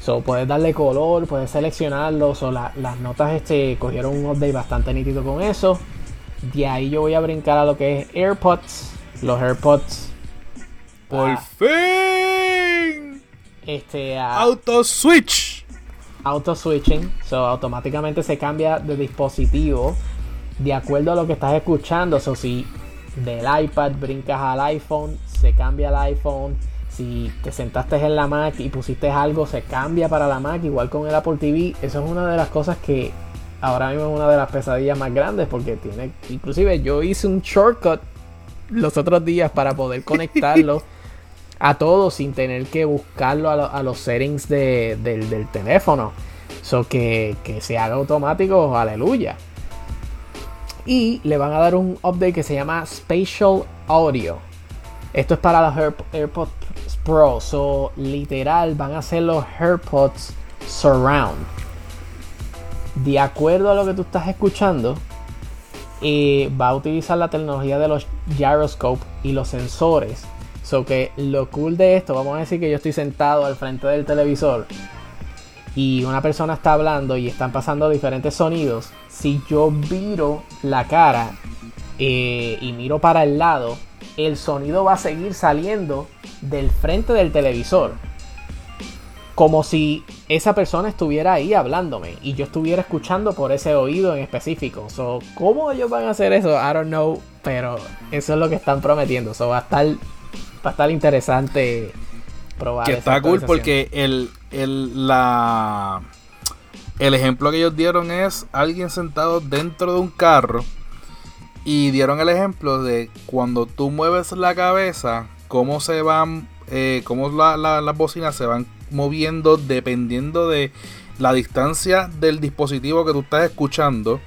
So, puedes darle color, puedes seleccionarlo. So, la- las notas este, cogieron un update bastante nítido con eso. De ahí yo voy a brincar a lo que es AirPods. Los AirPods. Por Ah. fin. Este, a- Auto switch. auto switching, so automáticamente se cambia de dispositivo de acuerdo a lo que estás escuchando. O si del iPad brincas al iPhone, se cambia el iPhone. Si te sentaste en la Mac y pusiste algo, se cambia para la Mac, igual con el Apple TV. Eso es una de las cosas que ahora mismo es una de las pesadillas más grandes porque tiene, inclusive yo hice un shortcut los otros días para poder conectarlo a todo sin tener que buscarlo a, los settings del, teléfono. So que, que se haga automático, aleluya. Y le van a dar un update que se llama Spatial Audio. Esto es para los AirPods Pro. So, literal, van a ser los AirPods Surround. De acuerdo a lo que tú estás escuchando, eh, va a utilizar la tecnología de los gyroscope y los sensores. So que lo cool de esto, vamos a decir que yo estoy sentado al frente del televisor y una persona está hablando y están pasando diferentes sonidos. Si yo viro la cara eh, y miro para el lado, el sonido va a seguir saliendo del frente del televisor. Como si esa persona estuviera ahí hablándome y yo estuviera escuchando por ese oído en específico. So, ¿Cómo ellos van a hacer eso? I don't know, pero eso es lo que están prometiendo. So, va a estar, va a estar interesante probar. Que está cool porque el, el, la, el ejemplo que ellos dieron es alguien sentado dentro de un carro y dieron el ejemplo de cuando tú mueves la cabeza, cómo se van, eh, cómo las bocinas se van moviendo dependiendo de la distancia del dispositivo que tú estás escuchando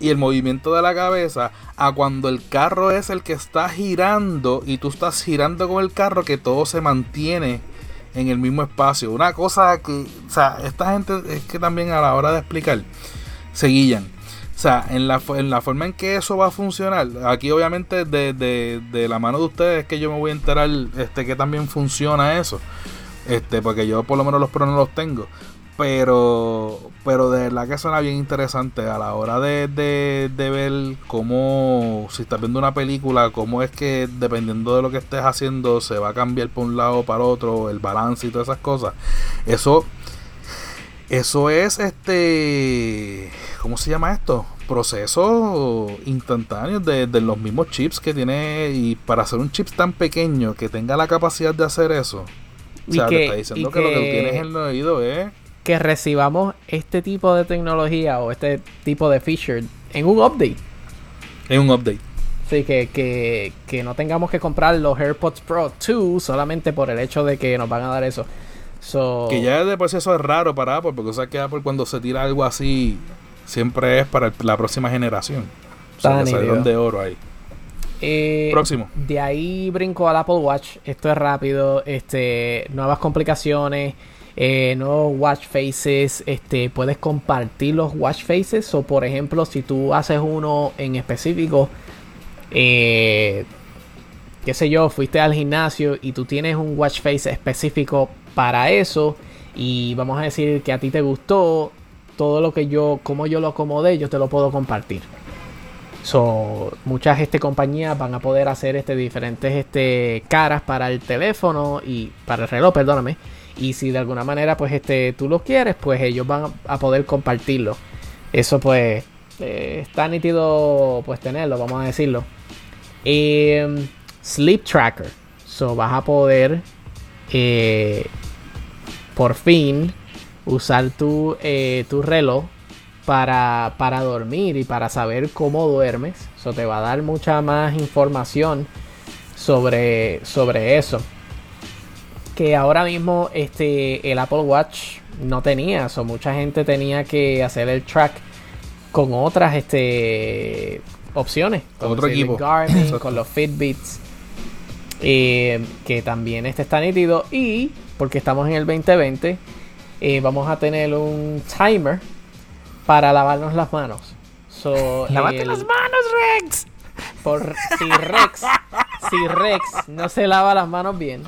y el movimiento de la cabeza a cuando el carro es el que está girando y tú estás girando con el carro que todo se mantiene en el mismo espacio. Una cosa que, o sea, esta gente es que también a la hora de explicar se guían. O sea, en la, en la forma en que eso va a funcionar, aquí obviamente de, de, de la mano de ustedes es que yo me voy a enterar este, que también funciona eso. Este, porque yo por lo menos los pros no los tengo. Pero, pero de verdad que suena bien interesante a la hora de, de, de, ver cómo, si estás viendo una película, cómo es que dependiendo de lo que estés haciendo se va a cambiar por un lado o para otro, el balance y todas esas cosas. Eso, eso es este, ¿cómo se llama esto? Procesos instantáneos de, de los mismos chips que tiene y para hacer un chip tan pequeño que tenga la capacidad de hacer eso. O sea, te está diciendo que, lo que tienes en el oído es que recibamos este tipo de tecnología o este tipo de feature en un update. En un update. Sí, que, que, que no tengamos que comprar los AirPods Pro 2 solamente por el hecho de que nos van a dar eso. Que ya de por sí eso es raro para Apple, porque o sea que Apple cuando se tira algo así siempre es para la próxima generación. O sea, de oro ahí. Eh, Próximo. De ahí brinco al Apple Watch. Esto es rápido. Este, nuevas complicaciones. Eh, nuevos watch faces. Este, puedes compartir los watch faces. O por ejemplo, si tú haces uno en específico. Eh, qué sé yo, fuiste al gimnasio y tú tienes un watch face específico para eso. Y vamos a decir que a ti te gustó. Todo lo que yo, como yo lo acomodé, yo te lo puedo compartir. So, muchas este, compañías van a poder hacer este, diferentes este, caras para el teléfono y para el reloj, perdóname. Y si de alguna manera pues este, tú lo quieres, pues ellos van a poder compartirlo. Eso pues eh, está nítido pues tenerlo, vamos a decirlo. Em, sleep Tracker. So vas a poder eh, por fin usar tu, eh, tu reloj para, para dormir y para saber cómo duermes. Eso te va a dar mucha más información sobre, sobre eso. Que ahora mismo este, el Apple Watch no tenía. eso mucha gente tenía que hacer el track con otras este, opciones. Con otro equipo. Garmin, con los Fitbits. Eh, que también este está nítido. Y porque estamos en el 2020, eh, vamos a tener un timer para lavarnos las manos. So, ¡Lávate las manos, Rex! Por, si Rex, si Rex no se lava las manos bien,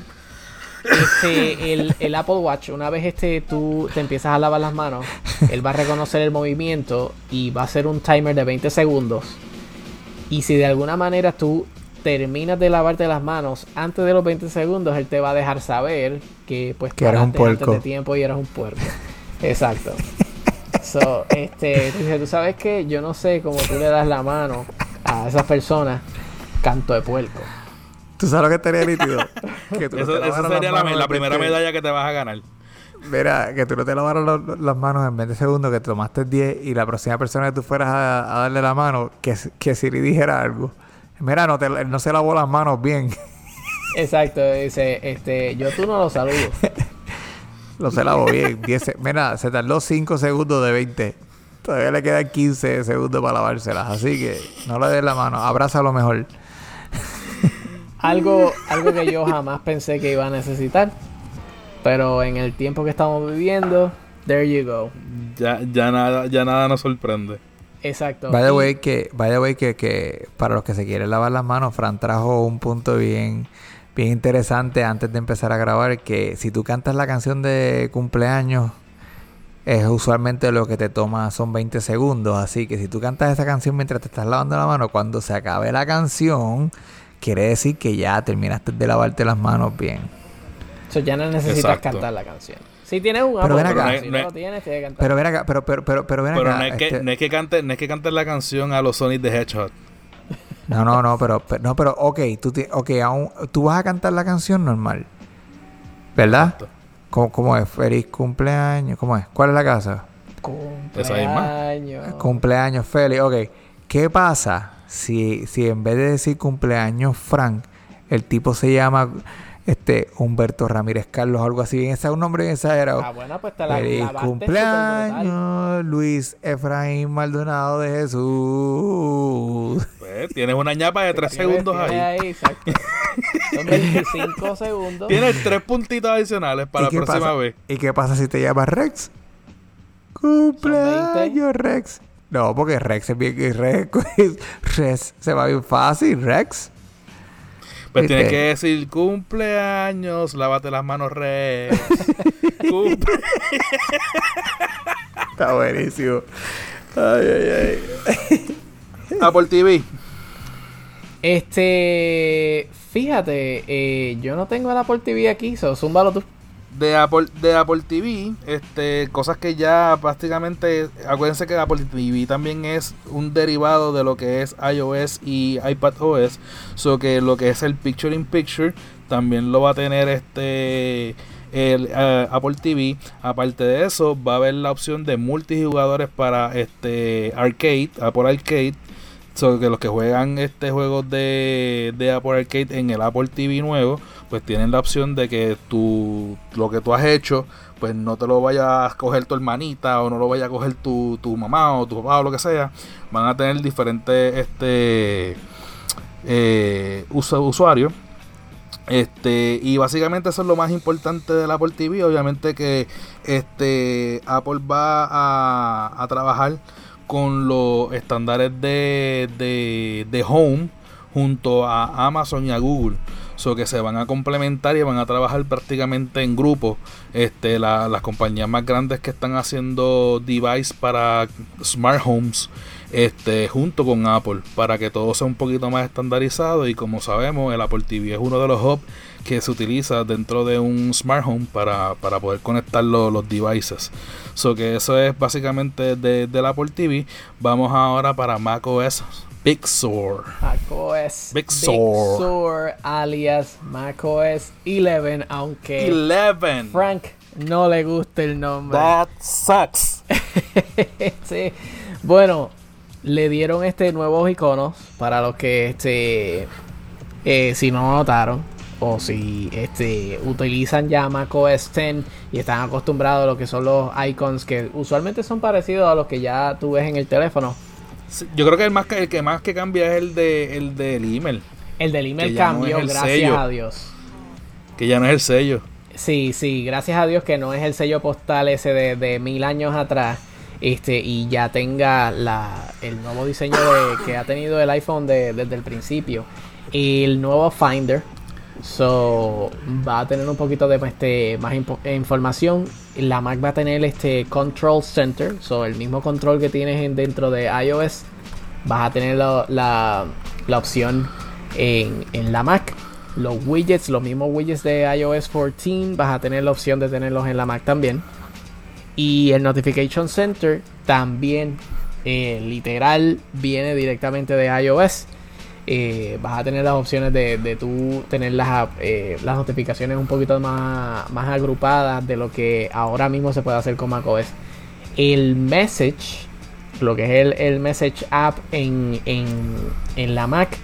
este, el, Apple Watch, una vez este tú te empiezas a lavar las manos, él va a reconocer el movimiento y va a hacer un timer de 20 segundos. Y si de alguna manera tú terminas de lavarte las manos antes de los 20 segundos, él te va a dejar saber que pues que eres un puerco. de tiempo y eras un puerco. Exacto. So, este, dice, tú sabes que yo no sé cómo tú le das la mano a esas personas, canto de puerco. ¿Tú sabes lo que estaría nítido? Que tú no Eso, te eso lavaras sería la, primera medalla que te vas a ganar. Mira, que tú no te lavaras las manos en 20 segundos, que te tomaste 10 y la próxima persona que tú fueras a, a darle la mano, que, que Siri dijera algo. Mira, no, te, no se lavó las manos bien. Exacto, dice, este, yo tú no lo saludo. Lo se lavó bien. 10 se- mira, se tardó 5 segundos de 20. Todavía le quedan 15 segundos para lavárselas. Así que no le des la mano. Abrázalo mejor. Algo, algo que yo jamás pensé que iba a necesitar. Pero en el tiempo que estamos viviendo, there you go. Ya, ya, nada, ya nada nos sorprende. Exacto. Vaya Y- way que, vaya way que, que para los que se quieren lavar las manos, Fran trajo un punto bien, bien interesante antes de empezar a grabar, que si tú cantas la canción de cumpleaños, es usualmente lo que te toma son 20 segundos. Así que si tú cantas esa canción mientras te estás lavando la mano, cuando se acabe la canción, quiere decir que ya terminaste de lavarte las manos bien. So, ya no necesitas Exacto. cantar la canción. Si tienes un Pero ven acá. pero si No no es- lo tienes, tienes que cantar. Pero ven acá, pero, pero, pero, pero ven Pero acá. no es, que, este- no, es que cante, no es que cantes la canción a los Sonic de Hedgehog. No, no, no, pero, pero- no, pero, ok, tú, okay, aún, tú vas a cantar la canción normal, ¿verdad? ¿Cómo, cómo es? Feliz cumpleaños, ¿cómo es? ¿Cuál es la casa? Cumpleaños. Cumpleaños feliz, ok. ¿Qué pasa si, si en vez de decir cumpleaños Frank, el tipo se llama este Humberto Ramírez Carlos o algo así? Ese es un nombre bien exagerado. Ah, bueno, pues te la Feliz cumpleaños, Luis Efraín Maldonado de Jesús. Pues, tienes una ñapa de 3 Tienes- segundos tienes ahí. exacto. Son 25 segundos. Tienes tres puntitos adicionales para ¿Y la próxima pasa? vez. ¿Y qué pasa si te llamas Rex? Cumpleaños Rex. No, porque Rex es bien Rex, Rex se va bien fácil, Rex. Pues tienes que decir cumpleaños, lávate las manos, re. Cumple- Está buenísimo. Ay, ay, ay. Apple TV. Este, fíjate, eh, yo no tengo el Apple TV aquí, so zúmbalo tú. De Apple, de Apple TV, este, cosas que ya prácticamente, acuérdense que Apple TV también es un derivado de lo que es iOS y iPadOS, so que lo que es el Picture in Picture también lo va a tener este el eh, Apple TV. Aparte de eso, va a haber la opción de multijugadores para este arcade, Apple Arcade. So que los que juegan este juegos de, de Apple Arcade en el Apple TV nuevo, pues tienen la opción de que tú, lo que tú has hecho, pues no te lo vaya a coger tu hermanita o no lo vaya a coger tu, tu mamá o tu papá o lo que sea. Van a tener diferentes este eh, usu- usuarios. Este, y básicamente eso es lo más importante del Apple TV. Obviamente que este Apple va a, a trabajar con los estándares de, de, de Home junto a Amazon y a Google. So que se van a complementar y van a trabajar prácticamente en grupo. Este, la- las compañías más grandes que están haciendo device para smart homes este, junto con Apple para que todo sea un poquito más estandarizado y como sabemos el Apple TV es uno de los hubs que se utiliza dentro de un smart home para, para poder conectar lo- los devices. So que eso es básicamente de, del Apple TV. Vamos ahora para macOS Big Sur. macOS Big Sur. Sur, alias macOS 11, aunque 11. Frank no le gusta el nombre. That sucks. sí. Bueno, le dieron este nuevos iconos para los que este eh, si no notaron o si este utilizan ya macOS 10 y están acostumbrados a lo que son los icons que usualmente son parecidos a los que ya tú ves en el teléfono. Yo creo que el, más, que- el que más que cambia es el, de, el del email, El del email no cambió, gracias sello. a Dios. que ya no es el sello. Sí, sí, gracias a Dios que no es el sello postal ese de, de mil años atrás. Este, y ya tenga la, el nuevo diseño de, que ha tenido el iPhone de- desde el principio. El nuevo Finder. So, va a tener un poquito de este, más información. La Mac va a tener este Control Center. So, el mismo control que tienes en- dentro de iOS. Vas a tener la, la- la opción en, en la Mac. Los widgets, los mismos widgets de iOS 14, vas a tener la opción de tenerlos en la Mac también. Y el Notification Center también, eh, literal, viene directamente de iOS. Eh, vas a tener las opciones de, de tú tener las, eh, las notificaciones un poquito más, más agrupadas de lo que ahora mismo se puede hacer con macOS. El message, lo que es el, el message app en, en, en la Mac,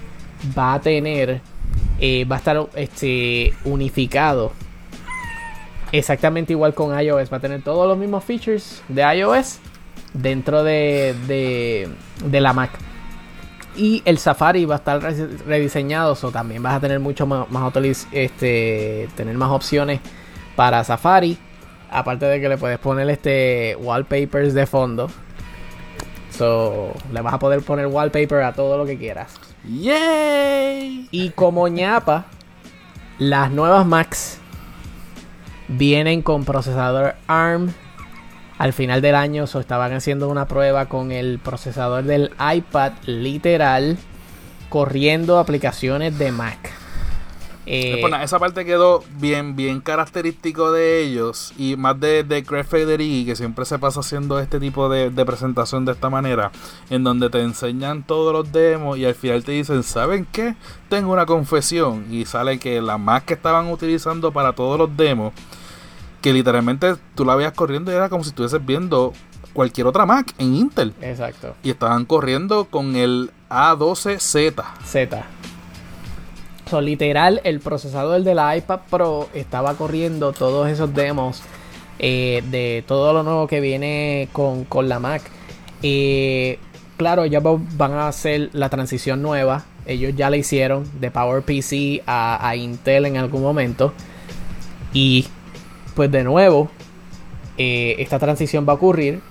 va a tener, eh, va a estar este, unificado. Exactamente igual con iOS. Va a tener todos los mismos features de iOS dentro de, de, de la Mac. Y el Safari va a estar rediseñado, o también vas a tener mucho más, más este, tener más opciones para Safari. Aparte de que le puedes poner este wallpapers de fondo. So, le vas a poder poner wallpaper a todo lo que quieras. ¡Yay! Y como ñapa, las nuevas Macs vienen con procesador ARM. Al final del año so, estaban haciendo una prueba con el procesador del iPad literal corriendo aplicaciones de Mac. Eh, pues nada, esa parte quedó bien, bien característico de ellos y más de, de Craig Federighi, que siempre se pasa haciendo este tipo de, de, presentación de esta manera, en donde te enseñan todos los demos y al final te dicen, ¿saben qué? Tengo una confesión y sale que la Mac que estaban utilizando para todos los demos, que literalmente tú la veías corriendo y era como si estuvieses viendo cualquier otra Mac en Intel. Exacto. Y estaban corriendo con el A12Z. Z. So, literal, el procesador de la iPad Pro estaba corriendo todos esos demos eh, de todo lo nuevo que viene con, con la Mac. Eh, claro, ya van a hacer la transición nueva. Ellos ya la hicieron de PowerPC a, a Intel en algún momento. Y pues de nuevo, eh, esta transición va a ocurrir.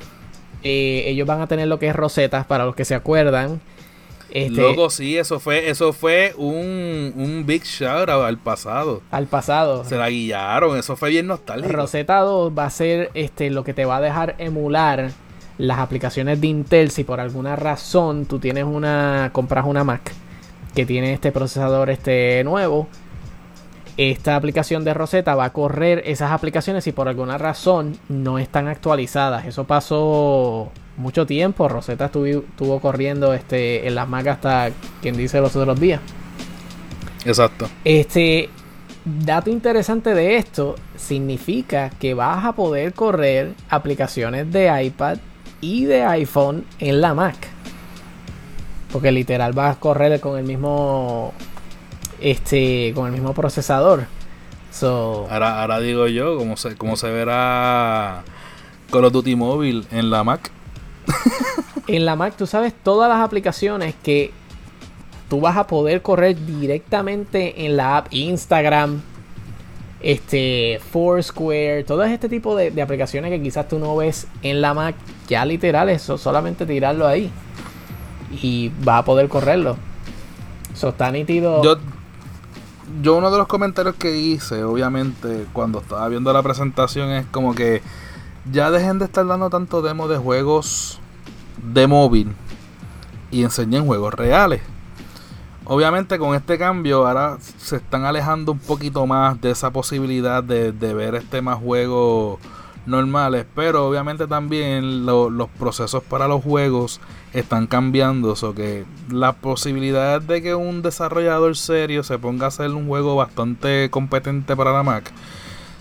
Eh, ellos van a tener lo que es rosetas, para los que se acuerdan. Este, Loco, sí, eso fue, eso fue un, un big shout out al pasado. Al pasado. Se la guiaron, eso fue bien nostálgico. Rosetta 2 va a ser este, lo que te va a dejar emular las aplicaciones de Intel. Si por alguna razón tú tienes una. compras una Mac que tiene este procesador este nuevo. Esta aplicación de Rosetta va a correr esas aplicaciones si por alguna razón no están actualizadas. Eso pasó mucho tiempo. Rosetta estuvo, estuvo corriendo este, en las Mac hasta quien dice los otros días. Exacto. Este dato interesante de esto significa que vas a poder correr aplicaciones de iPad y de iPhone en la Mac. Porque literal vas a correr con el mismo este con el mismo procesador. So, ahora, ahora digo yo, como se, como se verá Call of Duty Mobile en la Mac. en la Mac tú sabes todas las aplicaciones que tú vas a poder correr directamente en la app Instagram, este Foursquare, todo este tipo de, de, aplicaciones que quizás tú no ves en la Mac, ya literal, eso solamente tirarlo ahí y vas a poder correrlo. Eso está nítido. Yo, yo uno de los comentarios que hice, obviamente, cuando estaba viendo la presentación es como que ya dejen de estar dando tanto demo de juegos de móvil y enseñen juegos reales. Obviamente con este cambio ahora se están alejando un poquito más de esa posibilidad de, ver este más juegos normales, pero obviamente también lo, los procesos para los juegos están cambiando, so que la posibilidad de que un desarrollador serio se ponga a hacer un juego bastante competente para la Mac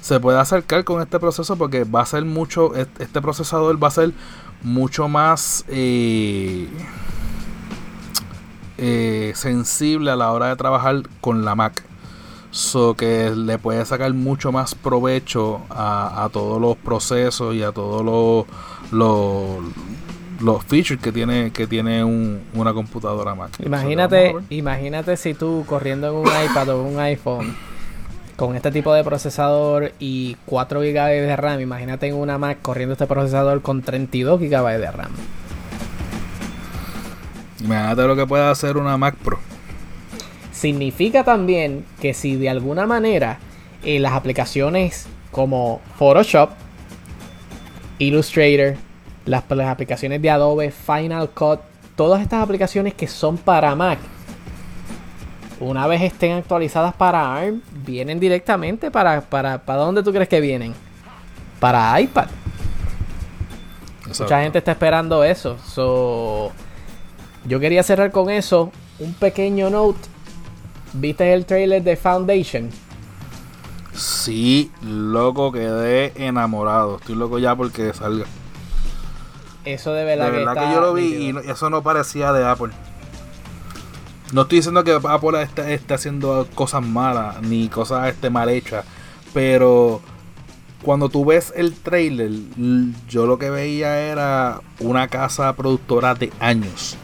se puede acercar con este proceso porque va a ser mucho, este procesador va a ser mucho más eh, eh, sensible a la hora de trabajar con la Mac. So que le puede sacar mucho más provecho a, todos los procesos y a todos los, los features que tiene, que tiene un, una computadora Mac. Imagínate, imagínate si tú corriendo en un iPad o un iPhone con este tipo de procesador y 4 GB de RAM, imagínate en una Mac corriendo este procesador con 32 GB de RAM. Imagínate lo que puede hacer una Mac Pro. Significa también que si de alguna manera eh, las aplicaciones como Photoshop, Illustrator, las, las, aplicaciones de Adobe, Final Cut, todas estas aplicaciones que son para Mac, una vez estén actualizadas para ARM, vienen directamente para, para, para dónde tú crees que vienen? Para iPad. Mucha gente está esperando eso. So, yo quería cerrar con eso. Un pequeño note. ¿Viste el trailer de Foundation? Sí, loco, quedé enamorado. Estoy loco ya porque salga. Eso de verdad, De verdad que, está yo lo vi y no- eso no parecía de Apple. No estoy diciendo que Apple esté, esté haciendo cosas malas ni cosas este, mal hechas, pero cuando tú ves el trailer, yo lo que veía era una casa productora de años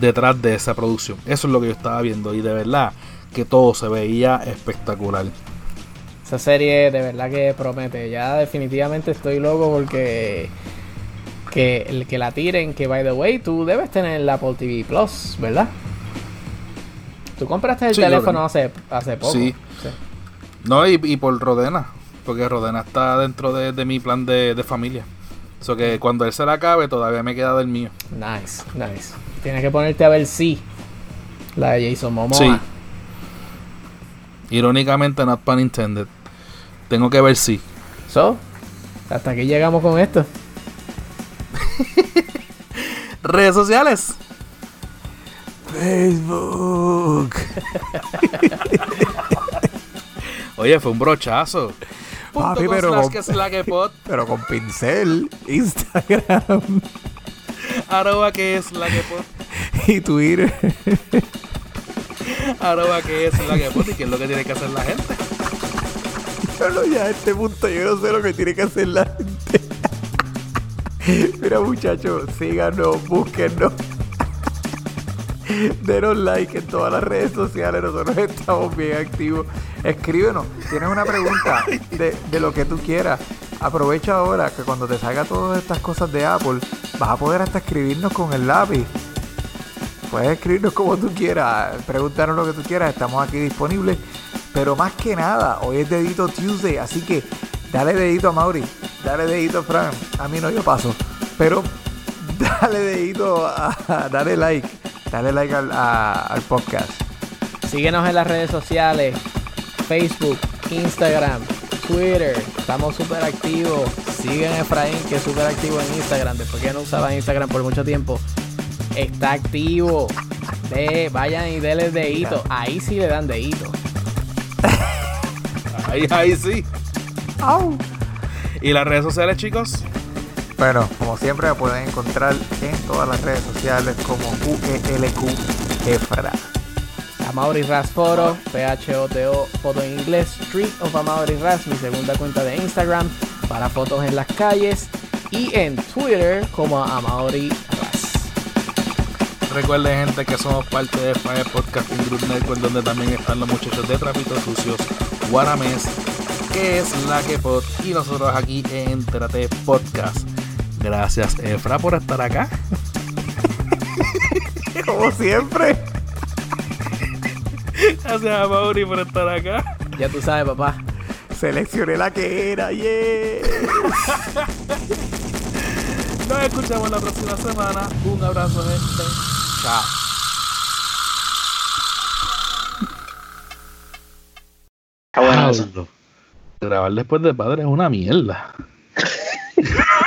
detrás de esa producción. Eso es lo que yo estaba viendo y de verdad que todo se veía espectacular. Esa serie de verdad que promete. Ya definitivamente estoy loco porque que el que la tiren, que by the way, tú debes tener el Apple TV Plus, ¿verdad? Tú compraste el Sí, teléfono hace, hace poco. Sí. No, y, y por Rodena, porque Rodena está dentro de, de mi plan de, de familia. So que cuando él se la acabe, todavía me queda del mío. Nice, nice. Tienes que ponerte a ver si la de Jason Momoa. Sí. Irónicamente, not pun intended. Tengo que ver si. So, hasta aquí llegamos con esto. Redes sociales. Facebook. Oye, fue un brochazo. Papi, pero slash con- que Pero pincel, Instagram arroba que es la que pod, y Twitter. arroba que es la que pod, y qué es lo que tiene que hacer la gente. Pero ya a este punto yo no sé lo que tiene que hacer la gente. Mira muchachos, síganos, búsquennos. Denos like en todas las redes sociales, nosotros estamos bien activos. Escríbenos, tienes una pregunta de, de lo que tú quieras. Aprovecha ahora que cuando te salga todas estas cosas de Apple, vas a poder hasta escribirnos con el lápiz. Puedes escribirnos como tú quieras, pregúntanos lo que tú quieras, estamos aquí disponibles. Pero más que nada, hoy es Dedito Tuesday, así que dale dedito a Mauri, dale dedito a Fran, a mí no yo paso, pero dale dedito, a, dale like, dale like al, a- al podcast. Síguenos en las redes sociales: Facebook, Instagram, Twitter. Estamos súper activos. Siguen a Efraín, que es súper activo en Instagram. Después que no usaba Instagram por mucho tiempo, está activo. Vayan y denle dedito. Ahí sí le dan dedito. Ahí, ahí sí. ¡Au! Y las redes sociales, chicos. Bueno, como siempre me pueden encontrar en todas las redes sociales como UELQ Efra. Amaury Ras Photo, P-H-O-T-O, foto en inglés, Street of Amaury Ras, mi segunda cuenta de Instagram para fotos en las calles y en Twitter como Amaury Ras. Recuerden, gente, que somos parte de Fire Podcasting Group Network, donde también están los muchachos de Trapitos Sucios, Guaramés, que es la que pod, y nosotros aquí en Entérate Podcast. Gracias, Efra, por estar acá. Como siempre. Gracias a Mauri por estar acá. Ya tú sabes, papá. Seleccioné la que era, yeah. Nos escuchamos la próxima semana. Un abrazo, gente. Chao. Está bueno grabar después de padre es una mierda.